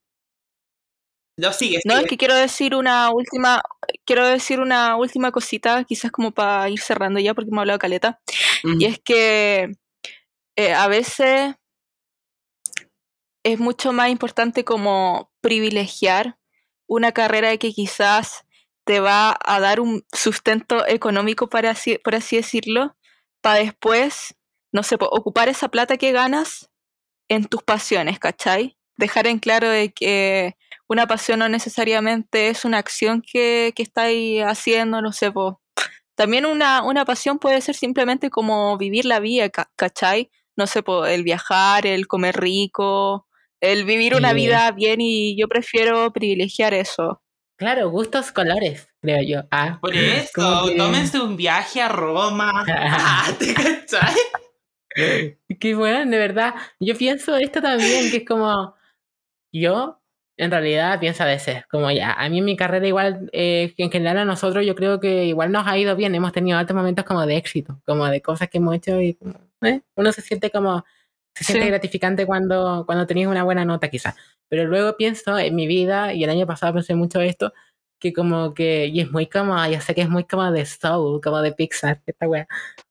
No, sigue, no, es que quiero decir una última, quiero decir una última cosita, quizás como para ir cerrando ya, porque me ha hablado caleta. Y es que eh, a veces es mucho más importante como privilegiar una carrera que quizás te va a dar un sustento económico, para así, por así decirlo, para después, no sé, ocupar esa plata que ganas en tus pasiones, ¿cachai? Dejar en claro de que una pasión no necesariamente es una acción que, que estáis haciendo, no sé, po. También una, una pasión puede ser simplemente como vivir la vida, ca- ¿cachai? No sé, po, el viajar, el comer rico, el vivir una vida bien y yo prefiero privilegiar eso. Claro, gustos, colores, creo yo. Ah, Por eso, que- tómense un viaje a Roma. Ah, ¿te cachai? Qué bueno, de verdad. Yo pienso esto también, que es como. Yo, en realidad, pienso a veces, como ya, a mí en mi carrera, igual, eh, en general a nosotros, yo creo que igual nos ha ido bien. Hemos tenido altos momentos como de éxito, como de cosas que hemos hecho y ¿eh? uno se siente como. Se siente Sí. gratificante cuando, cuando tenías una buena nota, quizás. Pero luego pienso en mi vida, y el año pasado pensé mucho esto, que como que. Y es muy como. Ya sé que es muy como de Soul, como de Pixar, esta wea.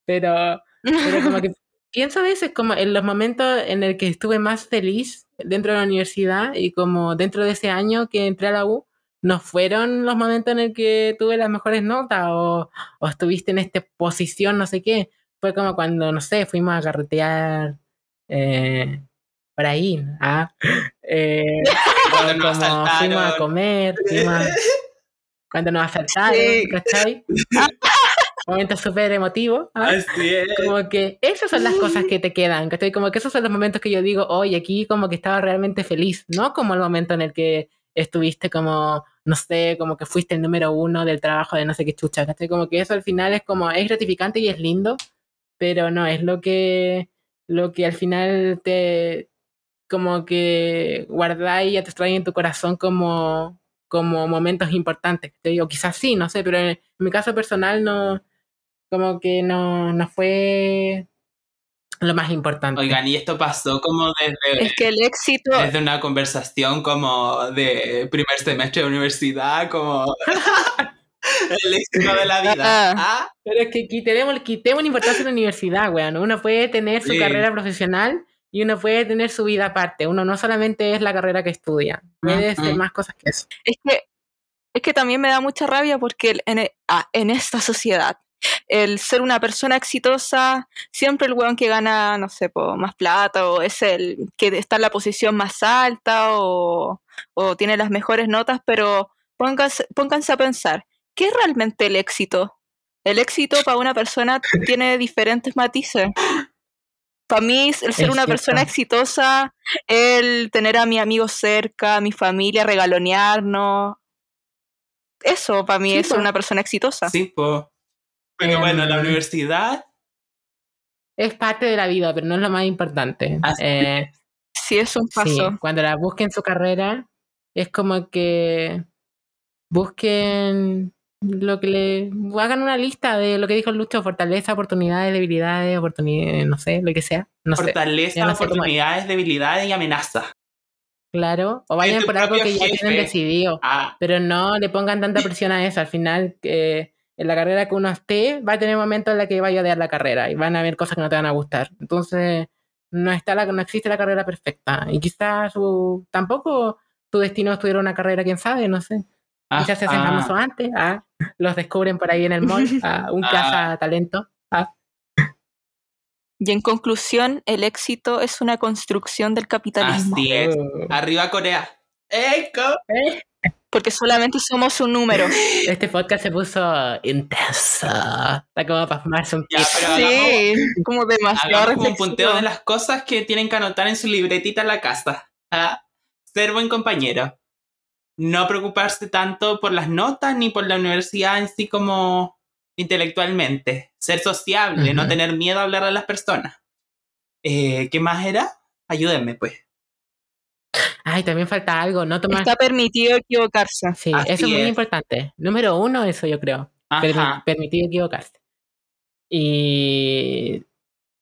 Pero. Pero como que pienso a veces como en los momentos en el que estuve más feliz dentro de la universidad y como dentro de ese año que entré a la U, no fueron los momentos en el que tuve las mejores notas o, o estuviste en esta posición, no sé qué. Fue como cuando, no sé, fuimos a carretear eh, ahí. ¿ah? Eh, Cuando nos como fuimos a comer, fuimos a- cuando nos asaltaron, Sí. ¿cachai? Momentos súper emotivos. ¿ah? Así es. Como que esas son las cosas que te quedan, ¿cachai? Como que esos son los momentos que yo digo, oye, aquí como que estaba realmente feliz, no como el momento en el que estuviste como, no sé, como que fuiste el número uno del trabajo de no sé qué chucha, ¿cachai? Como que eso al final es como, es gratificante y es lindo, pero no es lo que, lo que al final te, como que guardáis y te trae en tu corazón como, como momentos importantes, te digo, quizás sí, no sé, pero en, en mi caso personal no, como que no, no fue lo más importante. Oigan, y esto pasó como desde, Es que el éxito, desde una conversación como de primer semestre de universidad, como el éxito de la vida. Ah. Ah, Pero es que quitemos, quitemos la importancia de la universidad, weón. Uno puede tener su Sí. carrera profesional y uno puede tener su vida aparte. Uno no solamente es la carrera que estudia, puede Ujú. ser más cosas que eso. es que, es que también me da mucha rabia porque el- en, e- ah, en esta sociedad, el ser una persona exitosa, siempre el weón que gana, no sé, po, más plata, o es el que está en la posición más alta, o, o tiene las mejores notas, pero pónganse, pónganse a pensar, ¿qué es realmente el éxito? El éxito para una persona tiene diferentes matices. Para mí, el ser Es una cierto. persona exitosa, el tener a mi amigo cerca, a mi familia, regalonearnos. Eso para mí Sí, es ser po. una persona exitosa. sí, po. Pero bueno, la universidad. Es parte de la vida, pero no es lo más importante. Así Eh, Sí, es un sí, paso. cuando la busquen su carrera, es como que busquen lo que le hagan una lista de lo que dijo Lucho, fortaleza, oportunidades, debilidades, oportunidades, no sé, lo que sea. No fortaleza, no sé oportunidades, debilidades y amenazas. claro. O vayan por algo que ya tienen decidido. Ah, Pero no le pongan tanta presión a eso. Al final, eh, en la carrera que uno esté, va a tener momentos en los que vaya a odiar la carrera y van a haber cosas que no te van a gustar. Entonces, no está la, no existe la carrera perfecta. Y quizás su, tampoco tu destino es estudiar una carrera, quién sabe, no sé. Quizás se hacen ah, famosos antes, ah, los descubren por ahí en el mall, ah, un Ah. caza talento. ah. Y en conclusión, el éxito es una construcción del capitalismo. Así es. Oh. Arriba Corea. ¡Eco! Eh, Porque solamente somos un número. Este podcast se puso intenso. Está como para fumarse un Ya, pero hagamos, Sí, como demasiado como un punteo de las cosas que tienen que anotar en su libretita en la casa. Ah, Ser buen compañero. No preocuparse tanto por las notas ni por la universidad en sí como intelectualmente. Ser sociable, no tener miedo a hablar a las personas. Eh, ¿Qué más era? Ayúdenme, pues. Ay, también falta algo, no tomar Está permitido equivocarse. Sí, Así eso es muy importante. Número uno, eso yo creo. Permi- Ajá. permitir equivocarse. Y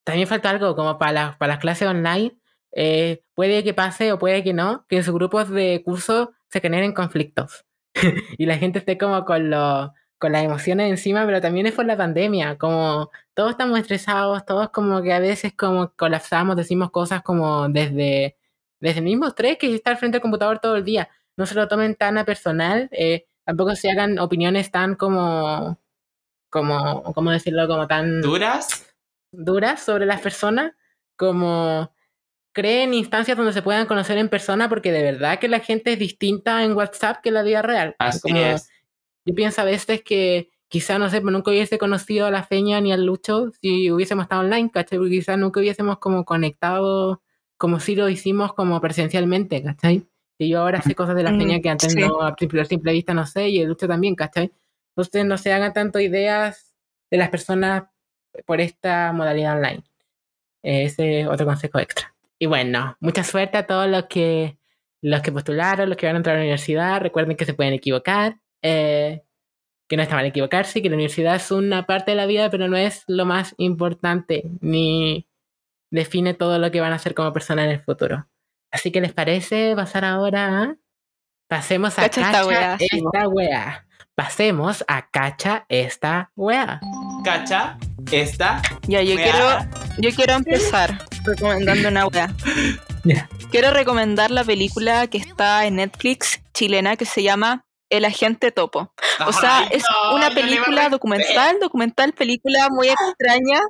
también falta algo, como para, las- para las clases online, eh, puede que pase o puede que no, que en sus grupos de curso se generen conflictos. y la gente esté como con, lo- con las emociones encima, pero también es por la pandemia, como todos estamos estresados, todos como que a veces como colapsamos, decimos cosas como desde, desde el mismo estrés que estar frente al computador todo el día no se lo tomen tan a personal, eh, tampoco se hagan opiniones tan como, como, ¿cómo decirlo? Como tan ¿Duras? duras sobre las personas, como creen instancias donde se puedan conocer en persona, porque de verdad que la gente es distinta en WhatsApp que en la vida real. Así Como- es. Yo pienso a veces que quizá, no sé, pues nunca hubiese conocido a la Feña ni al Lucho si hubiésemos estado online, ¿cachai? Porque quizás nunca hubiésemos como conectado como si lo hicimos como presencialmente, ¿cachai? Y yo ahora sé cosas de la Mm, Feña que antes sí. no, a simple, a simple vista no sé, y el Lucho también, ¿cachai? Entonces no se hagan tanto ideas de las personas por esta modalidad online. Ese es otro consejo extra. Y bueno, mucha suerte a todos los que los que postularon, los que van a entrar a la universidad. Recuerden que se pueden equivocar, eh, que no está mal equivocarse, que la universidad es una parte de la vida, pero no es lo más importante, ni define todo lo que van a hacer como persona en el futuro. Así que les parece pasar ahora. Pasemos a Cacha cacha, esta sí, esta weá. Pasemos a cacha esta weá. ¿Cacha? Esta. Ya, yo Wea. quiero, yo quiero empezar recomendando una wea. Quiero recomendar la película que está en Netflix chilena que se llama El Agente Topo. O sea, Ay, es no, una película documental, documental, película muy extraña.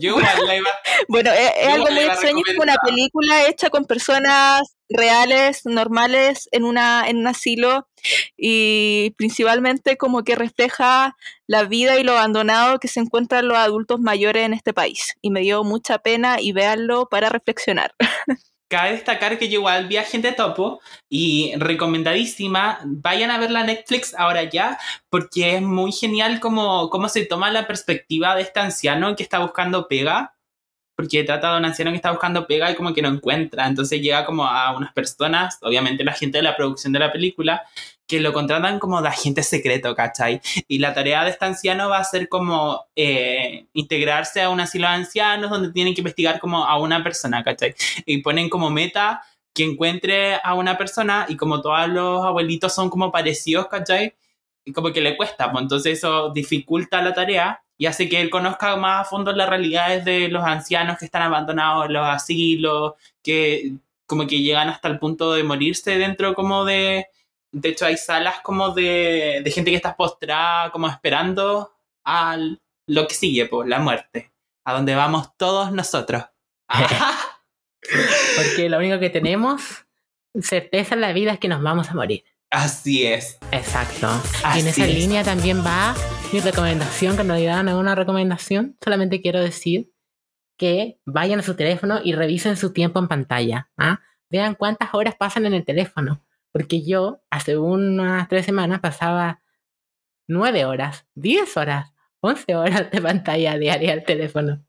Yo igual la iba. Bueno, es, algo muy extraño, es como una película hecha con personas reales, normales, en, una, en un asilo y principalmente como que refleja la vida y lo abandonado que se encuentran los adultos mayores en este país. Y me dio mucha pena y véanlo para reflexionar. Cabe destacar que yo igual vi a gente topo y recomendadísima. Vayan a ver la Netflix ahora ya, porque es muy genial cómo, cómo se toma la perspectiva de este anciano que está buscando pega. Porque trata de un anciano que está buscando pega y como que no encuentra. Entonces llega como a unas personas, obviamente la gente de la producción de la película, que lo contratan como de agente secreto, ¿cachai? Y la tarea de este anciano va a ser como eh, integrarse a un asilo de ancianos donde tienen que investigar como a una persona, ¿cachai? Y ponen como meta que encuentre a una persona y como todos los abuelitos son como parecidos, ¿cachai? Como que le cuesta, pues entonces eso dificulta la tarea y hace que él conozca más a fondo las realidades de los ancianos que están abandonados en los asilos, que como que llegan hasta el punto de morirse dentro como de... De hecho hay salas como de, de gente que está postrada, como esperando a lo que sigue, pues la muerte, a donde vamos todos nosotros. Porque lo único que tenemos, certeza en la vida, es que nos vamos a morir. Así es. Exacto. y en esa es. línea también va mi recomendación, que en realidad no es una recomendación, solamente quiero decir que vayan a su teléfono y revisen su tiempo en pantalla. ¿ah? Vean cuántas horas pasan en el teléfono. porque yo hace unas tres semanas pasaba nueve horas, diez horas, once horas de pantalla diaria al teléfono.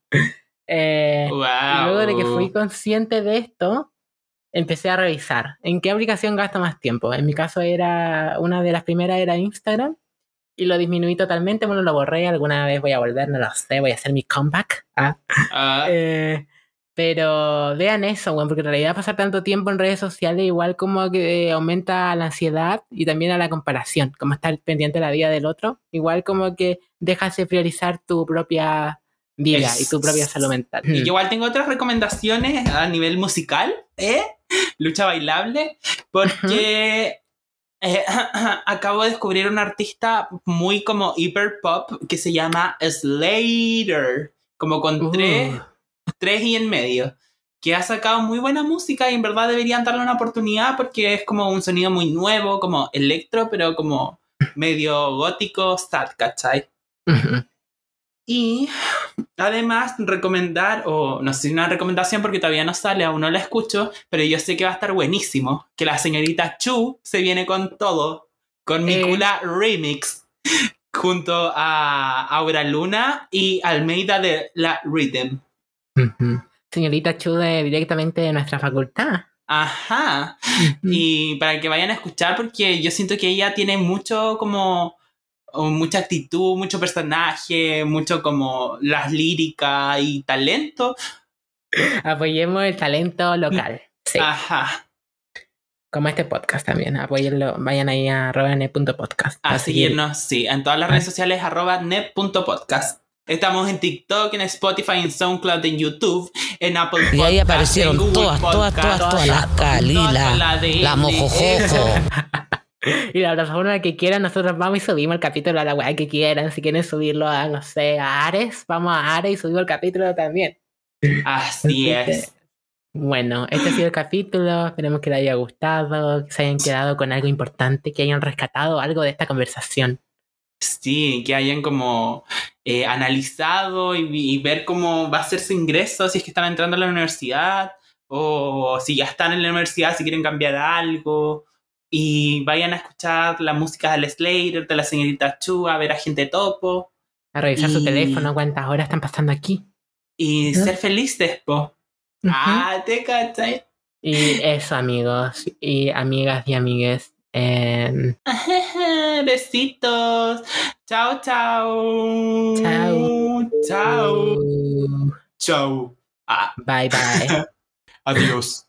Eh, Wow. y luego de que fui consciente de esto, empecé a revisar en qué aplicación gasto más tiempo. En mi caso era, una de las primeras era Instagram y lo disminuí totalmente, bueno, lo borré, alguna vez voy a volver, no lo sé, voy a hacer mi comeback. Ah, Ah, eh, pero vean eso, bueno, porque en realidad pasar tanto tiempo en redes sociales igual como que aumenta la ansiedad y también a la comparación, como estar pendiente de la vida del otro, igual como que dejas de priorizar tu propia vida Es- y tu propia salud mental. Y yo igual tengo otras recomendaciones a nivel musical, ¿eh? Lucha bailable, porque eh, acabo de descubrir un artista muy como hiper pop que se llama Slater, como con Uh, tres, tres y en medio, que ha sacado muy buena música y en verdad deberían darle una oportunidad porque es como un sonido muy nuevo, como electro, pero como medio gótico, sad, ¿cachai? ujú. Y además recomendar, o no sé si una recomendación porque todavía no sale, aún no la escucho, pero yo sé que va a estar buenísimo, que la señorita Chu se viene con todo, con mi Eh. Mikula Remix, junto a Aura Luna y Almeida de la Rhythm. Señorita Chude directamente de nuestra facultad. Ajá. Y para que vayan a escuchar, porque yo siento que ella tiene mucho como mucha actitud, mucho personaje, mucho como las líricas y talento. Apoyemos el talento local. Sí, Ajá. como este podcast también. Apoyenlo. Vayan ahí a robane.podcast. A seguirnos, sí, en todas las redes sociales, arroba net.podcast. Estamos en TikTok, en Spotify, en SoundCloud, en YouTube, en Apple Y ahí Podcast, aparecieron en Google todas, todas, Podcast, todas, todas, las Calila, la la Mojojojo. Y la plataforma que quieran, nosotros vamos y subimos el capítulo a la weá que quieran. Si quieren subirlo a, no sé, a Ares, vamos a Ares y subimos el capítulo también. Así es. Bueno, este ha sido el capítulo. Esperemos que les haya gustado, que se hayan quedado con algo importante, que hayan rescatado algo de esta conversación. Sí, que hayan como eh, analizado y, y ver cómo va a ser su ingreso, si es que están entrando a la universidad o si ya están en la universidad, si quieren cambiar algo. Y vayan a escuchar la música del Slater, de la señorita Chu, a ver a gente topo A revisar su teléfono, cuántas horas están pasando aquí. y ser felices, po. Ah, te cachai. Y eso, amigos y amigas y amigues. em, Besitos. Chao, chao. Chao. Chao. Chao. Ah, bye bye. adiós.